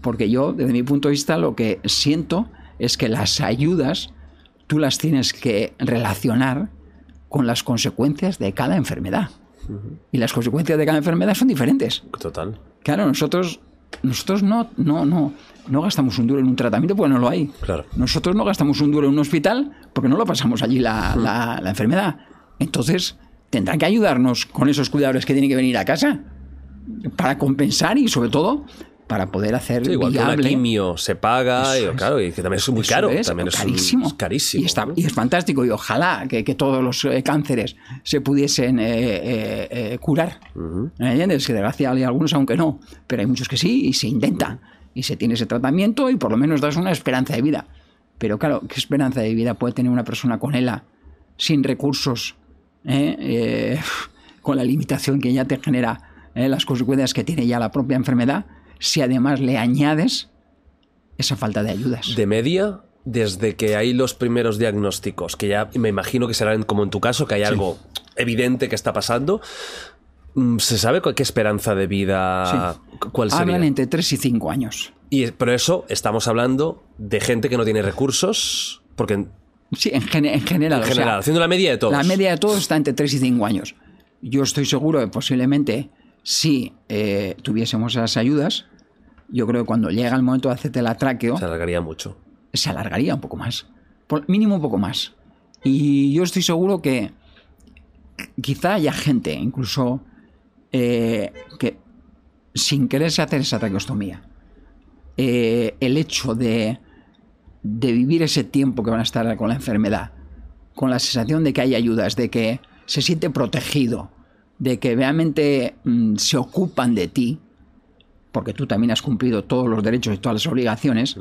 Porque yo, desde mi punto de vista, lo que siento es que las ayudas tú las tienes que relacionar con las consecuencias de cada enfermedad. Y las consecuencias de cada enfermedad son diferentes. Total. Claro, nosotros, nosotros no, no, no, no gastamos un duro en un tratamiento porque no lo hay. Claro. Nosotros no gastamos un duro en un hospital porque no lo pasamos allí la, la- la enfermedad. Entonces, tendrán que ayudarnos con esos cuidadores que tienen que venir a casa para compensar y, sobre todo, para poder hacer Sí, igual que una viable. quimio se paga, y, Eso claro, y que también es muy Eso caro. es, también es un- carísimo. es carísimo. Y, está- ¿no? y es fantástico. Y ojalá que, que todos los eh, cánceres se pudiesen eh, eh, curar. ¿Me entiendes? Que desgracia hay algunos, aunque no. Pero hay muchos que sí, y se intenta. Y se tiene ese tratamiento y por lo menos das una esperanza de vida. Pero claro, ¿qué esperanza de vida puede tener una persona con ELA sin recursos? con la limitación que ya te genera las consecuencias que tiene ya la propia enfermedad, si además le añades esa falta de ayudas. De media, desde que hay los primeros diagnósticos, que ya me imagino que serán como en tu caso, que hay algo evidente que está pasando, mm, ¿se sabe qué esperanza de vida, cuál sería? Hablan entre 3 y 5 años. Y por eso estamos hablando de gente que no tiene recursos, porque en Sí, en, gene- en general. o sea, general, haciendo la media de todos. La media de todos está entre 3 y 5 años. Yo estoy seguro que posiblemente si eh, tuviésemos esas ayudas, yo creo que cuando llega el momento de hacerte la tráqueo, se alargaría mucho. se alargaría un poco más. Por mínimo un poco más. Y yo estoy seguro que quizá haya gente, incluso eh, que sin quererse hacer esa traqueostomía, eh, el hecho de, de vivir ese tiempo que van a estar con la enfermedad, con la sensación de que hay ayudas, de que se siente protegido, de que realmente mm, se ocupan de ti, porque tú también has cumplido todos los derechos y todas las obligaciones,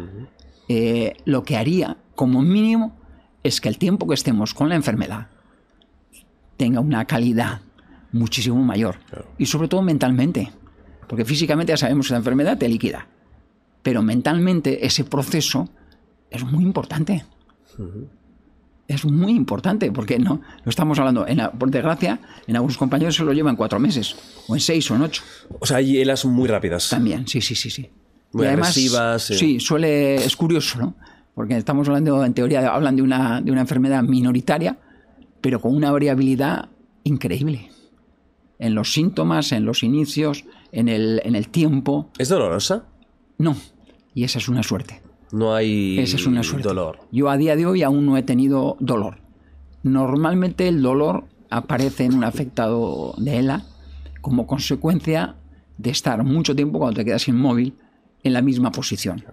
eh, lo que haría, como mínimo, es que el tiempo que estemos con la enfermedad tenga una calidad muchísimo mayor. Y sobre todo mentalmente. Porque físicamente ya sabemos que la enfermedad te liquida. Pero mentalmente ese proceso es muy importante. Es muy importante, porque no, no estamos hablando, en la- por desgracia, en algunos compañeros se lo llevan cuatro meses, o en seis o en ocho. O sea, hay helas muy rápidas. También, sí, sí, sí, sí. Muy Y además, agresivas, eh. Sí, suele, es curioso, ¿no? Porque estamos hablando, en teoría, hablan de una, de una enfermedad minoritaria, pero con una variabilidad increíble. En los síntomas, en los inicios, en el, en el tiempo. ¿Es dolorosa? No. Y esa es una suerte. No hay Esa es una suerte. dolor. Yo a día de hoy aún no he tenido dolor. Normalmente el dolor aparece en un afectado de ELA como consecuencia de estar mucho tiempo cuando te quedas inmóvil en la misma posición.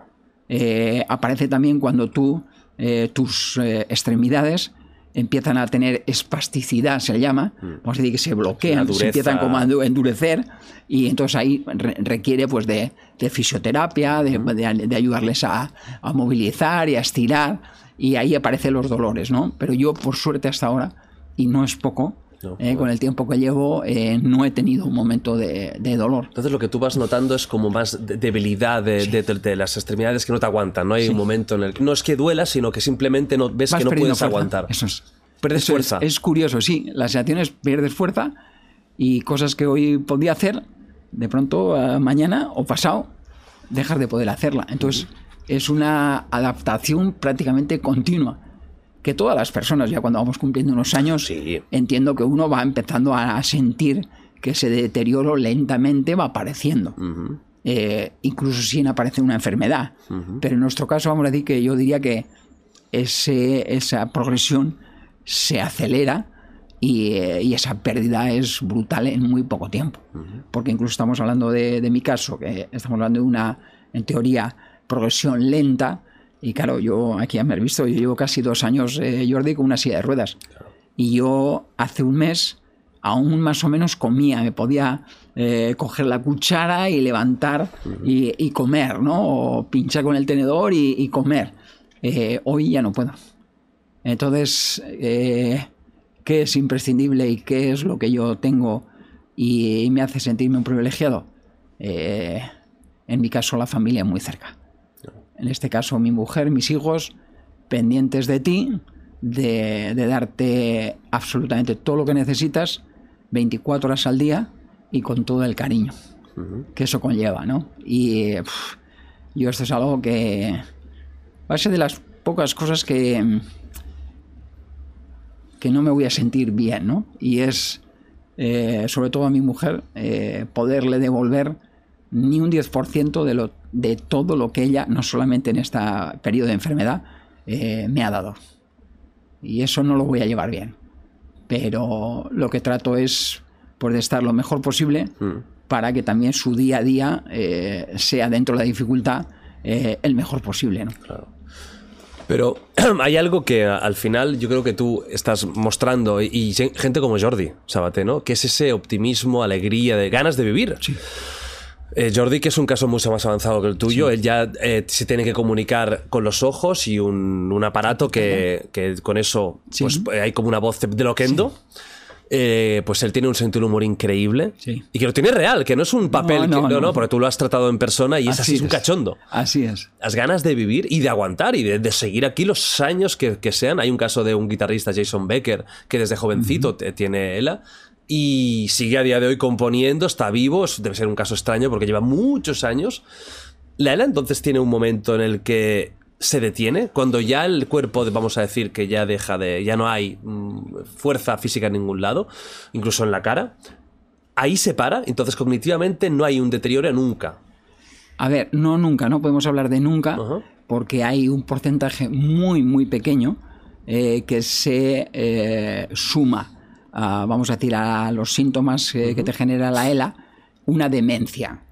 Eh, aparece también cuando tú, eh, tus eh, extremidades empiezan a tener espasticidad, se llama, vamos a decir que se bloquean, se empiezan como a endu- endurecer y entonces ahí re- requiere pues de, de fisioterapia, de, de- de ayudarles a, a movilizar y a estirar y ahí aparecen los dolores, ¿no? Pero yo por suerte hasta ahora, y no es poco, No, eh, con el tiempo que llevo eh, no he tenido un momento de, de dolor. Entonces lo que tú vas notando es como más de- debilidad de, de- de las extremidades que no te aguantan. No hay un momento en el que no es que duela, sino que simplemente no ves Vas que no puedes fuerza. aguantar. Eso es. Pierdes Eso es- fuerza. Es, curioso, sí. Las sensaciones pierdes fuerza y cosas que hoy podía hacer, de pronto eh, mañana o pasado, dejar de poder hacerla. Entonces, es una adaptación prácticamente continua. Que todas las personas, ya cuando vamos cumpliendo unos años, Sí. entiendo que uno va empezando a sentir que ese deterioro lentamente va apareciendo. Eh, incluso si aparece una enfermedad. Pero en nuestro caso, vamos a decir que yo diría que ese, esa progresión se acelera y, eh, y esa pérdida es brutal en muy poco tiempo. Porque incluso estamos hablando de, de mi caso, que estamos hablando de una, en teoría, progresión lenta. Y claro, yo aquí me has visto, yo llevo casi dos años, eh, Jordi, con una silla de ruedas. Y yo hace un mes aún más o menos comía, me podía eh, coger la cuchara y levantar y, y comer, ¿no? O pinchar con el tenedor y, y comer. Eh, hoy ya no puedo. Entonces, eh, ¿qué es imprescindible y qué es lo que yo tengo y me hace sentirme un privilegiado? En mi caso, la familia muy cerca. En este caso, mi mujer, mis hijos, pendientes de ti, de, de darte absolutamente todo lo que necesitas, 24 horas al día y con todo el cariño que eso conlleva, ¿no? Y yo esto es algo que va a ser de las pocas cosas que que no me voy a sentir bien, ¿no? Y es, eh, sobre todo a mi mujer, eh, poderle devolver ni un 10% de, lo, de todo lo que ella, no solamente en este periodo de enfermedad, eh, me ha dado. Y eso no lo voy a llevar bien. Pero lo que trato es pues, de estar lo mejor posible para que también su día a día eh, sea dentro de la dificultad eh, el mejor posible. ¿no? Pero hay algo que al final yo creo que tú estás mostrando y, y gen- gente como Jordi Sabate, ¿no? Que es ese optimismo, alegría, de ganas de vivir. Eh, Jordi, que es un caso mucho más avanzado que el tuyo, él ya eh, se tiene que comunicar con los ojos y un, un aparato que, que con eso Sí. pues, eh, hay como una voz de loquendo. eh, pues él tiene un sentido del humor increíble y que lo tiene real, que no es un papel, No, que- no, no. porque tú lo has tratado en persona y es así, es un cachondo. Así es. Las ganas de vivir y de aguantar y de, de seguir aquí los años que, que sean. Hay un caso de un guitarrista, Jason Becker, que desde jovencito tiene ELA y sigue a día de hoy componiendo, está vivo, es- debe ser un caso extraño porque lleva muchos años. La ELA entonces tiene un momento en el que se detiene, cuando ya el cuerpo, vamos a decir, que ya deja de, ya no hay mm, fuerza física en ningún lado, incluso en la cara. Ahí se para, entonces cognitivamente no hay un deterioro nunca. A ver, no nunca, no podemos hablar de nunca, porque hay un porcentaje muy, muy pequeño eh, que se eh, suma, vamos a decir, a los síntomas eh, que te genera la ELA, una demencia.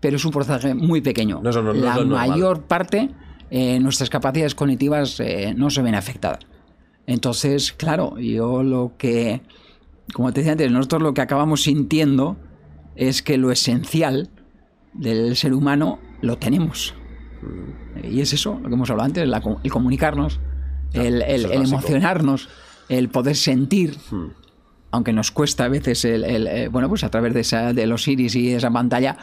Pero es un porcentaje muy pequeño. No no es la mayor parte, eh, nuestras capacidades cognitivas eh, no se ven afectadas. Entonces, claro, yo lo que, como te decía antes, nosotros lo que acabamos sintiendo es que lo esencial del ser humano lo tenemos. Y es eso, lo que hemos hablado antes, la el comunicarnos, el, emocionarnos, el poder sentir, aunque nos cuesta a veces, el, el, eh, bueno, pues a través de, esa, de los iris y esa pantalla,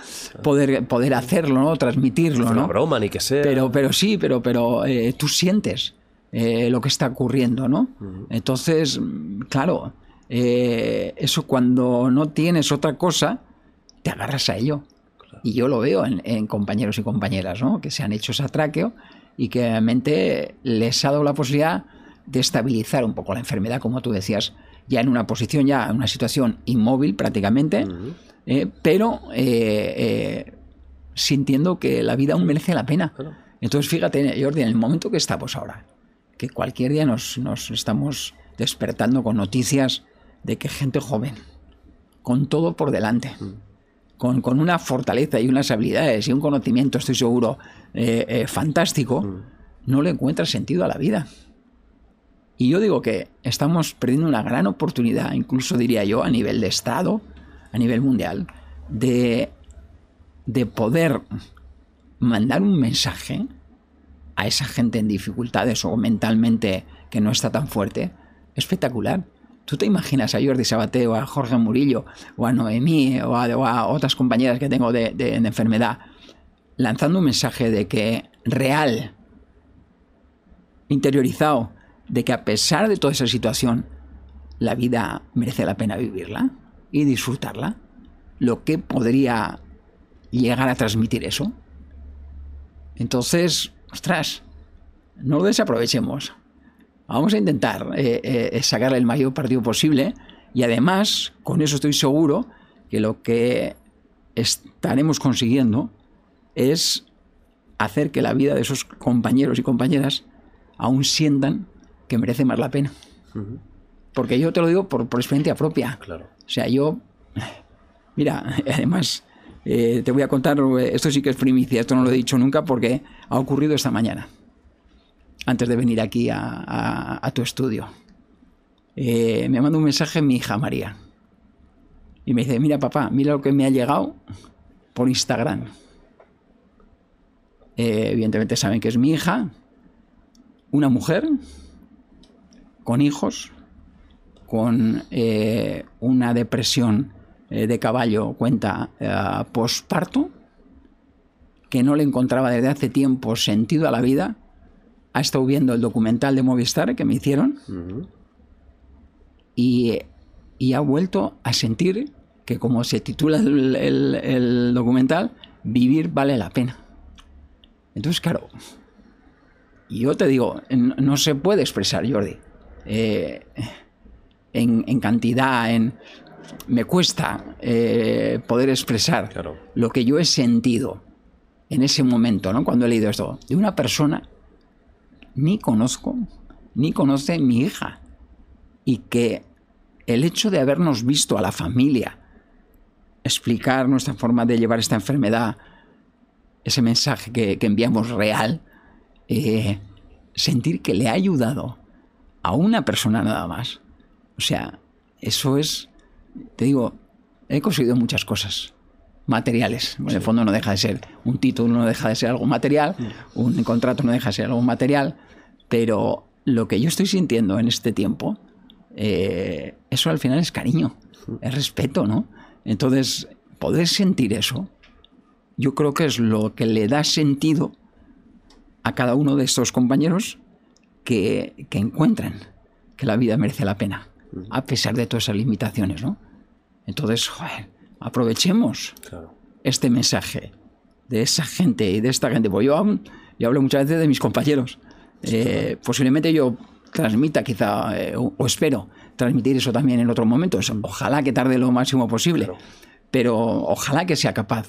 poder, poder hacerlo, ¿no? transmitirlo. Una ¿no? broma, ni que sea. Pero, pero sí, pero, pero eh, tú sientes eh, lo que está ocurriendo, ¿no? Entonces, mm, claro, eh, eso cuando no tienes otra cosa, te agarras a ello. Y yo lo veo en, en compañeros y compañeras, ¿no? Que se han hecho ese atraqueo y que realmente les ha dado la posibilidad de estabilizar un poco la enfermedad, como tú decías, ya en una posición, ya en una situación inmóvil prácticamente, eh, pero eh, eh, sintiendo que la vida aún merece la pena. Entonces, fíjate, Jordi, en el momento que estamos ahora, que cualquier día nos, nos estamos despertando con noticias de que gente joven, con todo por delante, con, con una fortaleza y unas habilidades y un conocimiento, estoy seguro, fantástico, no le encuentra sentido a la vida. Y yo digo que estamos perdiendo una gran oportunidad, incluso diría yo, a nivel de Estado, a nivel mundial, de, de poder mandar un mensaje a esa gente en dificultades o mentalmente que no está tan fuerte, espectacular. ¿Tú te imaginas a Jordi Sabaté o a Jorge Murillo o a Noemí o a, otras compañeras que tengo de enfermedad lanzando un mensaje de que real, interiorizado, de que a pesar de toda esa situación, la vida merece la pena vivirla y disfrutarla? ¿Lo que podría llegar a transmitir eso? Entonces, ostras, no lo desaprovechemos. Vamos a intentar eh, eh, sacarle el mayor partido posible y además, con eso estoy seguro que lo que estaremos consiguiendo es hacer que la vida de esos compañeros y compañeras aún sientan que merece más la pena. Porque yo te lo digo por, por experiencia propia. Claro. O sea, yo, mira, además, eh, te voy a contar, esto sí que es primicia, esto no lo he dicho nunca porque ha ocurrido esta mañana, antes de venir aquí a, a- a tu estudio. Eh, me manda un mensaje mi hija María y me dice, mira papá, mira lo que me ha llegado por Instagram. Eh, evidentemente saben que es mi hija, una mujer con hijos, con eh, una depresión eh, de caballo, cuenta eh, posparto, que no le encontraba desde hace tiempo sentido a la vida. Ha estado viendo el documental de Movistar que me hicieron y, y ha vuelto a sentir que, como se titula el, el- el documental, vivir vale la pena. Entonces, claro, yo te digo, no se puede expresar, Jordi. Eh, en, en cantidad, en... Me cuesta eh, poder expresar Claro. lo que yo he sentido en ese momento, ¿no? Cuando he leído esto, de una persona ni conozco, ni conoce mi hija. Y que el hecho de habernos visto a la familia explicar nuestra forma de llevar esta enfermedad, ese mensaje que, que enviamos real, eh, sentir que le ha ayudado a una persona nada más. O sea, eso es, te digo, he conseguido muchas cosas materiales. En el fondo no deja de ser un título, no deja de ser algo material, un contrato no deja de ser algo material, pero lo que yo estoy sintiendo en este tiempo eh, eso al final es cariño, es respeto, ¿no? Entonces, poder sentir eso, yo creo que es lo que le da sentido a cada uno de estos compañeros que, que encuentran que la vida merece la pena, a pesar de todas esas limitaciones, ¿no? Entonces, joder, aprovechemos Claro. este mensaje de esa gente y de esta gente. Pues yo, hablo- yo hablo muchas veces de mis compañeros. Eh, posiblemente yo transmita quizá, eh, o, o espero transmitir eso también en otros momentos. Ojalá que tarde lo máximo posible, pero ojalá que sea capaz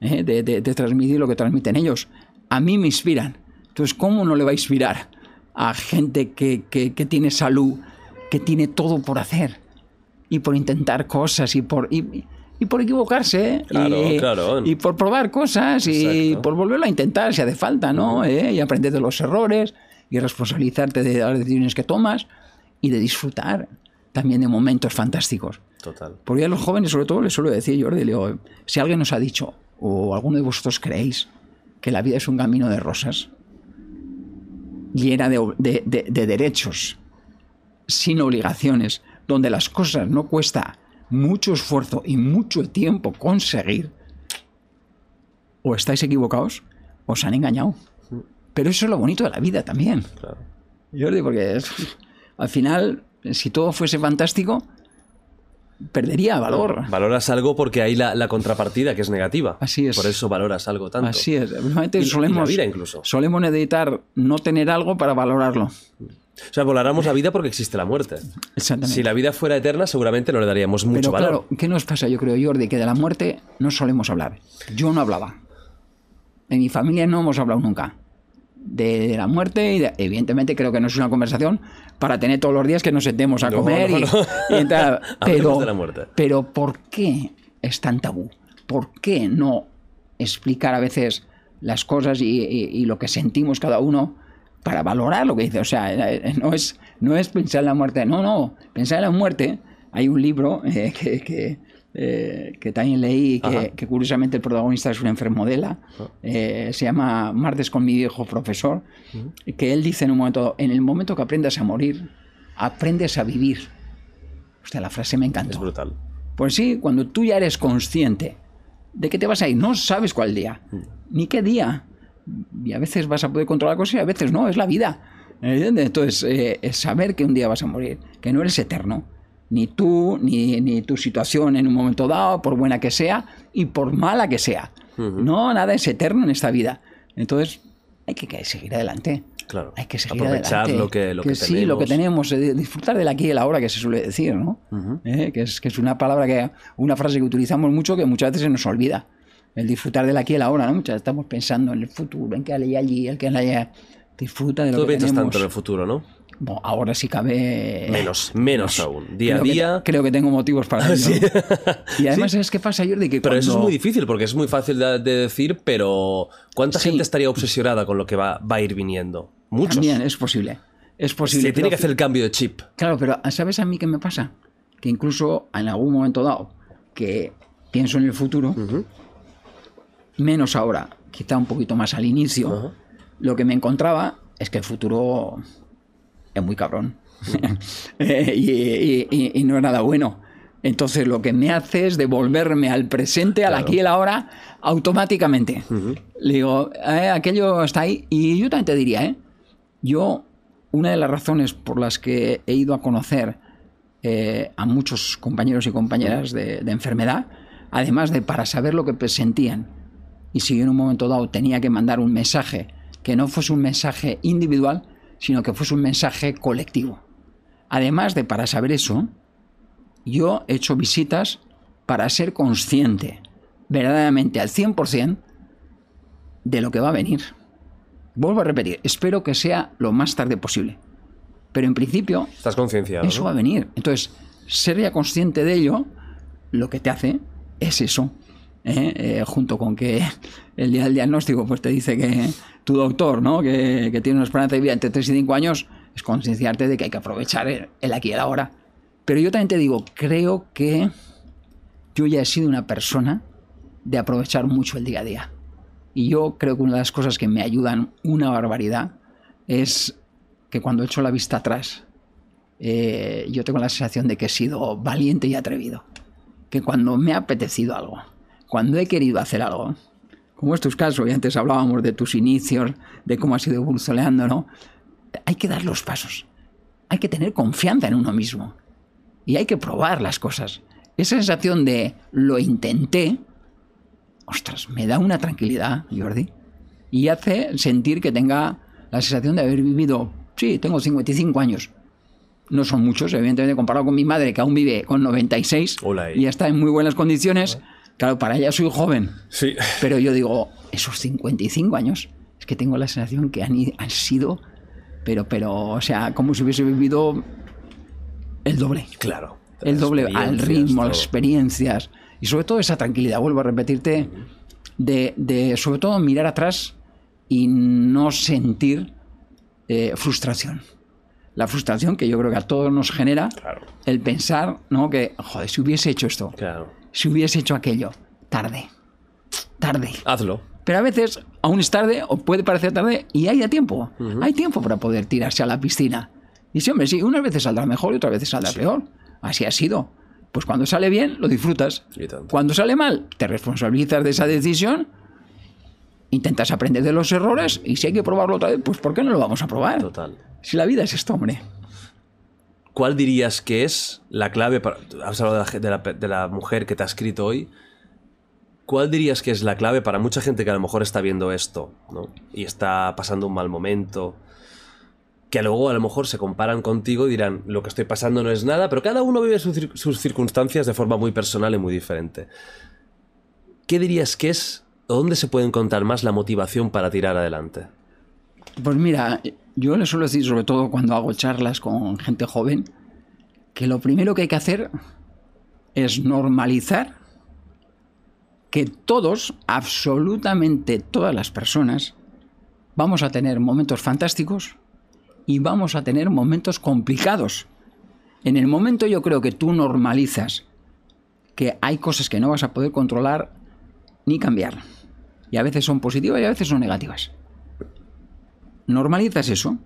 eh, de, de- de transmitir lo que transmiten ellos. A mí me inspiran. Entonces, ¿cómo no le va a inspirar a gente que, que- que tiene salud, que tiene todo por hacer? y por intentar cosas y por y, y por equivocarse ¿eh? Claro, y, claro. y por probar cosas y Exacto. por volverlo a intentar si hace falta no ¿Eh? y aprender de los errores y responsabilizarte de las decisiones que tomas y de disfrutar también de momentos fantásticos Total. porque a los jóvenes sobre todo les suelo decir Jordi le digo, si alguien nos ha dicho o alguno de vosotros creéis que la vida es un camino de rosas llena de, de- de- de derechos sin obligaciones, donde las cosas no cuesta mucho esfuerzo y mucho tiempo conseguir, o estáis equivocados, o os han engañado. Pero eso es lo bonito de la vida también. Claro. Jordi, porque es- al final, si todo fuese fantástico, perdería valor. Valoras algo porque hay la, la contrapartida que es negativa. Así es. Por eso valoras algo tanto. Así es. Normalmente Y- y la solemos, vida incluso. solemos necesitar no tener algo para valorarlo. O sea, valoramos la vida porque existe la muerte. Exactamente. Si la vida fuera eterna, seguramente no le daríamos mucho Pero valor. claro, ¿qué nos pasa? Yo creo, Jordi, que de la muerte no solemos hablar. Yo no hablaba. En mi familia no hemos hablado nunca. De, de la muerte y de- evidentemente creo que no es una conversación para tener todos los días que nos sentemos a No, comer no, y, no. y. Hablemos Pero, pero ¿por qué es tan tabú? ¿Por qué no explicar a veces las cosas y, y- y lo que sentimos cada uno para valorar lo que dice? O sea, eh, no es, no es pensar en la muerte, no, no, pensar en la muerte. Hay un libro eh, que, que, eh, que también leí que, Ajá. que curiosamente el protagonista es un enfermo de ELA, eh, se llama Martes con mi viejo profesor, que él dice en un momento, en el momento que aprendas a morir, aprendes a vivir. Hostia, la frase me encantó. Es brutal. Pues sí, cuando tú ya eres consciente de que te vas a ir, no sabes cuál día, ni qué día. Y a veces vas a poder controlar cosas y a veces no, es la vida. ¿Entiendes? Entonces, eh, es saber que un día vas a morir, que no eres eterno. Ni tú, ni, ni tu situación en un momento dado, por buena que sea y por mala que sea. No, nada es eterno en esta vida. Entonces, hay que, que seguir adelante. Claro. Hay que seguir Aprovechar adelante. lo que- lo que sí, lo que tenemos. tenemos, eh, disfrutar del aquí y el ahora, que se suele decir, ¿no? Eh, que, es, que es una palabra que, una frase que utilizamos mucho que muchas veces se nos olvida. El disfrutar del aquí y el ahora, ¿no? Muchas veces estamos pensando en el futuro, en que hay allí, el que hay allá. Disfruta de lo Tú que tenemos. tanto en el futuro, ¿no? Bueno, ahora sí cabe. Menos, menos aún. Día a que- día. creo que tengo motivos para ello. Sí. Y además, ¿sabes qué pasa, Jordi? Que Pero eso es muy difícil porque es muy fácil de, de decir, pero ¿cuánta Sí. gente estaría obsesionada con lo que va, va a ir viniendo? Muchos. También es posible. Es posible. Se tiene que hacer el cambio de chip. Claro, pero ¿sabes a mí qué me pasa? Que incluso en algún momento dado que pienso en el futuro, menos ahora, quizá un poquito más al inicio, lo que me encontraba es que el futuro es muy cabrón. Eh, y, y- y- y no es nada bueno. Entonces lo que me hace es devolverme al presente, al aquí y al ahora, automáticamente. Le digo, "Eh, aquello está ahí. Y yo también te diría, ¿eh? Yo, una de las razones por las que he ido a conocer eh, a muchos compañeros y compañeras de, de enfermedad, además de para saber lo que presentían, y si yo en un momento dado tenía que mandar un mensaje que no fuese un mensaje individual, sino que fuese un mensaje colectivo. Además de para saber eso, yo he hecho visitas para ser consciente verdaderamente al 100% de lo que va a venir. Vuelvo a repetir, espero que sea lo más tarde posible. Pero en principio, Estás concienciado. eso ¿no? va a venir. Entonces, ser ya consciente de ello, lo que te hace es eso. ¿eh? Eh, junto con que el día del diagnóstico pues te dice que tu doctor, ¿no? que, tiene una esperanza de vida entre 3 y 5 años, es concienciarte de que hay que aprovechar el, el aquí y el ahora. Pero yo también te digo, creo que yo ya he sido una persona de aprovechar mucho el día a día. Y yo creo que una de las cosas que me ayudan una barbaridad es que cuando echo la vista atrás eh, yo tengo la sensación de que he sido valiente y atrevido. Que cuando me ha apetecido algo, cuando he querido hacer algo, como es tu caso, y antes hablábamos de tus inicios, de cómo has ido evolucionando, ¿no? Hay que dar los pasos. Hay que tener confianza en uno mismo. Y hay que probar las cosas. Esa sensación de lo intenté, ostras, me da una tranquilidad, Jordi. Y hace sentir que tenga la sensación de haber vivido, sí, tengo 55 años. No son muchos, evidentemente, comparado con mi madre, que aún vive con 96 Hola ahí. y está en muy buenas condiciones. Claro, para ella soy joven. Sí. Pero yo digo, esos 55 años, es que tengo la sensación que han, han sido, pero, pero, o sea, como si hubiese vivido el doble. Claro. El doble al ritmo, las experiencias. Y sobre todo esa tranquilidad, vuelvo a repetirte, de, de sobre todo mirar atrás y no sentir eh, frustración. La frustración que yo creo que a todos nos genera Claro. el pensar, ¿no? Que, joder, si hubiese hecho esto, Claro. Si hubiese hecho aquello, tarde, tarde. Hazlo. Pero a veces aún es tarde o puede parecer tarde y hay a tiempo. Hay tiempo para poder tirarse a la piscina. Y sí, hombre, sí, unas veces saldrá mejor y otras veces saldrá peor. Así ha sido. Pues cuando sale bien, lo disfrutas. Cuando sale mal, te responsabilizas de esa decisión, intentas aprender de los errores y si hay que probarlo otra vez, pues ¿por qué no lo vamos a probar? Total. Si la vida es esto, hombre. ¿Cuál dirías que es la clave para... Has hablado de la, mujer que te ha escrito hoy. ¿Cuál dirías que es la clave para mucha gente que a lo mejor está viendo esto ¿no? y está pasando un mal momento? Que luego a lo mejor se comparan contigo y dirán, lo que estoy pasando no es nada, pero cada uno vive sus sus circunstancias de forma muy personal y muy diferente. ¿Qué dirías que es, dónde se puede encontrar más la motivación para tirar adelante? Pues mira, yo le suelo decir, sobre todo cuando hago charlas con gente joven, que lo primero que hay que hacer es normalizar que todos, absolutamente todas las personas, vamos a tener momentos fantásticos y vamos a tener momentos complicados. En el momento yo creo que tú normalizas que hay cosas que no vas a poder controlar ni cambiar. Y a veces son positivas y a veces son negativas normalizas eso,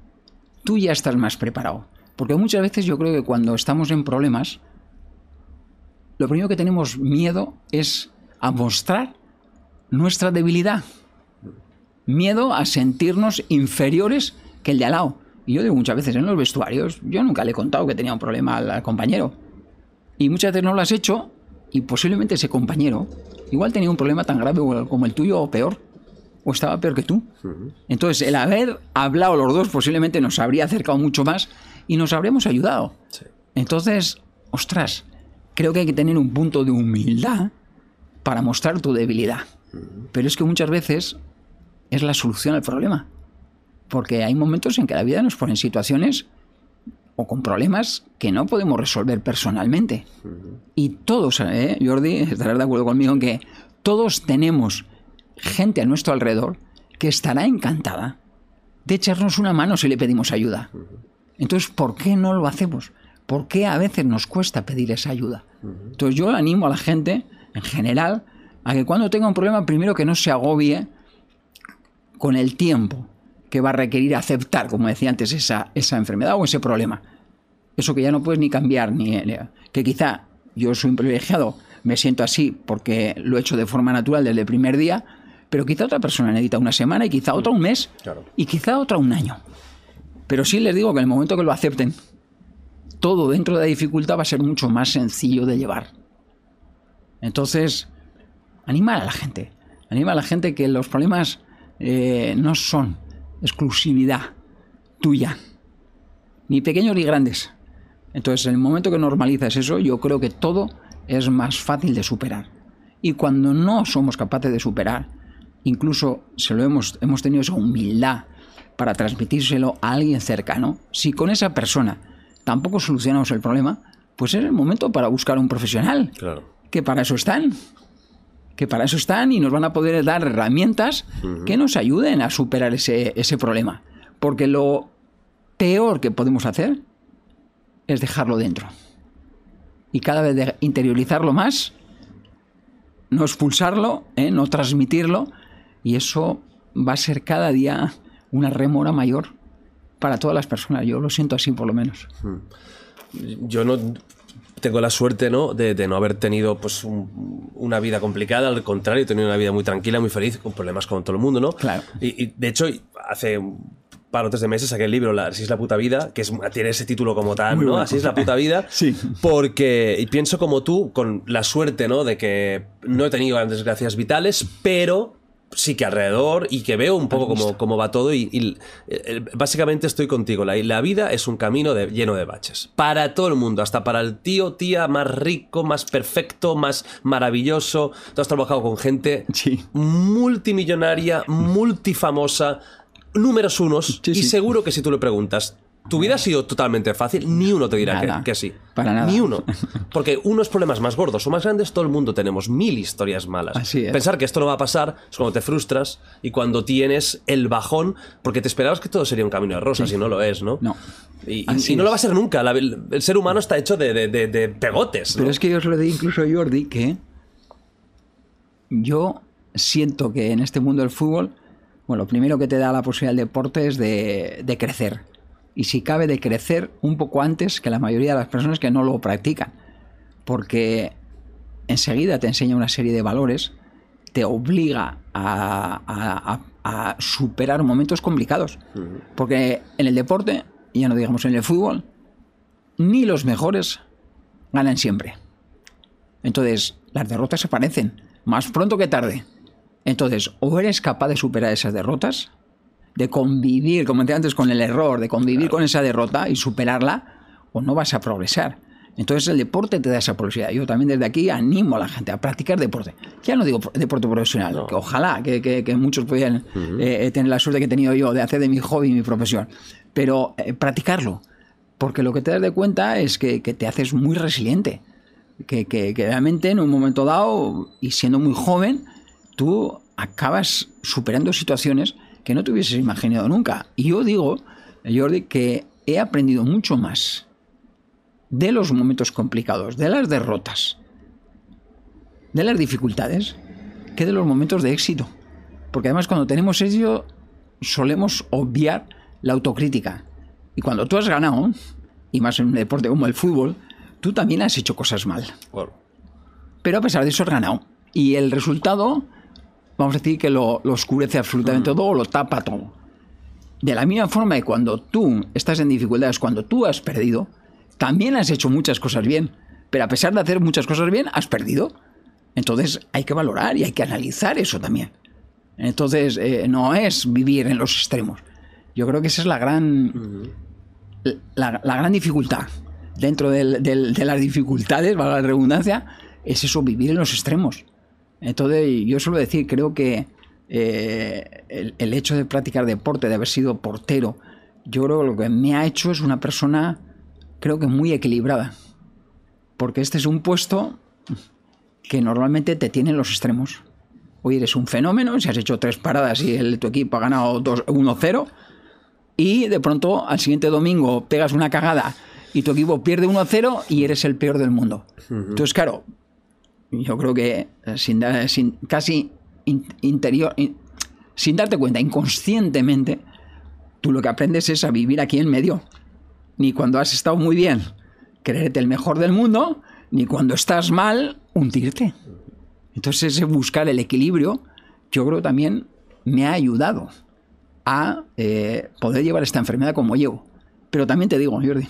tú ya estás más preparado. Porque muchas veces yo creo que cuando estamos en problemas, lo primero que tenemos miedo es a mostrar nuestra debilidad. Miedo a sentirnos inferiores que el de al lado. Y yo digo muchas veces en los vestuarios, yo nunca le he contado que tenía un problema al, compañero. Y muchas veces no lo has hecho y posiblemente ese compañero igual tenía un problema tan grave como el tuyo o peor. O estaba peor que tú. Entonces, el haber hablado los dos posiblemente nos habría acercado mucho más y nos habríamos ayudado. Sí. Entonces, ostras, creo que hay que tener un punto de humildad para mostrar tu debilidad. Pero es que muchas veces es la solución al problema. Porque hay momentos en que la vida nos pone en situaciones o con problemas que no podemos resolver personalmente. Y todos, ¿eh? Jordi, estarás de acuerdo conmigo en que todos tenemos gente a nuestro alrededor que estará encantada de echarnos una mano si le pedimos ayuda. Entonces, ¿por qué no lo hacemos? ¿Por qué a veces nos cuesta pedir esa ayuda? Entonces, yo animo a la gente, en general, a que cuando tenga un problema, primero que no se agobie con el tiempo que va a requerir aceptar, como decía antes, esa, esa enfermedad o ese problema. Eso que ya no puedes ni cambiar, ni que quizá yo soy un privilegiado, me siento así porque lo he hecho de forma natural desde el primer día, pero quizá otra persona necesita una semana y quizá otra un mes Claro. y quizá otra un año. Pero sí les digo que en el momento que lo acepten, todo dentro de la dificultad va a ser mucho más sencillo de llevar. Entonces, anima a la gente. Anima a la gente que los problemas eh, no son exclusividad tuya, ni pequeños ni grandes. Entonces, en el momento que normalizas eso, yo creo que todo es más fácil de superar. Y cuando no somos capaces de superar, incluso se lo hemos, hemos tenido esa humildad para transmitírselo a alguien cercano, si con esa persona tampoco solucionamos el problema, pues es el momento para buscar un profesional Claro. que para eso están. Que para eso están y nos van a poder dar herramientas que nos ayuden a superar ese, ese problema. Porque lo peor que podemos hacer es dejarlo dentro. Y cada vez de interiorizarlo más, no expulsarlo, ¿eh? no transmitirlo, y eso va a ser cada día una remora mayor para todas las personas. Yo lo siento así por lo menos. yo no tengo la suerte ¿no? De, de no haber tenido pues, un- una vida complicada, al contrario, he tenido una vida muy tranquila, muy feliz, con problemas como todo el mundo, ¿no? Claro. Y, y, de hecho, hace un par o tres de meses saqué el libro la, Así es la puta vida, que es, tiene ese título como tal, Muy ¿no? bueno. Así es la puta vida. Sí. Porque, y pienso como tú, con la suerte, ¿no? De que no he tenido grandes desgracias vitales, pero sí que alrededor y que veo un poco cómo, cómo va todo y, y, eh, básicamente estoy contigo. La, la vida es un camino de- lleno de baches. Para todo el mundo, hasta para el tío, tía más rico, más perfecto, más maravilloso. Tú has trabajado con gente Sí. multimillonaria, multifamosa, números unos Sí, y seguro que si tú le preguntas... ¿Tu vida ha sido totalmente fácil? Ni uno te dirá que, sí. Para nada. Ni uno. Porque unos problemas más gordos o más grandes, todo el mundo tenemos mil historias malas. Así es. Pensar que esto no va a pasar es cuando te frustras y cuando tienes el bajón, porque te esperabas que todo sería un camino de rosas y no lo es, ¿no? No. Y, y- Así y no lo va a ser nunca. La- el, ser humano está hecho de, de- de- de pegotes. Pero ¿no? es que yo os lo di incluso a Jordi que yo siento que en este mundo del fútbol, bueno, lo primero que te da la posibilidad del deporte es de crecer. Y si cabe de crecer un poco antes que la mayoría de las personas que no lo practican. Porque enseguida te enseña una serie de valores, te obliga a, a- a- a superar momentos complicados. Porque en el deporte, ya no digamos en el fútbol, ni los mejores ganan siempre. Entonces, las derrotas aparecen más pronto que tarde. Entonces, o eres capaz de superar esas derrotas, de convivir, como decía antes, con el error, de convivir con esa derrota y superarla, o no vas a progresar. Entonces el deporte te da esa posibilidad. Yo también desde aquí animo a la gente a practicar deporte. Ya no digo deporte profesional, que ojalá que, que- que muchos pudieran eh, tener la suerte que he tenido yo de hacer de mi hobby mi profesión, pero eh, practicarlo. Porque lo que te das de cuenta es que, que te haces muy resiliente. Que realmente en un momento dado, y siendo muy joven, tú acabas superando situaciones que no te hubieses imaginado nunca. Y yo digo, Jordi, que he aprendido mucho más de los momentos complicados, de las derrotas, de las dificultades, que de los momentos de éxito. Porque además cuando tenemos éxito solemos obviar la autocrítica. Y cuando tú has ganado, y más en un deporte como el fútbol, tú también has hecho cosas mal. Pero a pesar de eso has ganado. Y el resultado, vamos a decir que lo, lo oscurece absolutamente todo o lo tapa todo. De la misma forma que cuando tú estás en dificultades, cuando tú has perdido, también has hecho muchas cosas bien. Pero a pesar de hacer muchas cosas bien, has perdido. Entonces hay que valorar y hay que analizar eso también. Entonces eh, no es vivir en los extremos. Yo creo que esa es la gran, la, la gran dificultad. Dentro del- del- de las dificultades, valga la redundancia, es eso, vivir en los extremos. Entonces, yo suelo decir, creo que eh, el, el hecho de practicar deporte, de haber sido portero, yo creo que lo que me ha hecho es una persona, creo que muy equilibrada. Porque este es un puesto que normalmente te tiene en los extremos. Hoy eres un fenómeno, si has hecho tres paradas y el, tu equipo ha ganado dos- 1-0, y de pronto al siguiente domingo pegas una cagada y tu equipo pierde 1-0 y eres el peor del mundo. Entonces, claro, yo creo que eh, sin, dar- sin- casi in- interior, in- sin darte cuenta, inconscientemente, tú lo que aprendes es a vivir aquí en medio. Ni cuando has estado muy bien, creerte el mejor del mundo, ni cuando estás mal, hundirte. Entonces, ese buscar el equilibrio, yo creo también me ha ayudado a eh, poder llevar esta enfermedad como llevo. Pero también te digo, Jordi,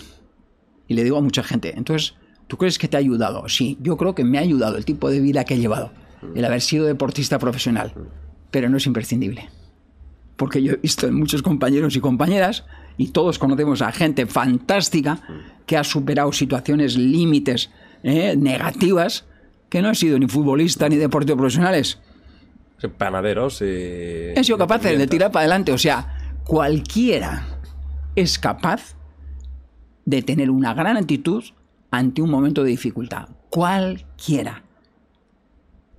y le digo a mucha gente, entonces, ¿tú crees que te ha ayudado? Sí, yo creo que me ha ayudado el tipo de vida que he llevado, el haber sido deportista profesional, pero no es imprescindible. Porque yo he visto en muchos compañeros y compañeras, y todos conocemos a gente fantástica que ha superado situaciones límites eh, negativas, que no he sido ni futbolista ni deportista profesionales. panaderos y... He sido capaz de tirar para adelante. O sea, cualquiera es capaz de tener una gran actitud ante un momento de dificultad. Cualquiera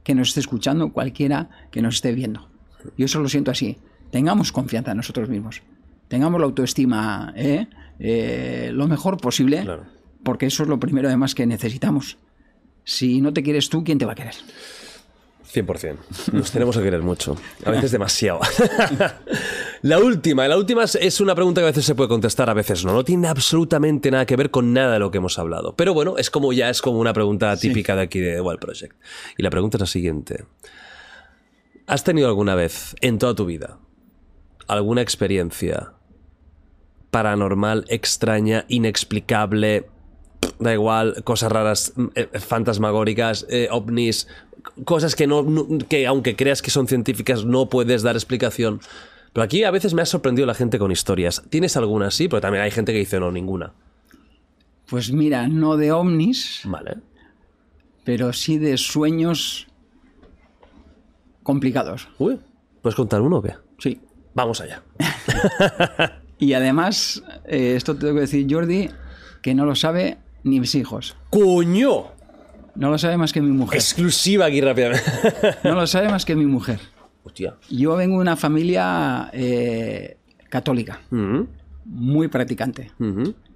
que nos esté escuchando, cualquiera que nos esté viendo. Yo eso lo siento así. Tengamos confianza en nosotros mismos. Tengamos la autoestima ¿eh? Eh, lo mejor posible, Claro. porque eso es lo primero además que necesitamos. Si no te quieres tú, ¿quién te va a querer? 100%. Nos tenemos que querer mucho. A veces demasiado. La última, la última es- una pregunta que a veces se puede contestar, a veces no. No tiene absolutamente nada que ver con nada de lo que hemos hablado. Pero bueno, es como ya es como una pregunta típica de aquí de Wild Project. Y la pregunta es la siguiente. ¿Has tenido alguna vez en toda tu vida alguna experiencia paranormal, extraña, inexplicable, da igual, cosas raras, eh, fantasmagóricas, eh, ovnis, cosas que no, no- que aunque creas que son científicas no puedes dar explicación. Pero aquí a veces me ha sorprendido la gente con historias. ¿Tienes alguna sí? Pero también hay gente que dice no, ninguna. Pues mira, no de ovnis, Vale. pero sí de sueños complicados. Uy, ¿puedes contar uno o qué? Sí. Vamos allá. Y además, eh, esto te tengo que decir, Jordi, que no lo sabe ni mis hijos. ¡Coño! No lo sabe más que mi mujer. Exclusiva aquí rápidamente. No lo sabe más que mi mujer. Hostia. Yo vengo de una familia eh, católica, Ujú, muy practicante.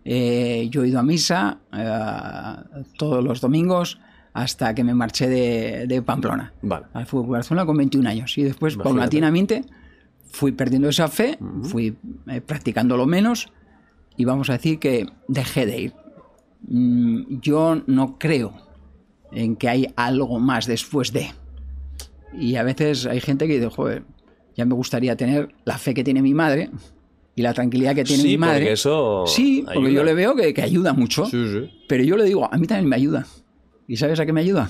Eh, yo he ido a misa eh, todos los domingos hasta que me marché de, de Pamplona Vale. al Fútbol Barcelona con 21 años. Y después, Imagínate. paulatinamente, fui perdiendo esa fe, fui eh, practicándolo menos y vamos a decir que dejé de ir. Mm, yo no creo en que hay algo más después de. Y a veces hay gente que dice, joder, ya me gustaría tener la fe que tiene mi madre y la tranquilidad que tiene Sí, mi madre. porque eso Sí, porque yo le veo que, que ayuda mucho. Sí, sí. Pero yo le digo, a mí también me ayuda. ¿Y sabes a qué me ayuda?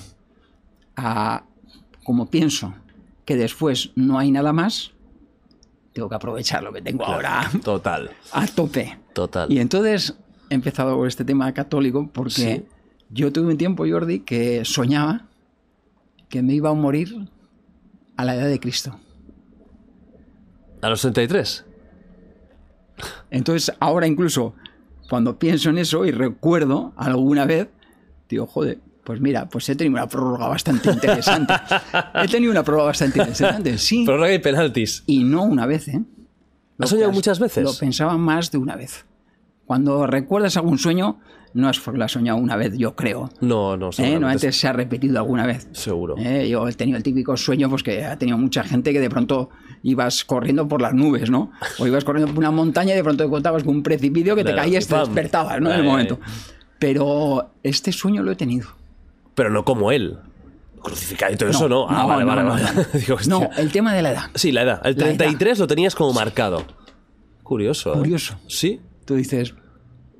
A, como pienso que después no hay nada más, tengo que aprovechar lo que tengo ahora Total. a tope. Total. Y entonces he empezado con este tema católico porque yo tuve un tiempo, Jordi, que soñaba que me iba a morir a la edad de Cristo. ¿A los 33? Entonces ahora incluso cuando pienso en eso y recuerdo alguna vez, digo, joder, pues mira, pues he tenido una prórroga bastante interesante. he tenido una prórroga bastante interesante, sí. Prórroga y penaltis. Y no una vez, ¿eh? Lo ¿Has soñado muchas veces? Lo pensaba más de una vez. Cuando recuerdas algún sueño, no es porque lo has soñado una vez, yo creo. No, no, ¿eh? No antes se ha repetido alguna vez. Seguro. ¿eh? Yo he tenido el típico sueño pues que ha tenido mucha gente que de pronto ibas corriendo por las nubes, ¿no? O ibas corriendo por una montaña y de pronto te contabas con un precipicio que te Claro, caías y te ¡pam! despertabas, ¿no? En el momento. Pero este sueño lo he tenido. Pero no como él. Crucificado y todo eso, ¿no? Ah, no, vale, no, vale, no, vale. no. Digo. No, el tema de la edad. Sí, la edad. El La edad. 33 lo tenías como marcado. Curioso. ¿eh? Curioso. Sí. Tú dices,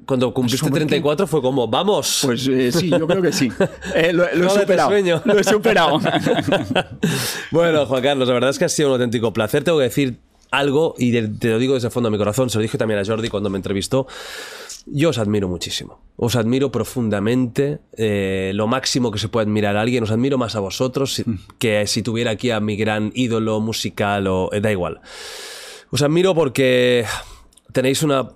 Cuando cumpliste ¿Sobre qué? 34 fue como, vamos. pues eh, sí, yo creo que sí. Eh, lo, lo he superado. sueño. Lo he superado. bueno, Juan Carlos, la verdad es que ha sido un auténtico placer. Tengo que decir algo, y te lo digo desde el fondo de mi corazón, se lo dije también a Jordi cuando me entrevistó. Yo os admiro muchísimo. Os admiro profundamente. eh, lo máximo que se puede admirar a alguien. Os admiro más a vosotros que si tuviera aquí a mi gran ídolo musical o. eh, da igual. Os admiro porque tenéis una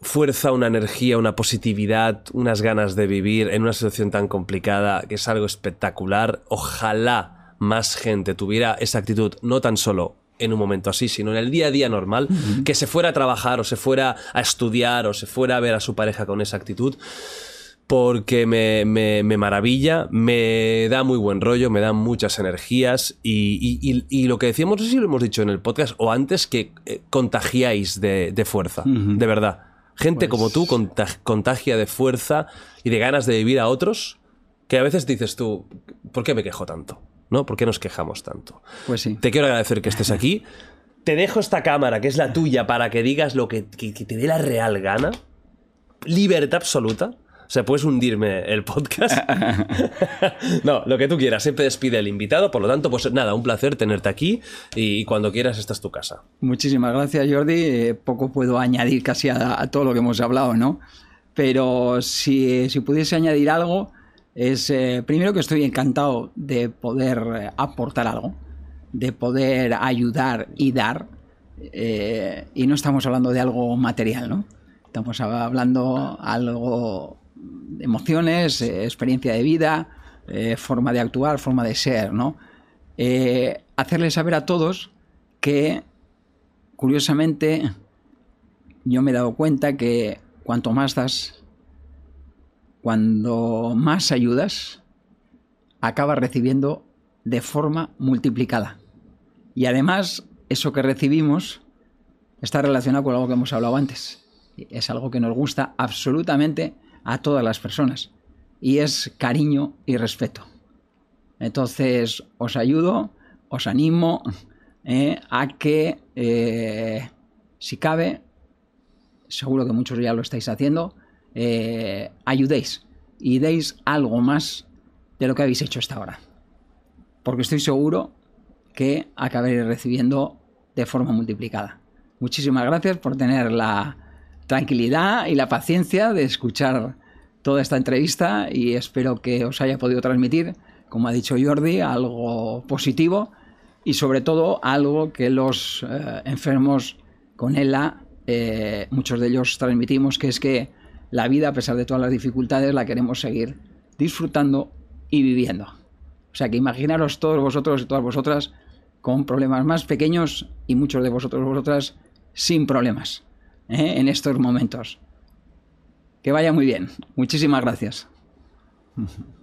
fuerza, una energía, una positividad, unas ganas de vivir en una situación tan complicada que es algo espectacular. Ojalá más gente tuviera esa actitud, no tan solo en un momento así, sino en el día a día normal, que se fuera a trabajar o se fuera a estudiar o se fuera a ver a su pareja con esa actitud, porque me, me- me maravilla, me da muy buen rollo, me da muchas energías y, y- y- y lo que decíamos, no sé si lo hemos dicho en el podcast o antes, que eh, contagiáis de, de fuerza, de verdad. Gente como tú conta- contagia de fuerza y de ganas de vivir a otros, que a veces dices tú, ¿por qué me quejo tanto? ¿No? ¿Por qué nos quejamos tanto? Pues sí. Te quiero agradecer que estés aquí. Te dejo esta cámara, que es la tuya, para que digas lo que, que- que te dé la real gana. Libertad absoluta. O sea, puedes hundirme el podcast. no, lo que tú quieras. Siempre despide el invitado. Por lo tanto, pues nada, un placer tenerte aquí. Y cuando quieras, esta es tu casa. Muchísimas gracias, Jordi. Eh, poco puedo añadir casi a, a todo lo que hemos hablado, ¿no? Pero si, si pudiese añadir algo, es eh, primero que estoy encantado de poder eh, aportar algo, de poder ayudar y dar. eh, y no estamos hablando de algo material, ¿no? Estamos hablando algo emociones, eh, experiencia de vida, eh, forma de actuar, forma de ser, ¿no? Eh, hacerles saber a todos que curiosamente, yo me he dado cuenta que cuanto más das, cuando más ayudas, acabas recibiendo de forma multiplicada. Y además, eso que recibimos está relacionado con algo que hemos hablado antes. Es algo que nos gusta absolutamente a todas las personas y es cariño y respeto. Entonces os ayudo, os animo eh, a que, eh, si cabe, seguro que muchos ya lo estáis haciendo, eh, ayudéis y deis algo más de lo que habéis hecho hasta ahora. Porque estoy seguro que acabaréis recibiendo de forma multiplicada. Muchísimas gracias por tener la tranquilidad y la paciencia de escuchar toda esta entrevista y espero que os haya podido transmitir, como ha dicho Jordi, algo positivo y sobre todo algo que los eh, enfermos con ELA, eh, muchos de ellos transmitimos, que es que la vida, a pesar de todas las dificultades, la queremos seguir disfrutando y viviendo. O sea que imaginaros todos vosotros y todas vosotras con problemas más pequeños y muchos de vosotros y vosotras sin problemas ¿eh? en estos momentos. Que vaya muy bien. Muchísimas gracias.